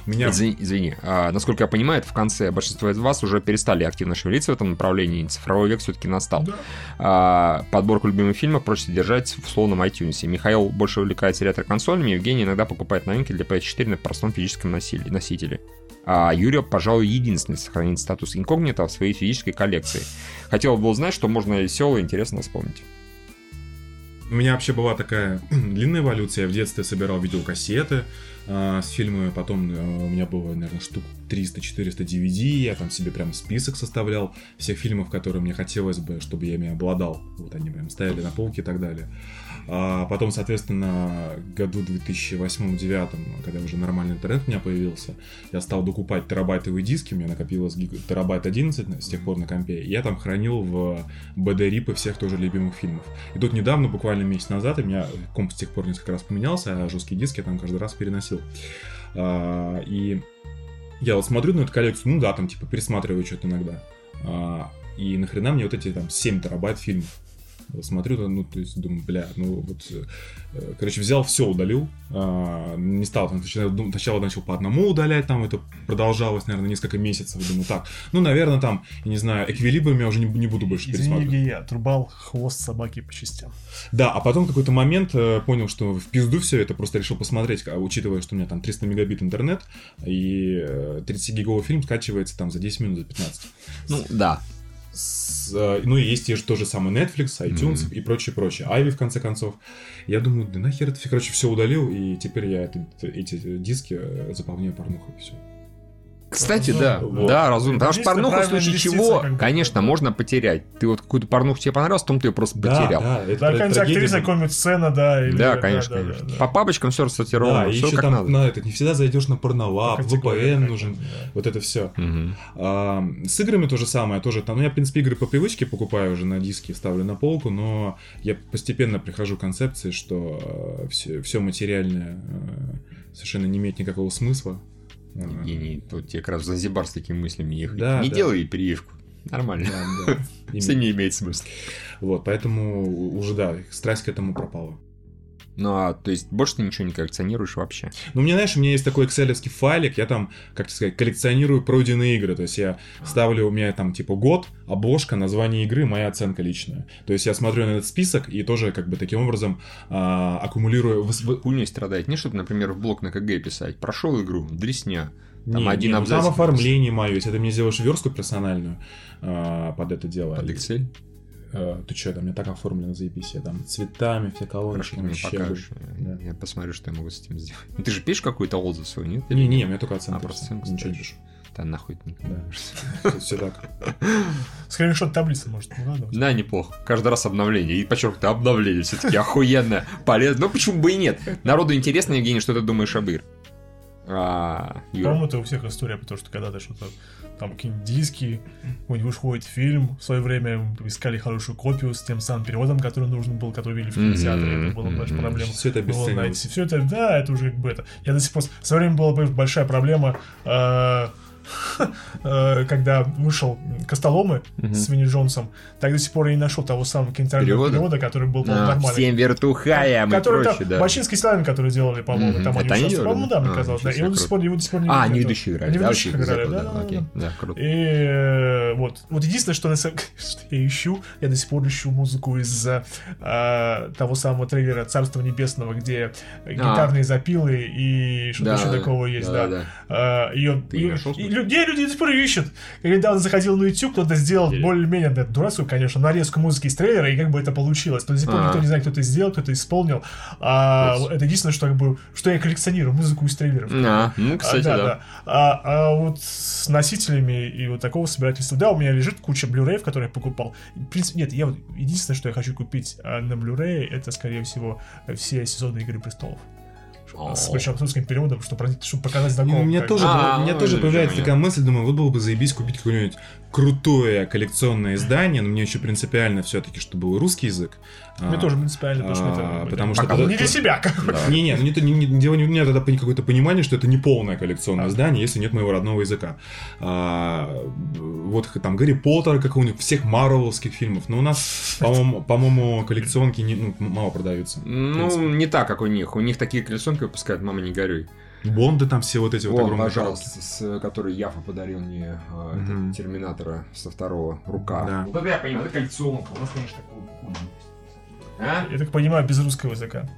C: меня...
A: Извини, извини. А, насколько я понимаю, это в конце большинство из вас уже перестали активно шевелиться в этом направлении, цифровой век все-таки настал.
B: Да.
A: А, подборку любимых фильмов проще держать в условном iTunes. Михаил больше увлекается ретро-консолями, Евгений иногда покупает новинки для PS4 на простом физическом носителе. А Юрий, пожалуй, единственный сохранит статус инкогнито в своей физической коллекции. Хотел бы узнать, что можно веселое и интересно вспомнить.
C: У меня вообще была такая (clears throat) длинная эволюция. Я в детстве собирал видеокассеты э, с фильмами. Потом э, у меня было, наверное, штук 300-400 DVD. Я там себе прям список составлял всех фильмов, которые мне хотелось бы, чтобы я ими обладал. Вот они прям стояли на полке и так далее. А потом, соответственно, году 2008-2009, когда уже нормальный интернет у меня появился, я стал докупать терабайтовые диски, у меня накопилось гиг... терабайт 11 с тех пор на компе, и я там хранил в BD-рипы всех тоже любимых фильмов. И тут недавно, буквально месяц назад, у меня комп с тех пор несколько раз поменялся, а жесткие диски я там каждый раз переносил. А, и я вот смотрю на эту коллекцию, ну да, там типа пересматриваю что-то иногда. А, и нахрена мне вот эти там 7 терабайт фильмов? Смотрю, ну, то есть думаю, бля, ну вот, э, короче, взял, все удалил, а, не стал там, сначала начал по одному удалять, там это продолжалось, наверное, несколько месяцев, думаю, так, ну, наверное, там, я не знаю, эквилибриум я уже не, не буду больше
B: Извини, пересматривать. я отрубал хвост собаки по частям.
C: Да, а потом какой-то момент э, понял, что в пизду все это, просто решил посмотреть, учитывая, что у меня там 300 мегабит интернет, и 30-гиговый э, фильм скачивается там за 10 минут, за 15.
A: Ну, да,
C: с, э, ну и есть те же то же самое Netflix, iTunes mm-hmm. и прочее, прочее. Айви, в конце концов. Я думаю, да нахер это, короче, все удалил, и теперь я это, эти диски э, заполняю порнухой, все.
A: Кстати, да, вот. да, разумно. Потому что порнуху в случае чего, конечно, можно потерять. Ты вот какую-то порнуху тебе понравилась, потом ты ее просто
B: да,
A: потерял.
B: Да, это, да, какая-нибудь актриса, какая-нибудь сцена, да.
A: Или... Да, конечно, да, конечно. Да, да. По папочкам все рассортировано, да, все еще как там, надо.
C: На это, не всегда зайдешь на порнолаб, VPN нужен, да. вот это все.
A: Угу.
C: А, с играми то же самое, тоже там, ну я, в принципе, игры по привычке покупаю уже на диски, ставлю на полку, но я постепенно прихожу к концепции, что все, э, все материальное э, совершенно не имеет никакого смысла.
A: Евгений, тут тебе как раз в Занзибар с такими мыслями ехать. Да, не да. делай прививку. Нормально. Да, да. (laughs) Все не имеет смысла.
C: Вот, поэтому уже, да, страсть к этому пропала.
A: Ну, а, то есть, больше ты ничего не коллекционируешь вообще?
C: Ну, меня, знаешь, у меня есть такой excel файлик, я там, как сказать, коллекционирую пройденные игры, то есть я ставлю, у меня там, типа, год, обложка, название игры, моя оценка личная. То есть я смотрю на этот список и тоже, как бы, таким образом а, аккумулирую...
A: Хуйней страдает. Не, чтобы, например, в блог на КГ писать, прошел игру, дресня,
C: там не, один не, ну, абзац. Там оформление мое есть. Это мне сделаешь верстку персональную а, под это дело.
A: Под Excel?
C: Э, ты что, там мне так оформлено, заебись, я там цветами, все колоночки.
A: Хорошо, мне покажешь. Да. Я посмотрю, что я могу с этим сделать. Ну, ты же пишешь какую-то отзыв свой, нет?
C: Не, не, у меня только оценка.
A: А, просто оценку Ничего не пишу. Да нахуй
C: не да. Все так. (laughs)
B: Скриншот таблицы может
A: Да, неплохо. Каждый раз обновление. И подчеркнуто обновление. Все-таки охуенно, полезно. Ну почему бы и нет? Народу интересно, Евгений, что ты думаешь об играх?
B: А, По-моему, это у всех история, потому что когда ты что-то там какие-нибудь диски, какой-нибудь выходит фильм, в свое время искали хорошую копию с тем самым переводом, который нужен был, который вели в кинотеатре, mm-hmm. это была большая mm-hmm. проблема.
C: Все это было найти.
B: Все это, да, это уже как бы это. Я до сих пор, в свое время была большая проблема, Э, когда вышел Костоломы с Винни Джонсом, так до сих пор я не нашел того самого кинотеатрального перевода, который был, по-моему,
A: а, нормальный. Всем вертухая,
B: мы который прочее, да. Бачинский Славин, который делали, по-моему, там они участвовали. По-моему, да, мне а, казалось, да. И он до сих пор, его до сих пор
A: не А, не ведущие играли.
B: Не ведущие играли, да. Окей,
A: да, круто.
B: И э, вот, вот единственное, (laughs) что я ищу, я до сих пор ищу музыку из э, того самого трейлера «Царства небесного», где а. гитарные запилы и что-то еще такого есть, да. Ее, где люди до сих пор ищут. Я недавно заходил на YouTube, кто-то сделал более-менее да, дурацкую, конечно, нарезку музыки из трейлера, и как бы это получилось. Но до сих пор никто не знает, кто это сделал, кто это исполнил. А, это единственное, что, как бы, что я коллекционирую, музыку из трейлеров.
A: А, ну, кстати, а, да. да.
B: А, а вот с носителями и вот такого собирательства, да, у меня лежит куча Blu-ray, которые я покупал. В принципе, нет, я вот единственное, что я хочу купить а, на Blu-ray, это, скорее всего, все сезоны Игры престолов с причем с русским переводом, чтобы, чтобы показать знакомым.
C: У меня тоже, а, у меня тоже появляется такая мысль, думаю, вот было бы заебись купить какой-нибудь крутое коллекционное издание, но мне еще принципиально все-таки, чтобы был русский язык.
B: Мне а, тоже принципиально, потому что
C: это... Потому что
B: не для себя.
C: Не-не, ну не, не, дело не, нет тогда какое-то понимание, что это не полное коллекционное издание, если нет моего родного языка. А, вот там Гарри Поттер, как у них, всех марвеловских фильмов, но у нас, по-моему, по-моему коллекционки не, ну, мало продаются.
A: Ну, не так, как у них. У них такие коллекционки выпускают «Мама, не горюй».
C: Бонды там все вот эти вот, вот огромные
A: пожалуйста, с, который Яфа подарил мне mm-hmm. Терминатора со второго рука. Да. Вот это я понимаю, это коллекционка. У нас, конечно, такой
B: а? Я так понимаю, без русского языка.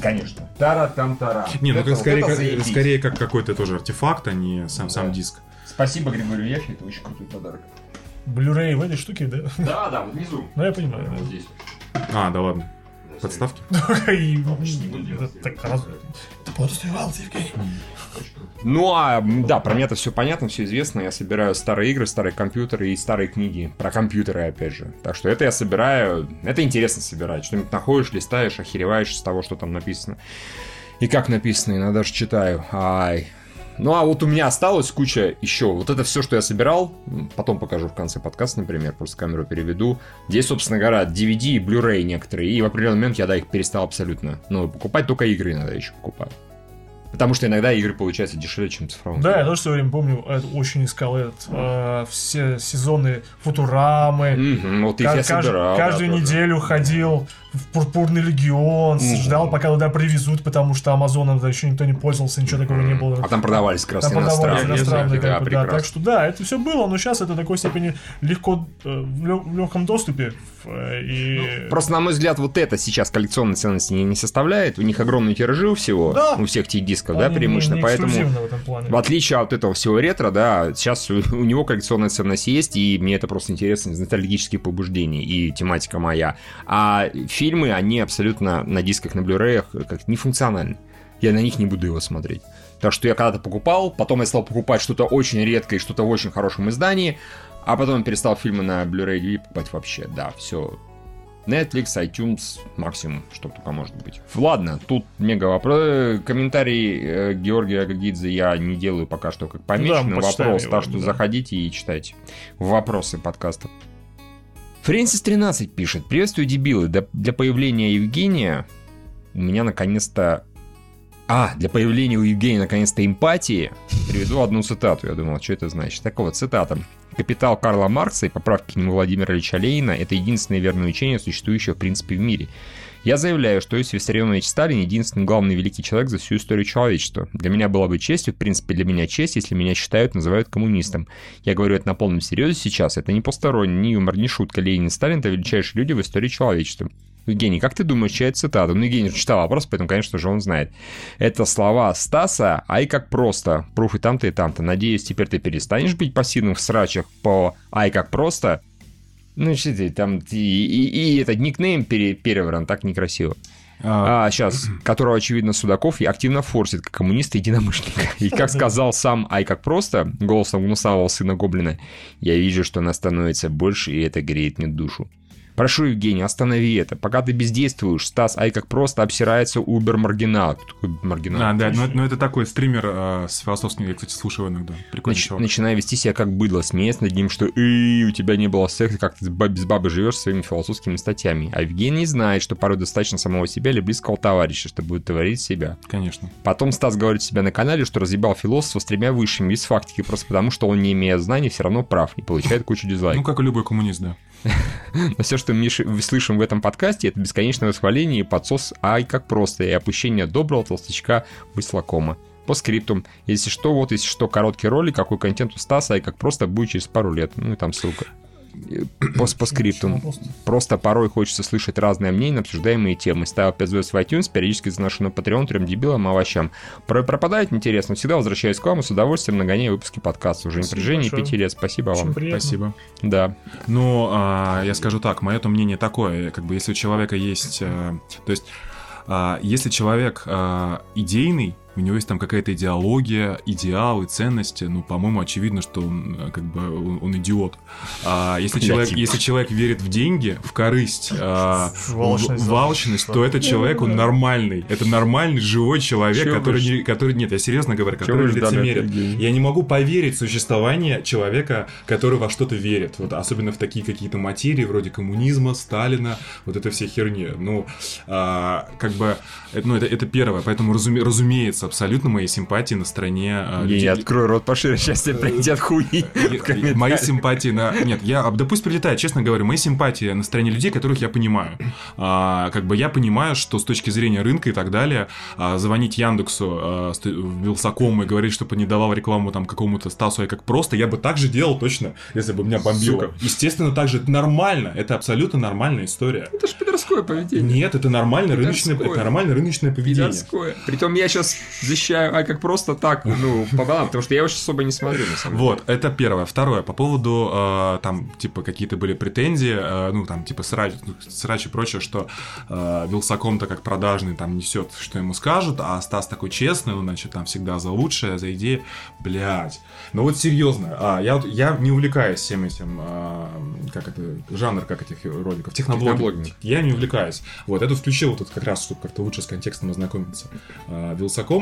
A: Конечно. Тара-там-тара.
C: Не, ну как, скорее, как, скорее как какой-то тоже артефакт, а не сам, да. сам диск.
A: Спасибо, Григорий Яфи, это очень крутой подарок.
B: Blu-ray в этой штуке, да?
A: Да, да, вот внизу.
B: Ну, я понимаю.
A: Вот здесь.
C: А, да ладно. Подставки? (laughs)
B: Так подозревался, Евгений?
A: Ну, а, да, про меня это все понятно, все известно. Я собираю старые игры, старые компьютеры и старые книги. Про компьютеры, опять же. Так что это я собираю... Это интересно собирать. Что-нибудь находишь, листаешь, охереваешь с того, что там написано. И как написано, иногда даже читаю. Ай. Ну, а вот у меня осталось куча еще. Вот это все, что я собирал, потом покажу в конце подкаста, например, просто камеру переведу. Здесь, собственно говоря, DVD и Blu-ray некоторые. И в определенный момент я, да, их перестал абсолютно. Ну, покупать только игры иногда еще покупаю. Потому что иногда игры получаются дешевле, чем цифровые.
B: Да, я тоже все время помню, это, очень искал этот, э, все сезоны Футурамы.
A: Мгм, вот их я собирал. да,
B: каждую
A: тоже.
B: неделю ходил в Пурпурный легион,
A: Мгм.
B: ждал, пока туда привезут, потому что Амазоном еще никто не пользовался, ничего такого не было.
A: А там продавались как раз
B: Там продавались
A: иностранные.
B: иностранные,
A: да,
B: как бы, да. Так что да, это все было, но сейчас это в такой степени легко э, в легком доступе. э, И...
A: Просто, на мой взгляд, вот это сейчас коллекционной ценности не, не составляет. У них огромные тиражи у всего,
B: Да.
A: у всех этих дисков, да,
B: Они не-
A: преимущественно.
B: не
A: Поэтому,
B: в этом плане.
A: в отличие от этого всего ретро, да, сейчас у, у него коллекционная ценность есть, и мне это просто интересно из ностальгических побуждений, и тематика моя. А фильмы, они абсолютно на дисках, на блюреях как нефункциональны. Я на них не буду его смотреть. Так что я когда-то покупал, потом я стал покупать что-то очень редкое и что-то в очень хорошем издании, а потом перестал фильмы на Blu-ray DVD покупать вообще. Да, все. Netflix, iTunes, максимум, что только может быть. Ладно, тут мега вопрос. Комментарий э, Георгия Агагидзе я не делаю пока что как
B: мы почитаем
A: вопрос,
B: его,
A: так что
B: да.
A: заходите и читайте вопросы подкаста. Фрэнсис 13 пишет. Приветствую, дебилы. Для появления Евгения у меня наконец-то... А, для появления у Евгения наконец-то эмпатии приведу одну цитату. Я думал, что это значит. Так вот, цитата. «Капитал Карла Маркса и поправки к нему Владимира Ильича Ленина – это единственное верное учение, существующее в принципе в мире. Я заявляю, что Иосиф Виссарионович Сталин единственный главный великий человек за всю историю человечества. Для меня была бы честью, в принципе, для меня честь, если меня считают, называют коммунистом. Я говорю это на полном серьезе сейчас. Это не посторонний, ни юмор, ни шутка. Ленин и Сталин – это величайшие люди в истории человечества. Евгений, как ты думаешь, чья это цитата? Ну, Евгений читал вопрос, поэтому, конечно же, он знает. Это слова Стаса, ай как просто. Пруф и там-то, и там-то. Надеюсь, теперь ты перестанешь быть пассивным в срачах по ай как просто. Ну, что там, и, и, и этот никнейм пере, перевран, так некрасиво.
C: А,
A: А, сейчас, которого, очевидно, Судаков и активно форсит, как коммунист и единомышленника. (laughs) И как сказал сам Ай как просто, голосом гнусавого сына Гоблина, я вижу, что она становится больше, и это греет мне душу. Прошу, Евгений, останови это. Пока ты бездействуешь, Стас Ай как просто обсирается убер-маргинал. Такой маргинал?
C: а, да, ну, ну это такой стример а, с философским, я, кстати, слушаю иногда. Прикольный
A: Нач-
C: чувак.
A: начиная вести себя как быдло, смеясь над ним, что «Эй, у тебя не было секса, как ты без бабы живешь своими философскими статьями». А Евгений знает, что порой достаточно самого себя или близкого товарища, чтобы творить себя.
C: Конечно.
A: Потом Стас говорит себя на канале, что разъебал философа с тремя высшими без фактики, просто потому что он, не имея знаний, все равно прав и получает кучу
C: Ну,
A: дизлайков.
C: как и любой коммунист, да. (laughs)
A: Но все, что мы ши- слышим в этом подкасте, это бесконечное восхваление и подсос ай как просто, и опущение доброго толстячка выслакома. По скриптум. Если что, вот если что, короткий ролик, какой контент у Стаса, и как просто будет через пару лет. Ну и там ссылка. По, по скриптум. Просто порой хочется слышать разные мнения на обсуждаемые темы. Ставил 5 звезд в iTunes, периодически заношу на Patreon трем дебилам и овощам. Порой пропадает интерес, но всегда возвращаюсь к вам и с удовольствием нагоняю выпуски подкаста. Уже на
B: Спасибо
A: протяжении
B: большое.
A: пяти лет. Спасибо
B: Очень
A: вам.
B: приятно.
C: Спасибо.
A: Да.
C: Ну, а, я скажу так, мое то мнение такое, как бы если у человека есть, э, то есть, а, если человек а, идейный, у него есть там какая-то идеология, идеалы, ценности, ну, по-моему, очевидно, что он э, как бы он, он идиот. А, если, человек, если человек верит в деньги, в корысть, а,
B: В алчность,
C: в, в алчность, то этот человек, он нормальный. Это нормальный, живой человек,
A: Чего
C: который, не, который... Нет, я серьезно говорю, который лицемерит. Я не могу поверить в существование человека, который во что-то верит. Вот особенно в такие какие-то материи, вроде коммунизма, Сталина, вот это все херни. Ну, а, как бы, это, ну, это, это первое. Поэтому, разуме- разумеется, абсолютно мои симпатии на стороне
A: Я не
C: людей-
A: открою рот пошире, сейчас тебе прилетят хуи. (laughs)
C: Мои симпатии на... Нет, я... Да пусть прилетает, честно говорю, мои симпатии на стороне людей, которых я понимаю. А, как бы я понимаю, что с точки зрения рынка и так далее, а, звонить Яндексу а, ст- в Вилсаком и говорить, чтобы не давал рекламу там какому-то Стасу, я как просто, я бы так же делал точно, если бы меня бомбило.
A: Сука.
C: Естественно, так же, это нормально, это абсолютно нормальная история.
A: Это же пидорское поведение.
C: Нет, это нормальное рыночное, это нормальное рыночное поведение.
A: Пидорское. Притом я сейчас защищаю, а как просто так, ну, по балам, потому что я очень особо не смотрю, на самом
C: Вот, это первое. Второе, по поводу, э, там, типа, какие-то были претензии, э, ну, там, типа, срач, срач и прочее, что э, Вилсаком-то как продажный там несет, что ему скажут, а Стас такой честный, он, значит, там всегда за лучшее, за идеи. Блядь. Ну вот серьезно, а, я, я не увлекаюсь всем этим, а, как это, жанр, как этих роликов, техноблоги.
A: Техноблогинг.
C: Я не увлекаюсь. Вот, тут включил вот тут как раз, чтобы как-то лучше с контекстом ознакомиться. А,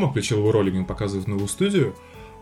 C: Вилсакома, включил его ролик, он показывает новую студию.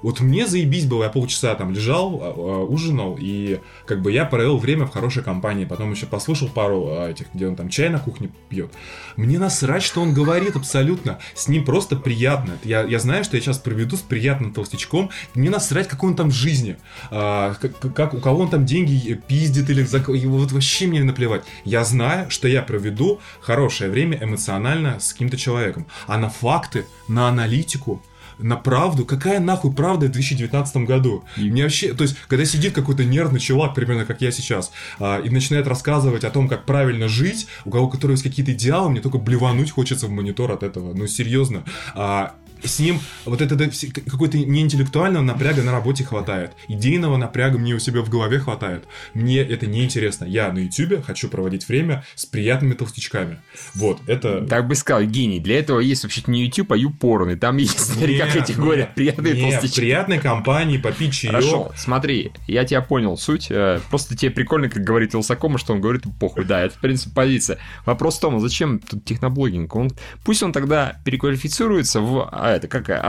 C: Вот мне заебись было, я полчаса там лежал, а, а, ужинал, и как бы я провел время в хорошей компании, потом еще послушал пару а, этих, где он там чай на кухне пьет. Мне насрать, что он говорит абсолютно, с ним просто приятно. Я, я знаю, что я сейчас проведу с приятным толстячком, мне насрать, какой он там в жизни, а, как, как- у кого он там деньги пиздит или за вот вообще мне наплевать. Я знаю, что я проведу хорошее время эмоционально с каким-то человеком, а на факты, на аналитику, на правду. Какая нахуй правда в 2019 году? Мне вообще, то есть, когда сидит какой-то нервный чувак, примерно как я сейчас, а, и начинает рассказывать о том, как правильно жить, у кого который есть какие-то идеалы, мне только блевануть хочется в монитор от этого. Ну, серьезно. А, с ним вот это все- какой-то неинтеллектуального напряга на работе хватает. Идейного напряга мне у себя в голове хватает. Мне это неинтересно. Я на ютубе хочу проводить время с приятными толстячками. Вот, это...
A: Так бы сказал, гений. Для этого есть вообще не YouTube, а YouPorn. И там есть, смотри, как эти
C: нет,
A: приятные
C: нет,
A: толстячки.
C: приятной компании попить чаек.
A: Хорошо, смотри, я тебя понял суть. э, Просто тебе прикольно, как говорит Вилсакома, что он говорит, похуй, да, это, в принципе, позиция. Вопрос в том, а зачем тут техноблогинг? Он, пусть он тогда переквалифицируется в, а это, как, а-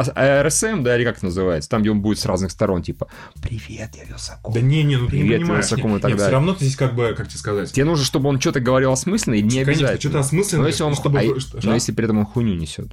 A: АРСМ, да, или как это называется, там, где он будет с разных сторон, типа, привет, я Вилсаком.
C: Да не, не, ну ты не
A: Привет,
C: понимаешь.
A: Вилсаком
C: Не,
A: и так
C: не,
A: далее.
C: все равно ты здесь как бы, как тебе сказать,
A: Тебе нужно, чтобы он что-то говорил осмысленно или не
C: Конечно,
A: обязательно?
C: что-то осмысленное,
A: Но если он,
C: чтобы-
A: а- но если при этом он хуйню несет.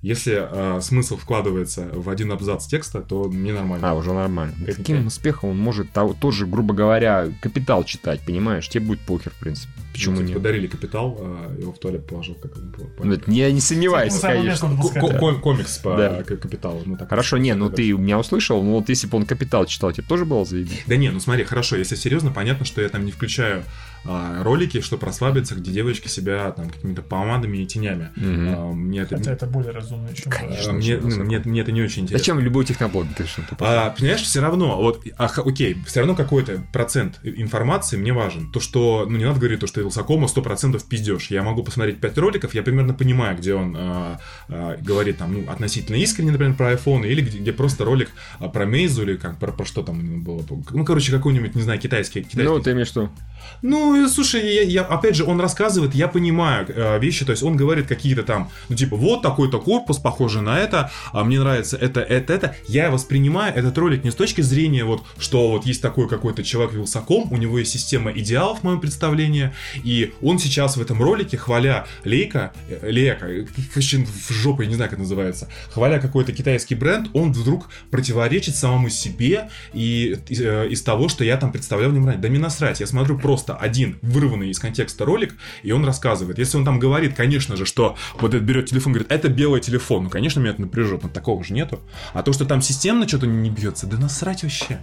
C: Если э, смысл вкладывается в один абзац текста, то мне нормально.
A: А, уже нормально.
C: Как
A: Каким успехом он может того- тоже, грубо говоря, капитал читать, понимаешь? Тебе будет похер, в принципе. Почему
C: Ну,
A: нет?
C: подарили капитал, э, его в туалет положил, как он был.
A: Ну, Я не сомневаюсь, конечно.
C: Ко- комикс по
A: Да.
C: капиталу. ну, так
A: Хорошо, не, ну ты меня услышал, ну вот если бы он капитал читал, тебе тоже было заебись?
C: Да не, ну смотри, хорошо, если серьезно, понятно, что я там не включаю а, ролики, чтобы расслабиться, где девочки себя там какими-то помадами и тенями.
A: Мгм.
C: А, мне это,
B: Хотя это более разумно, чем...
A: Конечно.
C: а, мне, ну, мне, мне это не очень интересно.
A: Зачем любой техноблог, ты что?
C: А, понимаешь, все равно, вот, а, окей, все равно какой-то процент информации мне важен. То, что, ну, не надо говорить, то, что Вилсакома 100% пиздешь. Я могу посмотреть 5 роликов, я примерно понимаю, где он а, а, говорит там, ну, относительно искренне, например, про iPhone, или где, где просто ролик а, про Мейзу, или как, про, про что там было. Ну, короче, какой-нибудь, не знаю, китайский. китайский
A: Ну, ты имеешь что?
C: ну, и, слушай, я, я- опять же, он рассказывает, я понимаю э, вещи, то есть он говорит какие-то там, ну, типа, вот такой-то корпус, похожий на это, а мне нравится это, это, это. Я воспринимаю этот ролик не с точки зрения, вот, что вот есть такой какой-то человек Вилсаком, у него есть система идеалов, в моем представлении, и он сейчас в этом ролике, хваля Лейка, э, Лейка, э, в жопу, я не знаю, как называется, хваля какой-то китайский бренд, он вдруг противоречит самому себе и э, из того, что я там представлял в нем ранее. Да мне насрать, я смотрю просто один вырванный из контекста ролик, и он рассказывает. Если он там говорит, конечно же, что вот этот берет телефон, говорит, это белый телефон, ну, конечно, меня это напряжет, но такого же нету. А то, что там системно что-то не бьется, да насрать вообще.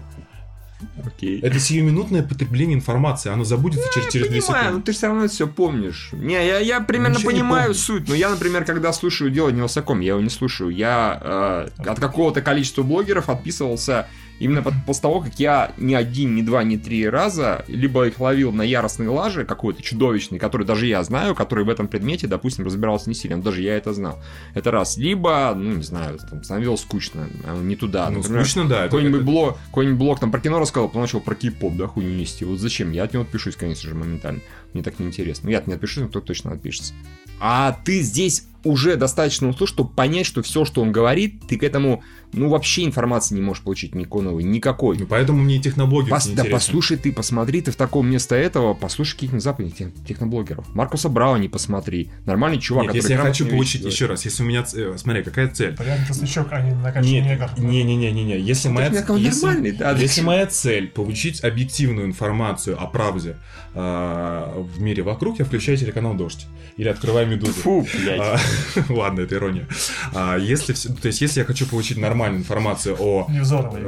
A: Окей.
C: Это сиюминутное потребление информации, оно забудется через, через 2
A: Понимаю, но
C: секунды.
A: ты все равно это все помнишь. Не, я, я примерно
C: Ничего
A: понимаю суть. Но я, например, когда слушаю дело не Вилсаком, я его не слушаю. Я э, от какого-то количества блогеров отписывался именно после того, как я ни один, ни два, ни три раза либо их ловил на яростной лаже какой-то чудовищный, который даже я знаю, который в этом предмете, допустим, разбирался не сильно, но даже я это знал. Это раз. Либо, ну, не знаю, там, становилось скучно, а, не туда.
C: Ну,
A: Например,
C: скучно, да.
A: какой-нибудь
C: это-
A: блог, какой-нибудь блог там про кино рассказал, потом начал про кей-поп, да, хуйню нести. Вот зачем? Я от него отпишусь, конечно же, моментально. Мне так неинтересно. Я не отпишусь, но кто-то точно отпишется. А ты здесь уже достаточно услышал, чтобы понять, что все, что он говорит, ты к этому, ну, вообще информации не можешь получить никакой новой, никакой.
C: Ну, поэтому мне и техноблоги
A: Пос- да послушай ты, посмотри ты в таком вместо этого, послушай каких-нибудь западных тех- техноблогеров. Маркуса Брауни посмотри. Нормальный чувак,
C: Нет, если я хочу получить,
A: вещи говорит.
C: еще раз, если у меня, э, смотри, какая цель?
B: Приятный толстячок, а не накачанный
C: Нет,
B: негр.
C: не, не, не, не, не. Если моя, если,
A: да,
C: если моя цель получить объективную информацию о правде а, в мире вокруг, я включаю телеканал Дождь или открываю Медузу.
A: Фу, блядь. (laughs)
C: Ладно, это ирония. А, если, то есть, если я хочу получить нормальную информацию о
B: Невзоровый.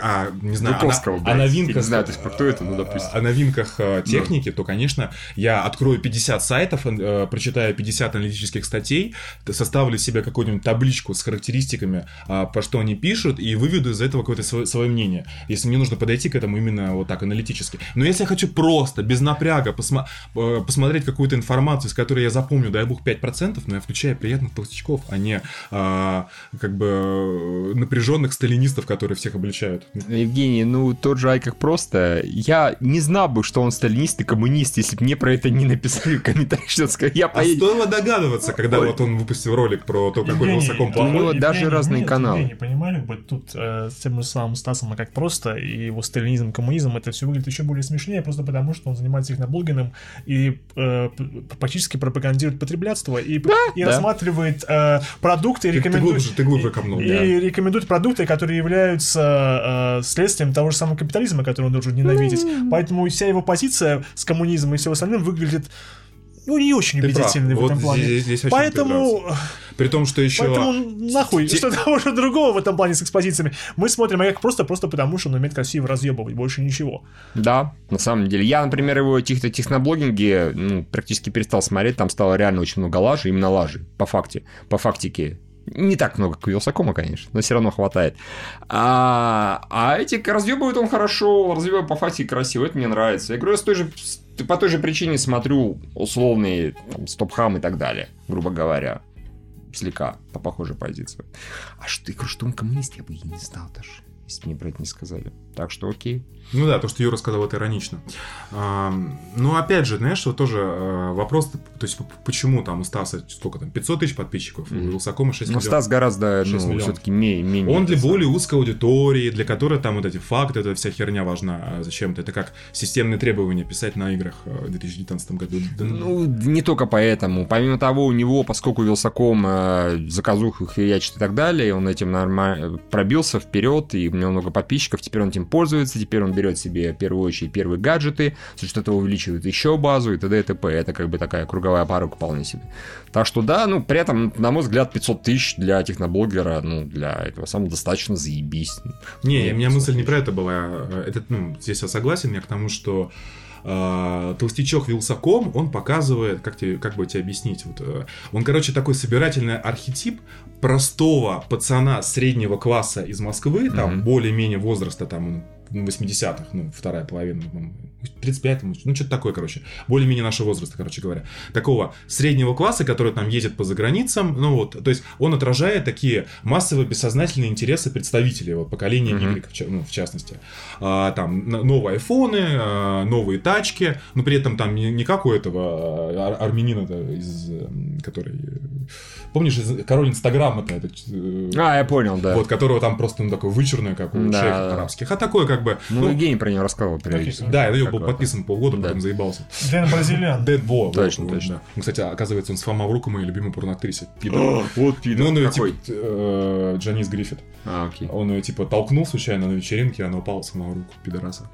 C: А, не знаю,
A: Жуковского,
C: о,
A: блядь.
C: о новинках...
A: Не знаю, то есть, кто это, ну, допустим.
C: О новинках э, техники, то, конечно, я открою 50 сайтов, э, прочитаю 50 аналитических статей, составлю себе какую-нибудь табличку с характеристиками, а, по что они пишут, и выведу из этого какое-то свое, свое мнение. Если мне нужно подойти к этому именно вот так аналитически. Но если я хочу просто, без напряга, посма- э, посмотреть какую-то информацию, с которой я запомню, дай бог, 5%, но я включаю приятных толстячков, а не а, как бы напряженных сталинистов, которые всех обличают.
A: Евгений, ну тот же Айках просто. Я не знал бы, что он сталинист и коммунист, если бы мне про это не написали в комментариях, что сказать. Я
C: А стоило догадываться, когда
A: Ой.
C: вот он выпустил ролик про то, какой
B: Евгений,
C: Вилсаком
A: у
C: плохой.
A: него
B: Евгений,
A: даже разные
B: нет,
A: каналы.
B: Евгений, понимали, бы тут э, с тем же самым Стасом, а как просто, и его сталинизм, коммунизм, это все выглядит еще более смешнее, просто потому что он занимается техноблогингом и э, практически пропагандирует потреблятство и, и
A: да.
B: рассматривает э, продукты и
C: Ты, ты
B: рекомендует...
C: глубже, ты глубже копнул.
B: И
C: да.
B: рекомендует продукты, которые являются э, следствием того же самого капитализма, который он должен ненавидеть. Поэтому вся его позиция с коммунизмом и всем остальным выглядит ну, не очень
C: Ты прав.
B: убедительной в
C: Вот
B: этом плане.
C: здесь-
B: Поэтому,
C: При том, что еще...
B: поэтому нахуй,
C: Те-
B: что-то (laughs) уже другого в этом плане с экспозициями. Мы смотрим а как просто, просто потому, что он умеет красиво разъебывать, больше ничего.
A: Да, на самом деле. Я, например, его тех- техноблогинге ну, практически перестал смотреть. Там стало реально очень много лажи, именно лажи, по факте, по фактике. Не так много, как у Вилсакома, конечно, но все равно хватает. А, а эти разъебывают он хорошо, разъебывает по фактике красиво, это мне нравится. Я говорю, я с той же, по той же причине смотрю условные там, стоп-хам и так далее, грубо говоря. Слегка по похожей позиции. А что, я говорю, что он коммунист, я бы и не знал даже, если мне про это не сказали. Так что окей.
C: Ну да, то, что Юра сказал, это иронично. Ам, Ну, опять же, знаешь, вот тоже э, вопрос, то есть почему там у Стаса сколько там, 500 тысяч подписчиков, у. Вилсакома 6
A: Ну,
C: миллионов.
A: Стас гораздо,
C: 6
A: ну, все-таки менее...
C: Он для более узкой аудитории, для которой там вот эти факты, эта вся херня важна а зачем-то. Это как системные требования писать на играх в 2019 году.
A: Ну, не только поэтому. Помимо того, у него, поскольку Вилсаком э, заказуху херячит и так далее, он этим нормально пробился вперед, и у него много подписчиков, теперь он этим пользуется, теперь он берет себе в первую очередь первые гаджеты, за счет этого увеличивает еще базу и т.д. и т.п. Это как бы такая круговая порука вполне себе. Так что да, ну, при этом, на мой взгляд, 500 тысяч для техноблогера, ну, для этого самого достаточно заебись.
C: Не,
A: Ну,
C: у меня мысль не про это была. Это, ну, здесь я согласен, я к тому, что э, толстячок Вилсаком, он показывает, как, тебе, как бы тебе объяснить, вот, э, он, короче, такой собирательный архетип простого пацана среднего класса из Москвы, там,
A: Мгм.
C: более-менее возраста, там, 80-х, ну, вторая половина, ну, 35 ну, что-то такое, короче, более-менее нашего возраста, короче говоря, такого среднего класса, который там ездит по заграницам, ну, вот, то есть он отражает такие массовые бессознательные интересы представителей вот, поколения
A: Мгм.
C: Y, ну, в частности. А, там новые айфоны, а, новые тачки, но при этом там не, не как у этого а, ар- армянина из, м, который... Помнишь, король Инстаграма-то, этот, э,
A: А, я понял, да.
C: вот, которого там просто ну, такой вычурный, как у
A: Да.
C: шейхов арабских, а такой как бы...
A: Ну,
C: ну,
A: Евгений про него рассказывал периодически.
C: да, я был подписан полгода,
A: Да.
C: потом заебался.
B: Дэн Бразилян.
C: Дэд Во.
A: Точно, точно.
C: Ну, кстати, оказывается, он с Фома Руку, моей любимой порноактрисе. Пидор.
A: вот
C: Ну, он ее, типа, э, Джанис Гриффит.
A: А, окей.
C: Он ее, типа, толкнул случайно на вечеринке, она упала в самую руку, пидораса.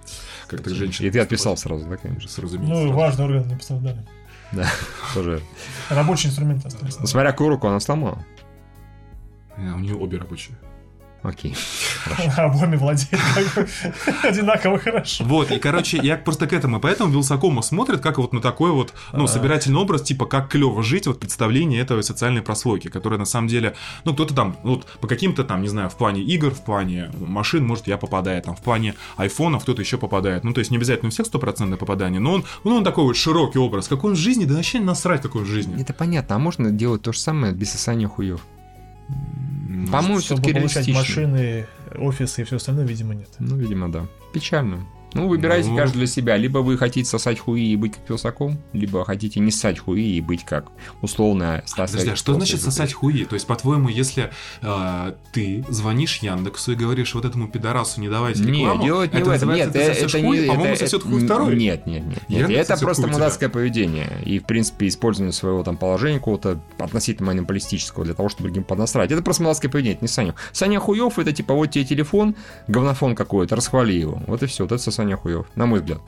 C: Как так женщина.
A: И ты отписал сразу, да, конечно?
C: С разумеется.
B: Ну,
C: сразу.
B: важный орган не пострадали.
A: Да, (laughs) тоже.
B: Рабочие инструменты остались.
A: Ну, смотря какую руку она сломала.
C: А, у нее обе рабочие.
A: Окей. (laughs)
B: Обоими владеет как бы (laughs) одинаково хорошо.
C: Вот, и, короче, я просто к этому. Поэтому Вилсакома смотрит как вот на такой вот, ну,
B: А.
C: собирательный образ, типа, как клево жить, вот представление этого социальной прослойки, которая на самом деле, ну, кто-то там, вот, по каким-то там, не знаю, в плане игр, в плане машин, может, я попадаю, там, в плане айфонов кто-то еще попадает. Ну, то есть не обязательно у всех стопроцентное попадание, но он, ну, он такой вот широкий образ. Какой он в жизни, да вообще насрать, какой он в жизни.
A: Это понятно, а можно делать то же самое без сосания хуев? По-моему, все-таки
B: получать
A: реалистично.
B: машины, офисы и все остальное, видимо, нет.
A: Ну, видимо, да. Печально. Ну, выбирайте
C: Ну.
A: каждый для себя. Либо вы хотите сосать хуи и быть как Вилсаком, либо хотите не ссать хуи и быть как условно Стас
C: Подожди, а что значит сосать хуи? То есть, по-твоему, если э, ты звонишь Яндексу и говоришь вот этому пидорасу не давайте
A: Не,
C: рекламу,
A: делать не
C: это
A: в этом. Нет, э,
C: сосешь
A: это
C: хуй?
A: не...
C: По-моему,
A: это-
C: сосет
A: это-
C: хуй второй.
A: Нет, нет, нет. нет. Это просто мудацкое поведение. И, в принципе, использование своего там положения какого-то относительно монополистического для того, чтобы другим поднасрать. Это просто мудацкое поведение, это не Саня. Саня хуев это типа вот тебе телефон, говнофон какой-то, расхвали его. Вот и все, вот это сосание хуев, на мой взгляд.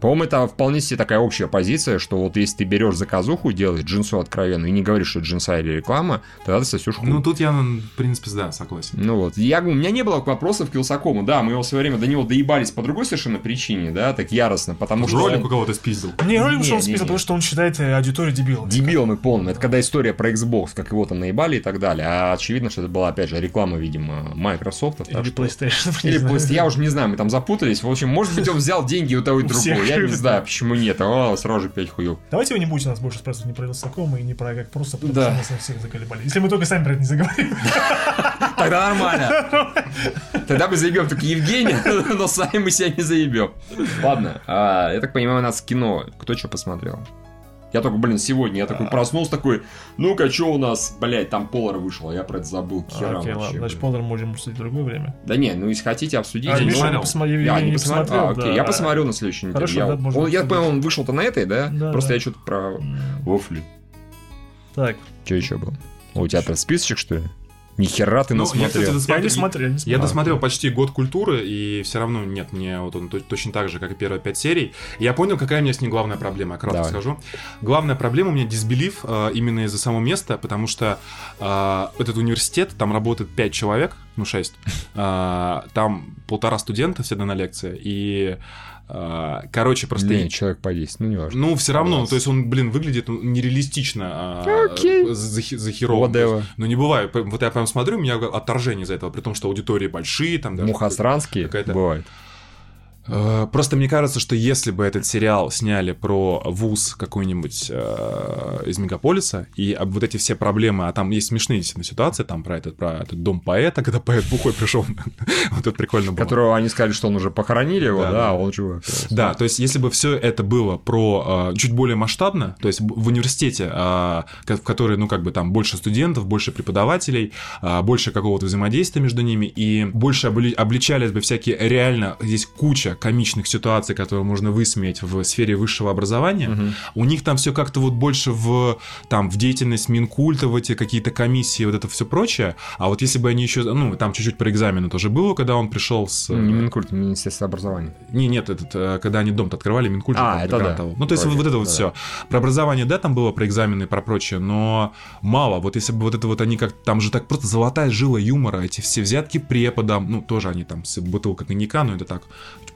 A: По-моему, это вполне себе такая общая позиция, что вот если ты берешь заказуху, делаешь джинсу откровенную и не говоришь, что джинса или реклама, тогда ты сосешь хуй.
C: Ну, тут я, в принципе, да, согласен.
A: Ну вот, я, у меня не было вопросов к Вилсакому, да, мы его в свое время до него доебались по другой совершенно причине, да, так яростно, потому что...
C: Ролик
A: он-
C: у кого-то спиздил.
B: Не, ролик,
A: Не,
B: что он
A: не, не.
B: потому что он считает э, аудиторию дебилом.
A: Дебилом и полным. Это когда история про Xbox, как его там наебали и так далее. А очевидно, что это была, опять же, реклама, видимо, Microsoft.
B: Или
A: что-
B: PlayStation. (laughs)
A: Или. PlayStation. Я уже не знаю, мы там запутались. В общем, может быть, он взял деньги у того и другого. Я не знаю, почему нет. О, сразу же 5 хуев.
B: Давайте вы не будете нас больше спрашивать ни про Вилсакома и не про как просто, потому
A: Да.
B: что нас всех заколебали. Если мы только сами про это не заговорим. (laughs)
A: Тогда нормально. Тогда мы заебем только Евгения, (laughs) но сами мы себя не заебем. Ладно, а, я так понимаю, у нас кино. Кто что посмотрел? Я только, блин, сегодня я такой проснулся, такой, ну-ка, что у нас, блядь, там Полар вышел, а я про это забыл, к херам
B: Окей,
A: вообще,
B: ладно, значит. Полдер можем обсудить в другое время.
A: Да не, ну если хотите обсудить,
B: А,
A: я не
B: Миша не посмотрел,
A: Я не посмотрел. А, окей,
B: да.
A: я посмотрю на следующей неделе.
B: Хорошо,
A: Я-
B: да, можем
A: он, я понял, он вышел-то на этой, да?
B: Да,
A: Просто
B: да.
A: я что-то про Вофли.
B: Так,
A: Что еще было? У тебя списочек, что ли? Ни хера ты
C: Ну,
A: насмотрел.
C: я, кстати,
B: я
C: досмотрел-
B: не я
C: досмотрел почти год культуры, и все равно нет, мне вот он то- точно так же, как и первые пять серий. Я понял, какая у меня с ним главная проблема, я кратко
A: Давай.
C: скажу. Главная проблема у меня дисбелив э, именно из-за самого места, потому что э, этот университет, там работает пять человек, ну шесть, э, там полтора студента всегда на лекции, и короче, просто...
A: Не, человек по 10, ну не важно.
C: Ну, все равно, ну, то есть он, блин, выглядит ну, нереалистично а,
A: Окей.
C: за, за есть, Ну, не бывает. Вот я прям смотрю, у меня отторжение из-за этого, при том, что аудитории большие, там даже...
A: Мухосранские
C: какая-то-
A: бывает.
C: Э, Просто мне кажется, что если бы этот сериал сняли про вуз какой-нибудь э, из мегаполиса, и об вот эти все проблемы, а там есть смешные действительно ситуации, там про этот, про этот дом поэта, (laughs) когда поэт бухой пришел, вот это прикольно было.
A: Которого они сказали, что он уже похоронили его,
C: Да,
A: он живой.
C: Да, то есть если бы все это было про э, чуть более масштабно, то есть в университете, э, в который, ну, как бы там больше студентов, больше преподавателей, больше какого-то взаимодействия между ними, и больше обли- обличались бы всякие реально, здесь куча комичных ситуаций, которые можно высмеять в сфере высшего образования,
A: Мгм.
C: у них там все как-то вот больше в, там, в деятельность Минкульта, в эти какие-то комиссии, вот это все прочее, а вот если бы они еще, ну, там чуть-чуть про экзамены тоже было, когда он пришел с...
A: Ну, Не Минкульт, Министерство образования.
C: Не, нет, этот, э, когда они дом открывали, Минкульт.
A: А,
C: там
A: это да.
C: гарантовал. Ну, то есть вот,
A: Вроде,
C: вот это вот
A: да.
C: все. Про образование, да, там было, про экзамены и про прочее, но мало. Вот если бы вот это вот они как там же так просто золотая жила юмора, эти все взятки преподам, ну, тоже они там с бутылкой коньяка, но это так,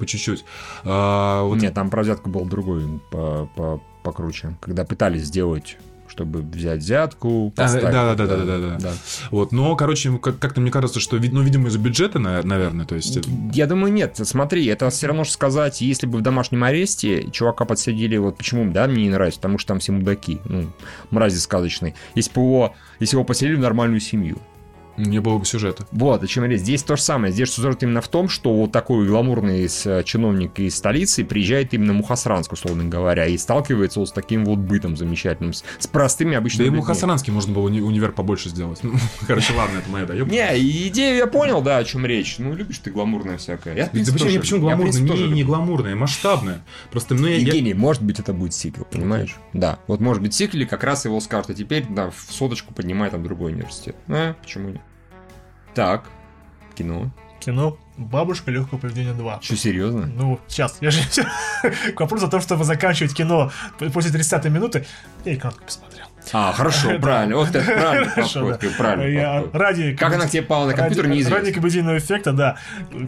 C: по чуть-чуть. А, вот
A: Нет, там про взятку был другой, по- по- покруче. Когда пытались сделать чтобы взять взятку,
C: А,
A: поставить-
C: да-да-да-да-да-да. Вот, но, короче, как- как-то мне кажется, что, ну, видимо, из-за бюджета, на- наверное, то есть...
A: Я думаю, нет. Смотри, это все равно что сказать, если бы в домашнем аресте чувака подсадили, вот почему, да, мне не нравится, потому что там все мудаки, ну, мрази сказочные. Если бы его, если его поселили в нормальную семью.
C: Не было бы сюжета.
A: Вот, о чем речь. Здесь то же самое. Здесь сюжет именно в том, что вот такой гламурный э, чиновник из столицы приезжает именно в Мухасранск, условно говоря, и сталкивается вот с таким вот бытом замечательным, с, с простыми
C: Да
A: обычными
C: ему
A: людьми.
C: Хасаранский можно было уни- универ побольше сделать. Ну, (laughs) Короче, ладно, это моя доебка.
A: Не, и идею я понял, да, о чем речь. Ну, любишь ты гламурное всякое. Я, в
C: Да
A: принципе,
C: почему,
A: тоже-
C: почему
A: я, в
C: гламурное?
A: принципе,
C: Не, не гламурное, масштабное. Просто, ну, я... я-
A: Евгений, может быть, это будет сиквел, понимаешь? Да. Вот, может быть, сиквеле как раз его скажут, а теперь, да, в соточку поднимай там другой университет. А, почему нет? Так, кино.
B: Кино «Бабушка легкого поведения 2».
A: Что, серьезно?
B: Ну, сейчас, я же (laughs) к вопросу о том, чтобы заканчивать кино после 30 минуты, я и кратко посмотрел.
A: А, хорошо, (laughs) правильно. Вот это подход. (laughs)
B: Я
A: подход.
B: ради
A: Как она к тебе попала на компьютер, неизвестно.
B: Ради комедийного эффекта, да.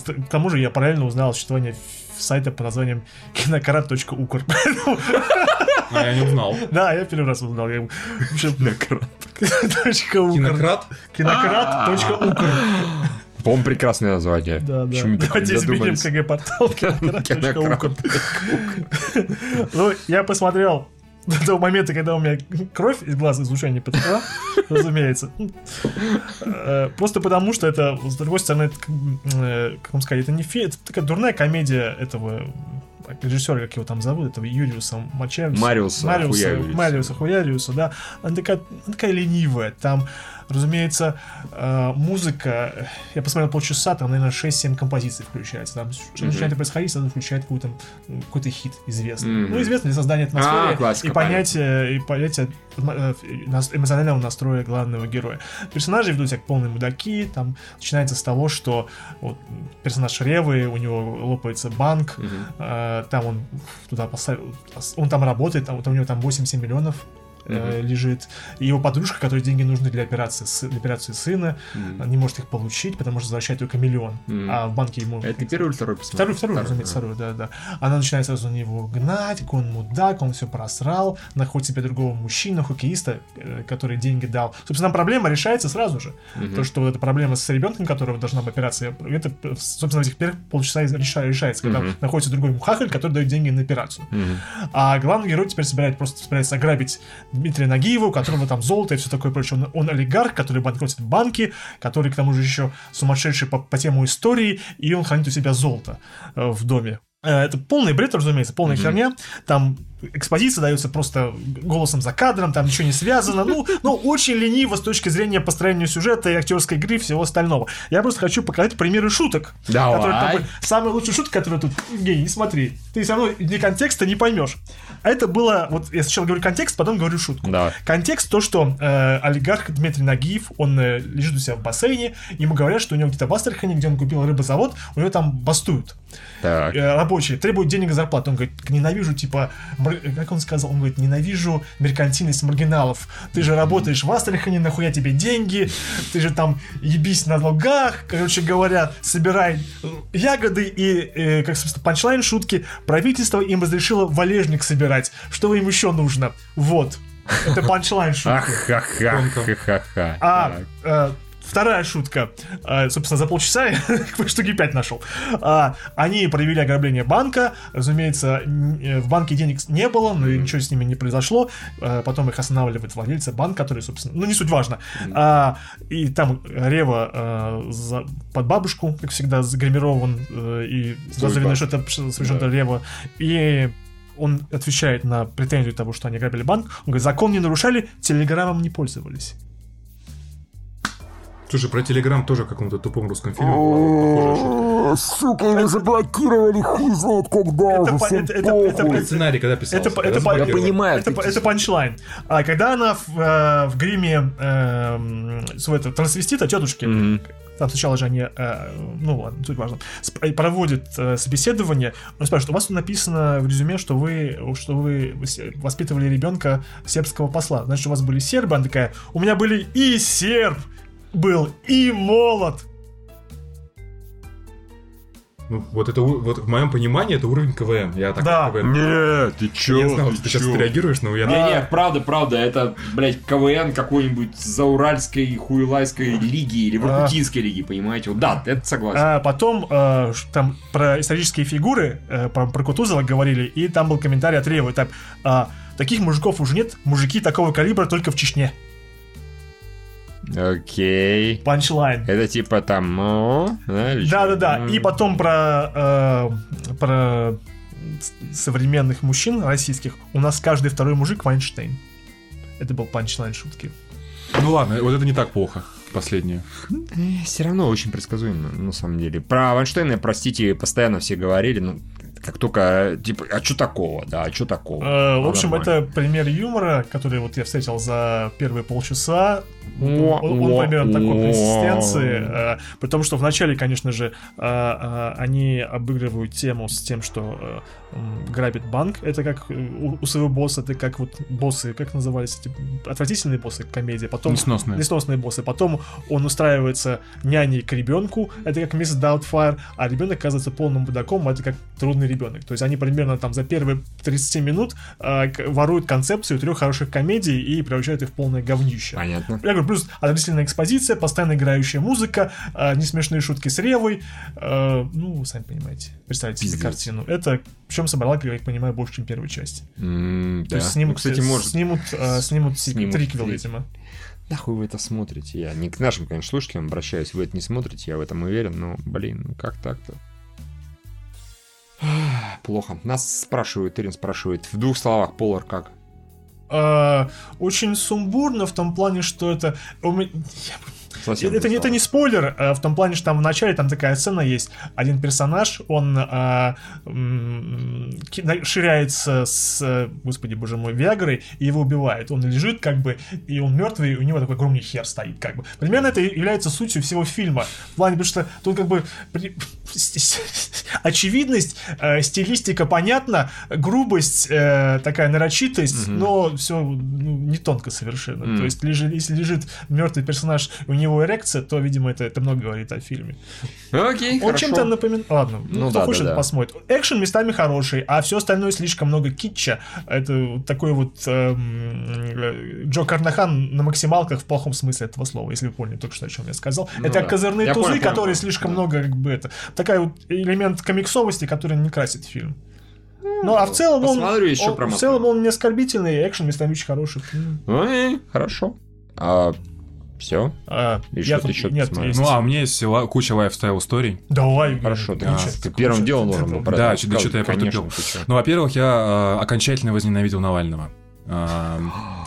B: К тому же я параллельно узнал ф- сайта под названием кинокарат.укр.
C: А, я не узнал.
B: Да, я первый раз узнал. «укр».
C: Кинократ?
B: Кинократ.укр.
A: По-моему, прекрасное название.
B: Да, да.
A: Почему
B: Давайте изменим? КГ-портал.
A: Кинократ.
B: Ну, я посмотрел до того момента, когда у меня кровь из глаз из ушей не потекла, разумеется. Э, Просто потому, что это, с другой стороны, это, как бы, э, как вам сказать, это не фи, это такая дурная комедия этого режиссера, как его там зовут, этого Юлиуса Мачариуса.
A: Мариуса
B: Мариуса,
A: Хуяриуса.
B: Мариуса Хуяриуса, да. Она такая, она такая ленивая, там Разумеется, э, музыка, я посмотрел полчаса, там, наверное, 6-7 композиций включается. Там что начинает происходить, сразу включает какой-то какой-то хит известный.
A: Мгм.
B: Ну, известный для создания атмосферы
A: А, классика,
B: и понятия, и понятия э, нас- эмоционального настроя главного героя. Персонажи ведут себя как полные мудаки, там начинается с того, что вот, персонаж Ревы, у него лопается банк,
A: Мгм.
B: э, там он туда поставил, он там работает, там, вот у него там 8-7 миллионов э, лежит. И его подружка, которой деньги нужны для операции, для операции сына,
A: Мгм.
B: не может их получить, потому что возвращает только миллион.
A: Мгм.
B: А в банке ему...
A: Это первый или второй посмотрел?
B: Вторую, вторую, разумеется, вторую, да, да. Она начинает сразу на него гнать, он мудак, он все просрал, находит себе другого мужчину, хоккеиста, э, который деньги дал. Собственно, проблема решается сразу же.
A: Мгм.
B: То, что вот эта проблема с ребенком, которого должна быть операция, это, собственно, в этих первых полчаса решается, когда
A: Мгм.
B: находится другой хахаль, который дает деньги на операцию.
A: Мгм.
B: А главный герой теперь собирает, просто собирается ограбить Дмитрия Нагиева, у которого там золото и все такое прочее. Он, он олигарх, который банкротит банки, который к тому же еще сумасшедший по, по тему истории, и он хранит у себя золото э, в доме. Э, Это полный бред, разумеется, полная херня. Там экспозиция дается просто голосом за кадром, там ничего не связано. Ну, ну, очень лениво с точки зрения построения сюжета и актерской игры и всего остального. Я просто хочу показать примеры шуток.
A: Давай.
B: которые там. Самая лучшая шутка, которая тут, Евгений, не смотри. Ты все равно ни контекста не поймешь. А это было, вот я сначала говорю контекст, потом говорю шутку.
A: Давай.
B: Контекст то, что э, олигарх Дмитрий Нагиев, он э, лежит у себя в бассейне, ему говорят, что у него где-то в Астрахани, где он купил рыбозавод, у него там бастуют
A: Так.
B: э, рабочие, требуют денег за зарплату. Он говорит, ненавижу, типа, как он сказал, он говорит, ненавижу меркантильность маргиналов. Ты же работаешь в Астрахани, нахуя тебе деньги, ты же там ебись на лугах, короче говоря, собирай э, ягоды и, э, как, собственно, панчлайн шутки, правительство им разрешило валежник собирать. Что им еще нужно? Вот. Это панчлайн шутки.
A: Ах-ха-ха-ха-ха.
B: А, э, вторая шутка. Э, собственно, за полчаса я (laughs) штуки 5 нашел. А, они провели ограбление банка. Разумеется, э, в банке денег не было, но ничего с ними не произошло. Э, потом их останавливает владельцы банка, который, собственно, ну не суть важно. А, и там Рева за- под бабушку, как всегда, загримирован э, и
A: банк.
B: что это совершенно Рева. И он отвечает на претензию того, что они ограбили банк. Он говорит, закон не нарушали, телеграммом не пользовались.
C: Слушай, про Телеграм тоже в каком-то тупом русском фильме была похожая шутка.
D: Сука, его заблокировали, хуй знает когда
B: Это
D: уже,
C: Сценарий когда писался?
B: Это, это?
D: Я понимаю,
B: это, панчлайн. А когда она в, э, в гриме э, своего этого трансвестита, тетушки,
A: Мгм.
B: там сначала же они, э, ну ладно, суть важно, сп- проводят э, собеседование, он спрашивает, у вас тут написано в резюме, что вы, что вы воспитывали ребенка сербского посла, значит, у вас были сербы? Она такая, у меня были и серб был, и молот.
C: Ну, вот это вот в моем понимании это уровень КВН. Я так
B: Да.
C: КВН.
A: Нет, ты чё?
C: Я знал, что ты сейчас реагируешь, но я...
A: Не, нет, правда, правда, это, блядь, КВН какой-нибудь зауральской, хуйлайской лиги или воркутинской лиги, понимаете? Вот Да, это согласен.
B: А потом э, ш- там про исторические фигуры, э, про, про Кутузова говорили, и там был комментарий от Ревы, так, а, таких мужиков уже нет, мужики такого калибра только в Чечне.
A: Окей.
B: Панчлайн.
A: Это типа там...
B: Да-да-да, и потом про, э, про современных мужчин российских. У нас каждый второй мужик Вайнштейн. Это был панчлайн шутки.
C: Ну ладно, вот это не так плохо. Последнее.
A: Все равно очень предсказуемо, на самом деле. Про Вайнштейна, простите, постоянно все говорили, ну, как только, типа, а что такого, да, а что такого?
B: Э, в общем,
A: нормально.
B: это пример юмора, который вот я встретил за первые полчаса.
A: О,
B: Он, он
A: о,
B: примерно такой
A: о.
B: консистенции. э, При том, что вначале, конечно же, э, э, они обыгрывают тему с тем, что э, грабит банк. Это как э, у, у своего босса, это как вот боссы, как назывались эти отвратительные боссы комедии. Потом
C: Несносные.
B: несносные боссы. Потом он устраивается няней к ребенку, это как мисс Даутфайр, а ребенок оказывается полным мудаком, это как трудный ребенок. То есть они примерно там за первые 30 минут э, воруют концепцию трех хороших комедий и превращают их в полное говнище.
A: Понятно.
B: Я говорю, плюс отвратительная экспозиция, постоянно играющая музыка, э, несмешные шутки с Ревой. э, ну, сами понимаете. Представьте себе картину. Это, в чем собрала, как я понимаю, больше, чем первая часть.
A: М,
B: То
A: да.
B: есть снимут,
A: Ну, кстати, может.
B: снимут, э, снимут,
A: Снимут
B: триквел, видимо.
A: Нахуй вы это смотрите? Я не к нашим, конечно, слушателям обращаюсь, вы это не смотрите, я в этом уверен, но, блин, ну как так-то? (sighs) Плохо. Нас спрашивают, Ирин спрашивает, в двух словах, Полар как?
B: э, очень сумбурно в том плане, что это... меня-
A: Совсем
B: это, не- это не спойлер, э, в том плане, что там в начале там такая сцена есть. Один персонаж, он м, на- ширяется с, господи боже мой, Виагрой, и его убивает. Он лежит как бы, и он мертвый, и у него такой огромный хер стоит как бы. Примерно это является сутью всего фильма. В плане, потому что тут как бы при- (laughs) очевидность, э, стилистика понятна, грубость, э, такая нарочитость, но все не тонко совершенно.
A: Мгм.
B: То есть лежи- если лежит мертвый персонаж, у него эрекция, то, видимо, это, это много говорит о фильме.
A: Окей,
B: Он чем-то напоминает... Ладно, ну,
A: Ну
B: кто
A: да,
B: хочет,
A: да, да.
B: посмотрит. Экшен местами хороший, а все остальное слишком много китча. Это такой вот эм, э, Джо Карнахан на максималках в плохом смысле этого слова, если вы поняли только что, о чем я сказал.
A: Ну
B: это
A: да.
B: козырные
A: Я
B: тузы,
A: понял,
B: которые
A: понял.
B: слишком
A: Да.
B: много, как бы это... Такая вот элемент комиксовости, который не красит фильм. Ну, а в целом он,
A: еще
B: он- в целом он не оскорбительный, экшен местами очень хороший. М.
A: Окей, хорошо. А, все.
B: А,
A: И
B: я
A: что ты
B: тут-
A: еще
B: нет,
A: посмотрел?
B: есть.
C: Ну, а у меня есть ла- куча лайфстайл историй.
B: Давай.
A: Хорошо, да.
B: куча-
A: Ты первым
B: куча-
A: делом должен был про
C: Да, да что-то я.
A: Конечно.
C: Ну, во-первых, я э, окончательно возненавидел Навального.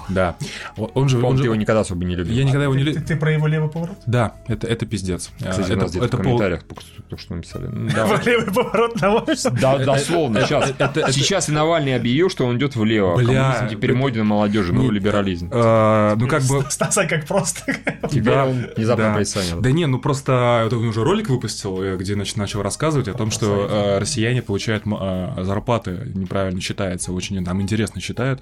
C: Да. Он же... Он же-
A: его никогда особо не любил.
C: Я никогда его не
B: Ты,
C: любил.
B: ты про его левый поворот?
C: Да, это, это пиздец.
A: Кстати, у
C: это,
A: нас где-то
C: это
A: в
C: пол-
A: комментариях что- только что написали. Ну,
B: Про левый поворот на.
A: Да, дословно, сейчас. Сейчас Навальный объявил, что он идет влево.
C: Бля,
A: Коммунизм теперь моден молодежи, ну, либерализм.
C: А, Ну, как бы...
B: Стаса как просто.
A: Теперь
C: Да,
A: он внезапно
C: да.
A: представил.
C: Да не, ну просто он уже ролик выпустил, э, где нач- начал рассказывать о том, что э, россияне получают э, зарплаты неправильно считается, очень там интересно считают.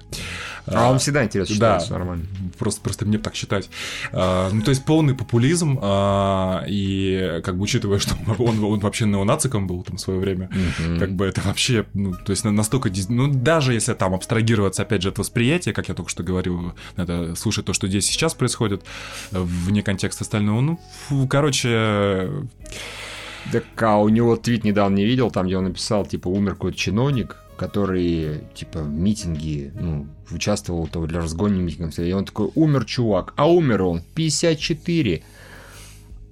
A: А он всегда интересно
C: Да.
A: считается, нормально.
C: Просто, просто мне так считать. А, ну, то есть полный популизм, а, и как бы учитывая, (laughs) что он, он вообще неонациком был там в свое время, как бы это вообще, ну, то есть на- настолько, ну, даже если там абстрагироваться, опять же, от восприятия, как я только что говорил, надо слушать то, что здесь сейчас происходит, вне контекста остального, ну, фу, короче,
A: Так, а у него твит недавно не видел, там, где он написал, типа, умер какой-то чиновник, который, типа, в митинге, ну, участвовал то для разгоне митингов, и он такой, умер чувак, а умер он в 54.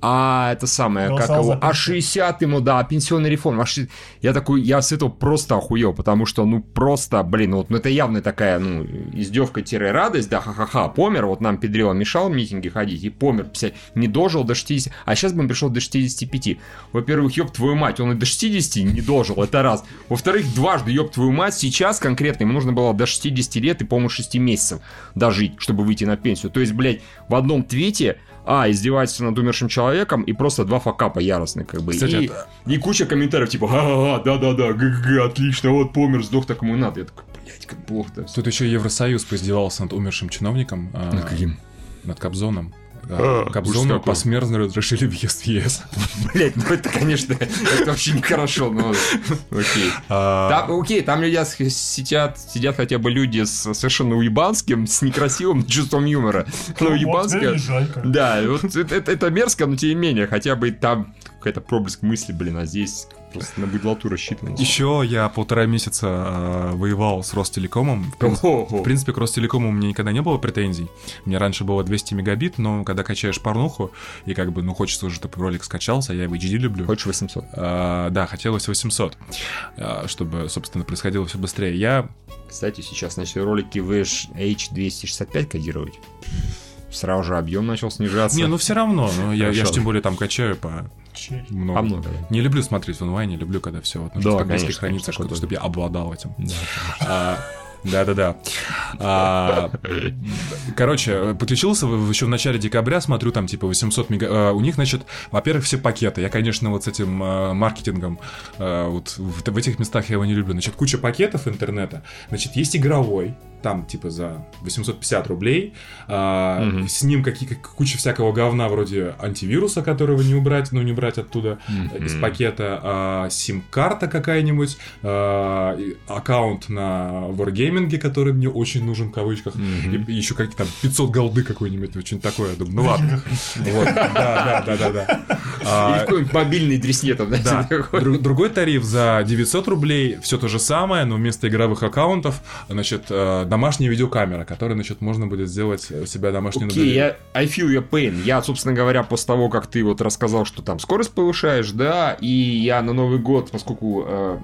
A: А это самое, как
B: Голосовал
A: его,
B: за
A: а
B: пенсию.
A: 60 ему, да, пенсионная реформа. а 60 Я такой, я с этого просто охуел, потому что, ну, просто, блин, ну, вот, ну, это явно такая, ну, издевка-радость, да, ха-ха-ха, помер, вот нам Педрила мешал в митинги ходить, и помер, 50, не дожил до 60, а сейчас бы он пришел до 65. Во-первых, ёб твою мать, он и до 60 не дожил, это раз. Во-вторых, дважды, ёб твою мать, сейчас конкретно ему нужно было до 60 лет и, по-моему, 6 месяцев дожить, чтобы выйти на пенсию. То есть, блядь, в одном твите а, издевается над умершим человеком, и просто два факапа яростных, как бы.
C: Кстати,
A: и,
C: это-
A: и куча комментариев, типа, ага, да-да-да, отлично, вот помер, сдох, так ему и надо. Я такой, блядь, как плохо-то.
C: тут еще Евросоюз поиздевался над умершим чиновником, а,
A: Над каким?
C: над Кобзоном.
A: А, какой.
C: посмертно разрешили въезд в ЕС. (laughs)
A: Блядь, ну это, конечно, это вообще нехорошо, но окей.
C: А,
A: Там, окей, там люди сидят, сидят хотя бы люди с совершенно уебанским, с некрасивым чувством юмора. Ну,
B: Вот,
A: уебанское... Да, вот это мерзко, но тем не менее, хотя бы там какая-то проблеск мысли, блин, а здесь просто на быдлоту рассчитано.
C: Еще я полтора месяца а, воевал с Ростелекомом. В принципе,
A: Ого.
C: В принципе, к Ростелекому у меня никогда не было претензий. Мне раньше было 200 мегабит, но когда качаешь порнуху, и как бы, ну, хочется уже, чтобы ролик скачался, я в HD люблю.
A: Хочешь 800?
C: А, да, хотелось 800, а, чтобы, собственно, происходило все быстрее. Я...
A: Кстати, сейчас начали ролики в H265 кодировать. Сразу же объем начал снижаться.
C: Не, ну все равно, ну, я, я
A: Хорошо.
C: ж тем более там качаю по много.
A: А много, да.
C: Не люблю смотреть в онлайне, люблю, когда все вот, ну,
A: Да,
C: близко
A: конечно,
C: хранится,
A: конечно,
C: что-то, чтобы я обладал этим.
A: Да.
C: А, Да-да-да. А, Короче, подключился еще в начале декабря, смотрю, там типа 800 мега... а, У них, значит, во-первых, все пакеты. Я, конечно, вот с этим а, маркетингом, вот в, в этих местах я его не люблю. Значит, куча пакетов интернета. Значит, есть игровой, там типа за 850 рублей. а,
A: Мгм.
C: С ним какие, как- куча всякого говна вроде антивируса, которого не убрать, ну не брать оттуда
A: Мгм.
C: из пакета, а, сим-карта какая-нибудь, а, и аккаунт на Wargaming, который мне очень нужен в кавычках,
A: Мгм.
C: и, еще какие там 500 голды какой-нибудь, очень такое. Я думаю, ну ладно. Вот, да, да, да, да, А,
A: какой-нибудь мобильный дресне там,
C: да. другой тариф за 900 рублей, все то же самое, но вместо игровых аккаунтов, значит, э, домашняя видеокамера, которой, значит, можно будет сделать у себя домашний
A: Окей, я I feel your pain. Я, собственно говоря, после того, как ты вот рассказал, что там скорость повышаешь, да, и я на Новый год, поскольку э,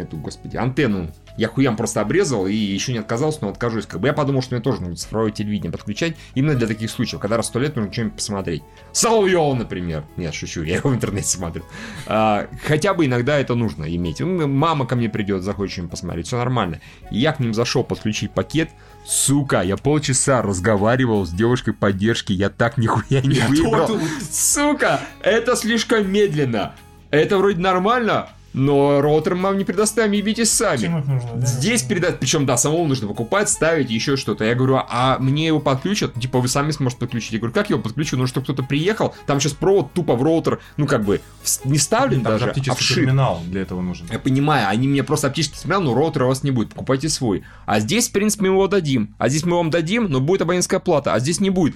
A: эту, господи, антенну. Я хуям просто обрезал и еще не отказался, но откажусь. Как бы я подумал, что мне тоже нужно цифровое телевидение подключать именно для таких случаев, когда раз в сто лет нужно что-нибудь посмотреть. Соловьева, например. Нет, шучу, (laughs) я его в интернете смотрю. А, хотя бы иногда это нужно иметь. Ну, Мама ко мне придет, захочет что-нибудь посмотреть, все нормально. И я к ним зашел подключить пакет. Сука, я полчаса разговаривал с девушкой поддержки, я так нихуя не выбрал. Сука, это слишком медленно. Это вроде нормально, но роутер мы вам не предоставим, ебитесь сами.
B: Нужно, да?
A: Здесь передать, причем, да, самому нужно покупать, ставить, еще что-то. Я говорю, а мне его подключат? Ну, Типа, вы сами сможете подключить. Я говорю, как я его подключу? Нужно, чтобы кто-то приехал, там сейчас провод тупо в роутер, ну, как бы, не вставлен
C: Там же
A: даже, а
C: оптический
A: вшит.
C: терминал для этого нужен.
A: Я понимаю, они мне просто оптический терминал, но роутера у вас не будет, покупайте свой. А здесь, в принципе, мы его дадим. А здесь мы вам дадим, но будет абонентская плата, а здесь не будет.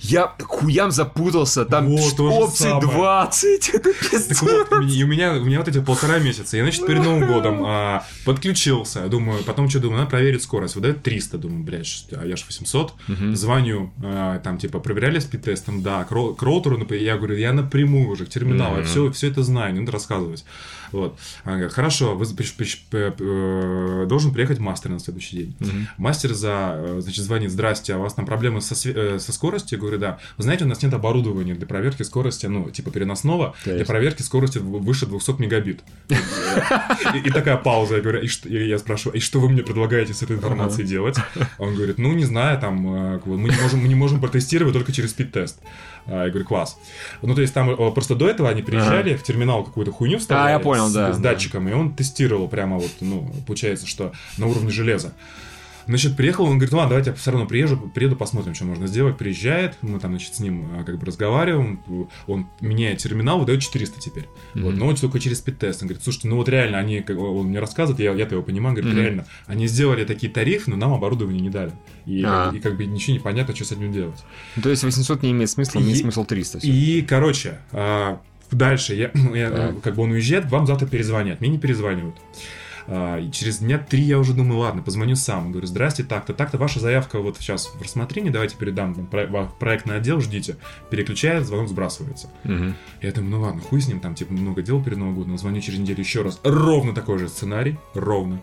A: Я хуям запутался, там
C: Вот, самое.
A: 20, (laughs) это
C: Так
A: пиздец.
C: вот, и у меня, у меня вот эти полтора месяца. Я, значит, перед Новым годом а, подключился. Думаю, потом что думаю, надо проверить скорость. Выдает 300. Думаю, блядь, а я ж 800. Звоню, а, там, типа, проверяли спид-тестом? Да, к, ро- к роутеру. Я говорю, я напрямую уже, к терминалу. Я все, все это знаю, не надо рассказывать. Вот. Она говорит, хорошо, вы приш- приш- п- э, должен приехать мастер на следующий день. Мастер за, э, значит, звонит, здрасте, а у вас там проблемы со, э, со скоростью? Я говорю, да. Вы знаете, у нас нет оборудования для проверки скорости, ну, типа переносного, для
A: Конечно.
C: проверки скорости выше 200 мегабит. И, такая пауза, я говорю, я спрашиваю, и что вы мне предлагаете с этой информацией делать? Он говорит, ну, не знаю, там, э, как бы, мы не можем, мы не можем протестировать только через спид-тест. А, Я говорю, класс. Ну, то есть там э, просто до этого они приезжали в терминал какую-то хуйню вставляли
A: А, я понял,
C: с,
A: да,
C: с
A: да.
C: датчиком, и он тестировал прямо вот, ну, получается, что на уровне железа. Значит, приехал, он говорит, ладно, давайте я все равно приезжу, приеду, посмотрим, что можно сделать. Приезжает, мы там, значит, с ним а, как бы разговариваем, он меняет терминал, выдает 400 теперь. Вот, но только через спид-тест. Он говорит, слушайте, ну вот реально, они, как- он мне рассказывает, я, я-то его понимаю, говорит,
A: Мгм.
C: реально, они сделали такие тарифы, но нам оборудование не дали. И,
A: А.
C: и как бы ничего не понятно, что с этим делать.
A: Ну, То есть 800 не имеет смысла, имеет
C: И-
A: смысл 300. всё.
C: И, короче, а, дальше я, (clears throat) я, а, как бы он уезжает, вам завтра перезвонят. Мне не перезванивают. А, и через дня три я уже думаю, ладно, позвоню сам. Говорю, здрасте, так-то, так-то, ваша заявка вот сейчас в рассмотрении, давайте передам там, в проектный отдел, ждите. Переключает, звонок сбрасывается.
A: Мгм.
C: Я думаю, ну ладно, хуй с ним, там типа много дел перед Новым годом, звоню через неделю еще раз. Ровно такой же сценарий, ровно.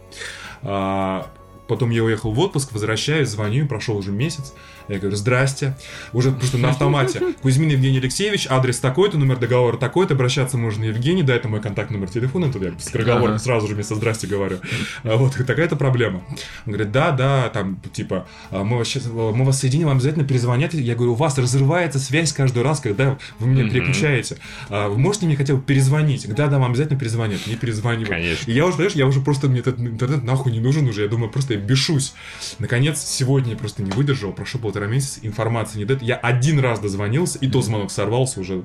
C: А, потом я уехал в отпуск, возвращаюсь, звоню, прошел уже месяц. Я говорю, здрасте. Уже просто на автомате. Кузьмин Евгений Алексеевич, адрес такой-то, номер договора такой-то, обращаться можно Евгений, дай это мой контакт, номер телефона, тут я с
A: Ага.
C: сразу же вместо здрасте говорю. А Вот такая-то проблема. Он говорит, да, да, там, типа, а, мы вас, щас- мы вас соединим, вам обязательно перезвонят. Я говорю, у вас разрывается связь каждый раз, когда вы меня переключаете. А, Вы можете мне хотя бы перезвонить? Да, да, вам обязательно перезвонят. Не перезванивают.
A: Конечно.
C: И я уже, знаешь, я уже просто, мне этот интернет нахуй не нужен уже. Я думаю, просто я бешусь. Наконец, сегодня я просто не выдержал, прошло полтора месяца, информации не дает. Я один раз дозвонился, и то звонок сорвался уже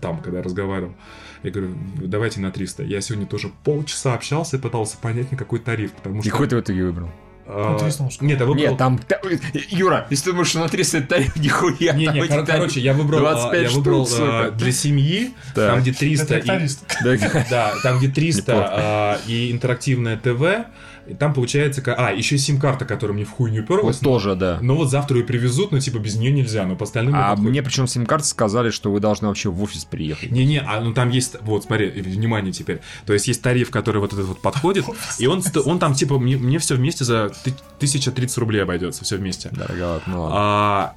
C: там, когда я разговаривал. Я говорю, давайте на 300. Я сегодня тоже полчаса общался и пытался понять, на какой тариф, потому
A: И
C: что...
A: какой ты в итоге выбрал?
C: а,
B: 300 мужского.
C: Нет, я выбрал...
A: Нет, там... та- Юра, если ты думаешь, что на 300 это тариф, (laughs) нихуя.
C: Не, не, кор- короче, я выбрал, а,
A: 25
C: я
A: штук,
C: выбрал
A: сука.
C: а, для семьи,
A: Так.
C: там где
B: Это
C: 300 и.
A: Да. (laughs)
C: Да, там где 300
A: Неплохо.
C: а, и интерактивное ТВ, и там получается... А, еще сим-карта, которая мне в хуй не уперлась.
A: Вот тоже, да.
C: Но вот завтра ее привезут, но типа без нее нельзя, но по остальным...
A: А
C: подходит.
A: мне причем сим-карты сказали, что вы должны вообще в офис приехать.
C: Не-не, а ну там есть, вот, смотри, внимание теперь. То есть есть тариф, который вот этот вот подходит, и он, он там типа, мне, мне все вместе за ты- 1030 рублей обойдется, все вместе.
A: Дороговато, ну ладно.
C: А,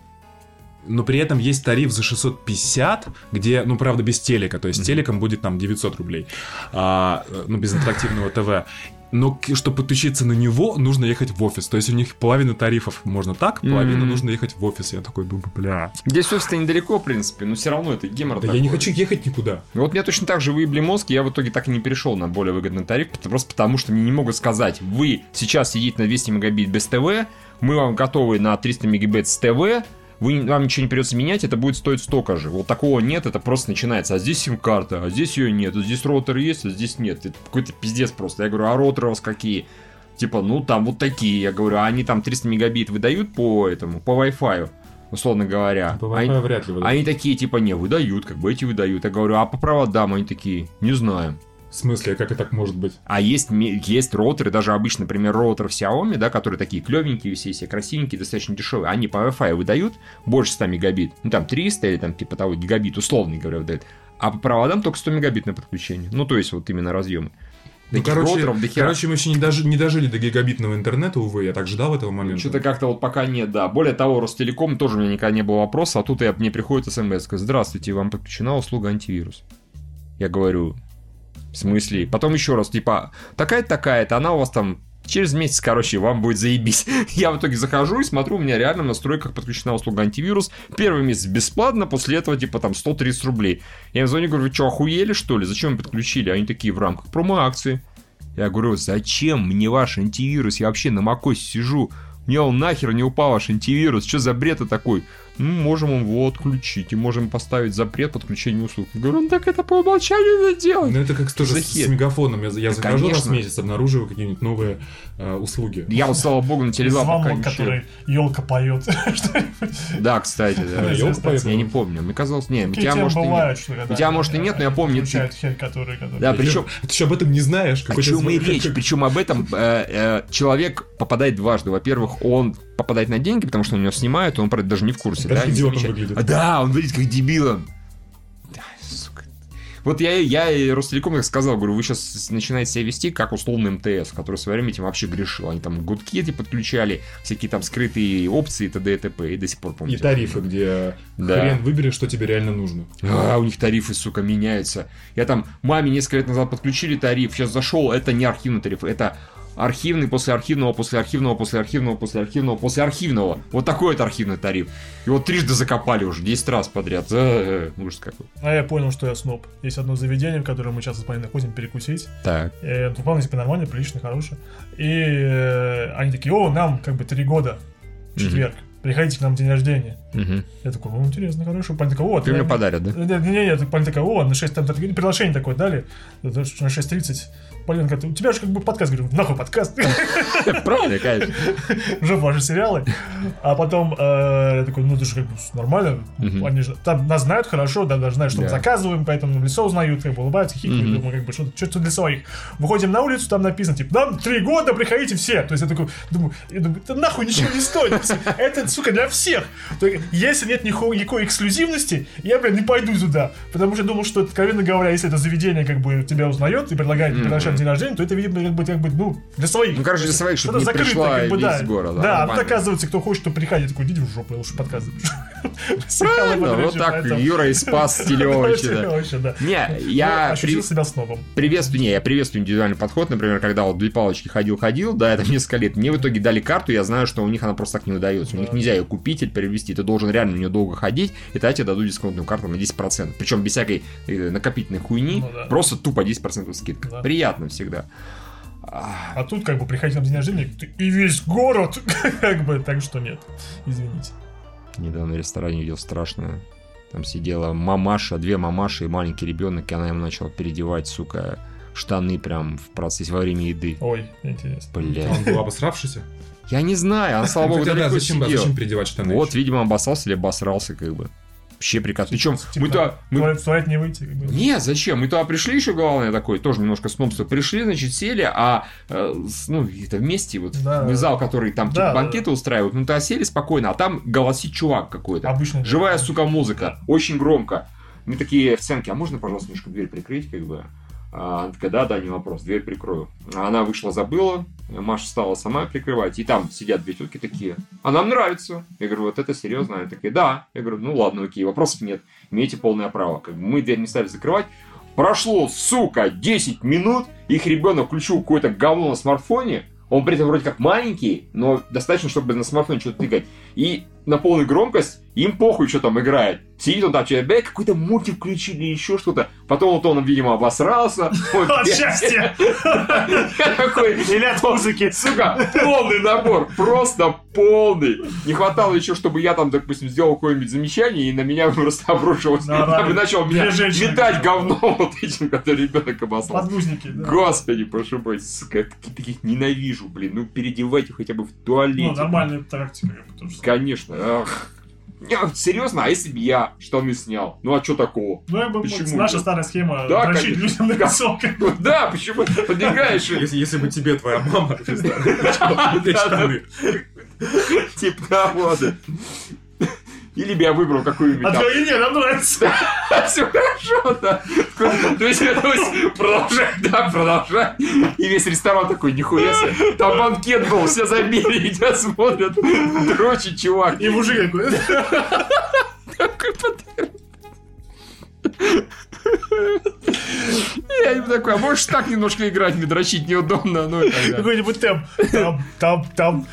C: но при этом есть тариф за 650, где, ну, правда, без телека. То есть с телеком будет там 900 рублей. А, ну, без интерактивного ТВ. Но чтобы подключиться на него, нужно ехать в офис. То есть у них половина тарифов можно так, половина
A: Мгм.
C: нужно ехать в офис. Я такой думаю, бля.
A: Здесь офис-то недалеко, в принципе, но все равно это гемор
C: Да я
A: такой.
C: не хочу ехать никуда.
A: Ну Вот мне точно так же выебли мозг, и я в итоге так и не перешел на более выгодный тариф, просто потому что мне не могут сказать, вы сейчас сидите на 200 мегабит без ТВ, мы вам готовы на 300 мегабит с ТВ, вы, вам ничего не придется менять, это будет стоить столько же. Вот такого нет, это просто начинается. А здесь сим-карта, а здесь ее нет, а здесь роутер есть, а здесь нет. Это какой-то пиздец просто. Я говорю, а роутеры у вас какие? Типа, ну там вот такие. Я говорю, а они там 300 мегабит выдают по этому, по Wi-Fi, условно говоря.
C: По
A: Они-
C: вряд ли выдают.
A: они такие, типа, не, выдают, как бы эти выдают. Я говорю, а по проводам они такие, не знаем.
C: В смысле, как это так может быть?
A: А есть, есть роутеры, даже обычно, например, роутер в Xiaomi, да, которые такие клевенькие, все, все красивенькие, достаточно дешевые, они по Wi-Fi выдают больше 100 мегабит, ну там 300 или там типа того гигабит, условно говоря, выдают. А по проводам только 100 мегабит на подключение. Ну, то есть вот именно разъемы.
C: Ну, короче,
A: роутеров до хера.
C: короче, мы еще не, дожи- не дожили до гигабитного интернета, увы, я так ждал этого момента.
A: Что-то как-то вот пока нет, да. Более того, Ростелеком тоже у меня никогда не было вопроса, а тут я, мне приходит смс здравствуйте, вам подключена услуга антивирус. Я говорю, в смысле? Потом еще раз, типа, такая-то, такая-то, она у вас там через месяц, короче, вам будет заебись. (laughs) Я в итоге захожу и смотрю, у меня реально в настройках подключена услуга антивирус. Первый месяц бесплатно, после этого, типа, там, 130 рублей. Я им звоню, говорю, вы что, охуели, что ли? Зачем вы подключили? Они такие, в рамках промо-акции. Я говорю, зачем мне ваш антивирус? Я вообще на макосе сижу. Мне он нахер не упал ваш антивирус. Что за бред это такой? Ну, можем его отключить и можем поставить запрет подключения услуг. Я говорю, ну так это по умолчанию надо делать.
C: Ну, это как тоже с, с мегафоном. Я, я
A: Да,
C: захожу раз в
A: конечно.
C: месяц, обнаруживаю какие-нибудь новые э, услуги.
A: Я вот, слава богу, на теле2 пока
B: который елка поет. (laughs)
A: Да, кстати, да.
C: Да, ёлка поет.
A: Я не помню. Мне казалось, не, у тебя может и нет. У тебя, может, и нет, но я помню, ты-
B: Включают херь, который... который-
A: Да, причем
C: Ты еще об этом не знаешь.
A: О чем и речь? Причем об этом э, э, человек попадает дважды. Во-первых, он попадает на деньги, потому что у него снимают, и он, правда, даже не в курсе.
C: Как
A: да,
C: идиотом выглядит.
A: А, да, он выглядит как дебилом. Да, сука. Вот я, я и Ростелеком как сказал, говорю, вы сейчас начинаете себя вести как условный МТС, который в свое время этим вообще грешил. Они там гудки эти подключали, всякие там скрытые опции, т.д. и т.п. И до сих пор помню.
C: И тарифы, где
A: Да.
C: хрен выберешь, что тебе реально нужно.
A: А, у них тарифы, сука, меняются. Я там маме несколько лет назад подключили тариф, сейчас зашел, это не архивный тариф, это архивный после архивного, после архивного, после архивного, после архивного, после архивного. Вот такой вот архивный тариф. И вот трижды закопали уже, 10 раз подряд. Э, э, Ужас какой.
B: А я понял, что я сноб. Есть одно заведение, в которое мы часто с Полиной ходим перекусить.
A: Так.
B: Э, ну, вполне себе нормально, прилично, хорошее. И э, они такие, о, нам как бы три года, в четверг. Приходите к нам в день рождения. Я такой, о, интересно, хорошо. Полина такая, о,
A: Ты мне подарят, да?
B: Да, Не, не, не, Полина такая, о, на 6, там, приглашение такое дали, на 6.30. Полина говорит, у тебя же как бы подкаст, говорю, нахуй подкаст, (laughs)
A: Правильно, конечно.
B: уже ваши сериалы. А потом э, я такой, ну это же как бы нормально, они же там нас знают хорошо, да, даже знают, что мы заказываем, поэтому лицо узнают, как бы улыбаются, хихикают, думаю, как бы что-то что для своих. Выходим на улицу, там написано, типа, нам три года, приходите все. То есть я такой, думаю, это нахуй ничего не стоит. Это, сука, для всех. Если нет никакой эксклюзивности, я, блин, не пойду туда. Потому что думал, что, откровенно говоря, если это заведение как бы тебя узнает и предлагает
A: Мгм.
B: На день рождения, то это, видимо, как бы, как бы, ну, для своих.
A: Ну, короче, для своих, чтобы не пришла
B: как бы, да.
A: весь город, да,
B: а тут оказывается, кто хочет, то приходит. Такой, идите в жопу, лучше. (laughs) Сериалы
A: Правильно, вот так Юра и (laughs) спас Стилевича. Не,
B: Ну,
A: я
B: ощутил
A: при-
B: себя снобом.
A: приветствую, не, я приветствую индивидуальный подход, например, когда вот две палочки ходил-ходил, да, это (laughs) несколько лет, мне в итоге дали карту, я знаю, что у них она просто так не выдается, у них нельзя ее купить или перевести, ты должен реально на нее долго ходить, и тогда тебе дадут дисконтную карту на 10%, причем без всякой э, накопительной хуйни,
B: Ну
A: просто тупо 10% скидка, приятно всегда. А,
B: А тут как бы приходить на день рождения, и весь город, (laughs) как бы, так что нет. Извините.
A: Недавно в ресторане видел страшное. Там сидела мамаша, две мамаши и маленький ребенок, и она ему начала переодевать, сука, штаны прям в процессе во время еды.
B: Ой, интересно.
A: Бля.
C: Он был обосравшийся?
A: Я не знаю, она, слава богу, далеко
C: зачем, зачем переодевать штаны?
A: Вот, видимо, обоссался или обосрался, как бы. Вообще прекрасно. Причем
B: Типа,
A: мы-то...
B: в
A: Мы...
B: туалет- в туалет не выйти.
A: Нет, зачем? Мы туда пришли еще, главное, такой, тоже немножко снобство. Пришли, значит, сели, а, э, с- ну, это вместе, вот,
B: Да,
A: в
B: да.
A: зал, который там, типа,
B: Да, да,
A: банкеты устраивают, ну, туда сели спокойно, а там голосит чувак какой-то.
B: Обычно. да.
A: Живая, сука, музыка. Очень громко. Мы такие официантки, а можно, пожалуйста, немножко дверь прикрыть, как бы? А, Она такая, да, да, не вопрос, дверь прикрою. Она вышла, забыла, Маша стала сама прикрывать, и там сидят две тетки такие, а нам нравится. Я говорю, вот это серьезно? Они такие, да. Я говорю, ну ладно, окей, вопросов нет, имеете полное право. Как бы мы дверь не стали закрывать. Прошло, сука, 10 минут, их ребенок включил какое-то говно на смартфоне, он при этом вроде как маленький, но достаточно, чтобы на смартфоне что-то тыкать. И на полную громкость им похуй, что там играет. Сидит он там, блядь, какой-то мультик включили, еще что-то. Потом вот он, видимо, обосрался. (laughs)
B: От счастья! Или от музыки.
A: сука, полный набор, просто полный. Не хватало еще, чтобы я там, допустим, сделал какое-нибудь замечание, и на меня (laughs) просто обрушилось. Я бы начал меня метать говном (laughs) вот этим, который ребенок обоссал.
B: Подгузники.
A: Господи, прошу прощения, сука, таких, ненавижу, блин. Ну, переодевайте хотя бы в туалете.
B: Ну, нормальная тоже.
A: Конечно. Ах. Не, серьезно, а если бы я штаны снял? Ну, а что такого?
B: Ну, как бы, вот
A: Почему?
B: наша старая схема
A: Да,
B: дрочить людям на лицо. (laughs)
A: Да, почему? Подбегаешь
C: Если, если бы тебе твоя мама (laughs) штаны.
A: Типа того. Или бы я выбрал какую-нибудь
B: А
A: там...
B: не, нам нравится. (laughs)
A: Все хорошо, да. То есть, продолжай, да, продолжай. И весь ресторан такой, нихуя себе. Там банкет был, все забили, едят, смотрят. Дрочит чувак.
B: И мужик такой.
A: Такой подарок. Я ему такой, а можешь так немножко играть, мне дрочить неудобно, ну и так.
B: Какой-нибудь темп. Там, там, там.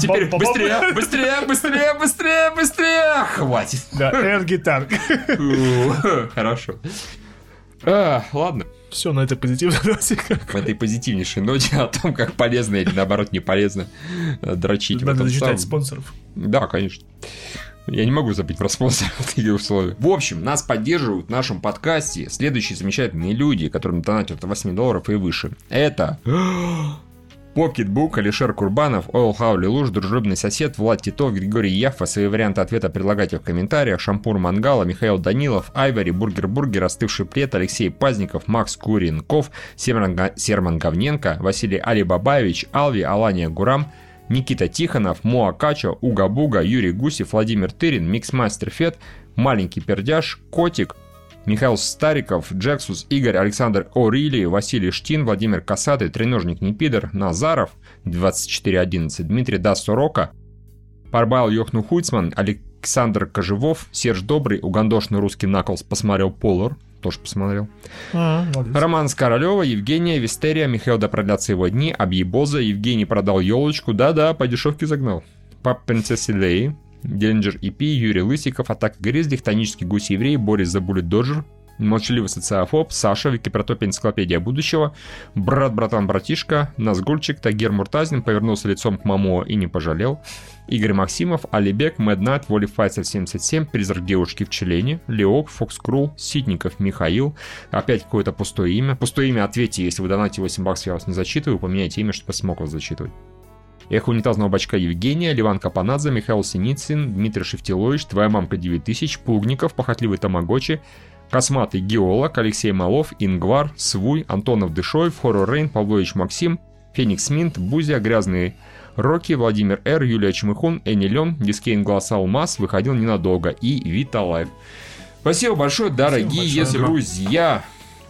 A: Теперь быстрее, быстрее, быстрее, быстрее, быстрее. Хватит.
B: Да, air-гитар.
A: Хорошо. А, ладно.
B: Все, на этой позитивной ноте.
A: В этой позитивнейшей ноте о том, как полезно или наоборот не полезно дрочить.
B: Надо зачитать спонсоров.
A: Да, конечно. Я не могу забыть про спонсора в (laughs) таких условиях. В общем, нас поддерживают в нашем подкасте следующие замечательные люди, которым донатят от 8 долларов и выше. Это (gasps) Покетбук, Алишер Курбанов, Ойл Хаули Луж, Дружелюбный сосед, Влад Титов, Григорий Яффа. Свои варианты ответа предлагайте в комментариях. Шампур Мангала, Михаил Данилов, Айвари, Бургер Бургер, Остывший Плед, Алексей Пазников, Макс Куренков, Серман, Серман Говненко, Василий Алибабаевич, Алви, Алания Гурам, Никита Тихонов, Моа Качо, Уга Буга, Юрий Гусев, Владимир Тырин, Миксмастер Фет, Маленький Пердяж, Котик, Михаил Стариков, Джексус, Игорь, Александр Орили, Василий Штин, Владимир Касатый, Треножник Непидор, Назаров, 2411, Дмитрий Дастурока, Парбайл Йохну Хуйцман, Александр Кожевов, Серж Добрый, угандошный русский Наклс посмотрел Полар, тоже посмотрел.
B: А, молодец.
A: Роман Скоролева, Евгения, Вистерия, Михаил да продлятся его дни, Абьебоза, Евгений продал елочку, да-да, по дешевке загнал. Пап Принцессы Леи, Диллинджер EP, Юрий Лысиков, Атака Гризли, Хтонический гусь еврей, Борис Забулит Доджер, Молчаливый социофоб, Саша, Википротопия энциклопедия будущего, Брат, братан, братишка, Назгульчик, Тагер Муртазин повернулся лицом к Мамо и не пожалел, Игорь Максимов, Алибек, Мэд Найт, Воли Файцер 77, Призрак девушки в Челене, Леок, Фокс Крул, Ситников, Михаил, опять какое-то пустое имя. Пустое имя ответьте, если вы донатите 8 баксов, я вас не зачитываю, поменяйте имя, чтобы я смог вас зачитывать. Эхо унитазного бачка Евгения, Ливан Капанадзе, Михаил Синицын, Дмитрий Шевтилович, Твоя мамка 9000, Пугников, Похотливый Тамагочи, Косматый Геолог, Алексей Малов, Ингвар, Свуй, Антонов Дышоев, Хоррор Рейн, Павлович Максим, Феникс Минт, Бузя, Грязный Рокки, Владимир Р, Юлия Чмыхун, Энни Лен, Дискейн Глаз Алмаз, выходил ненадолго, и Вита Лайф. Спасибо большое, дорогие
B: большое,
A: если
B: да.
A: друзья.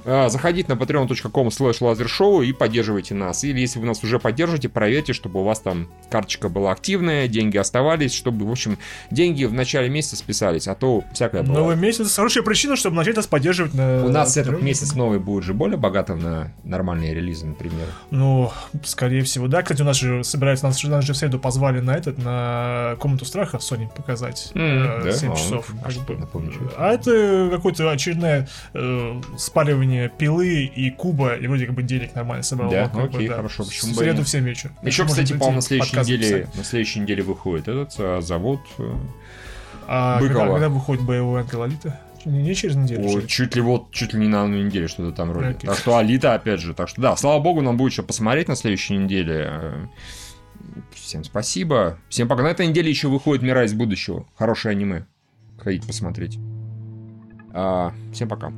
A: А, Заходите на patreon.com slash и поддерживайте нас. Или если вы нас уже поддерживаете, проверьте, чтобы у вас там карточка была активная, деньги оставались, чтобы, в общем, деньги в начале месяца списались, а то всякое бывает.
B: Новый месяц хорошая причина, чтобы начать нас поддерживать на...
A: У нас этот месяц новый будет же более богатым на нормальные релизы, например.
B: Ну, скорее всего, да. Кстати, у нас же собирается, нас, нас же в среду позвали на этот, на комнату страха Sony показать.
A: М,
B: э,
A: да?
B: 7
A: А,
B: часов. бы.
A: напомню.
B: А это какое-то очередное э, спаривание пилы и куба, и вроде как бы денег нормально собрал.
A: Да?
B: Как бы,
A: Окей, хорошо, почему
B: В среду в 7 вечера.
A: Еще, кстати, по-моему, на следующей неделе, на следующей неделе выходит этот а, завод. э,
B: А когда,
A: Быкова.
B: когда выходит боевой ангел Алита? Не, не через неделю.
A: О, чуть ли вот, чуть ли не на одну неделю что-то там вроде.
B: Окей.
A: Так что Алита, опять же, так что да, слава богу, нам будет еще посмотреть на следующей неделе. Э, Всем спасибо. Всем пока. На этой неделе еще выходит Мира из будущего. Хорошее аниме. Ходите посмотреть. А, всем пока.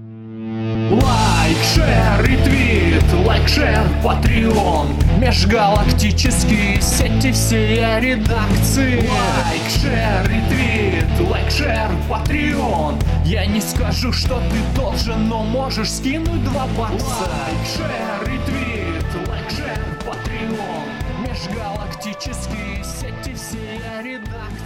E: Лайк, шер, ретвит, лайк, шер, патреон. Межгалактические сети, все редакции. Лайк, share, ретвит, лайк, share, Patreon. Я не скажу, что ты должен, но можешь скинуть два бакса. Лайк, share, ретвит, лайк, share, Patreon. Межгалактические сети, все редакции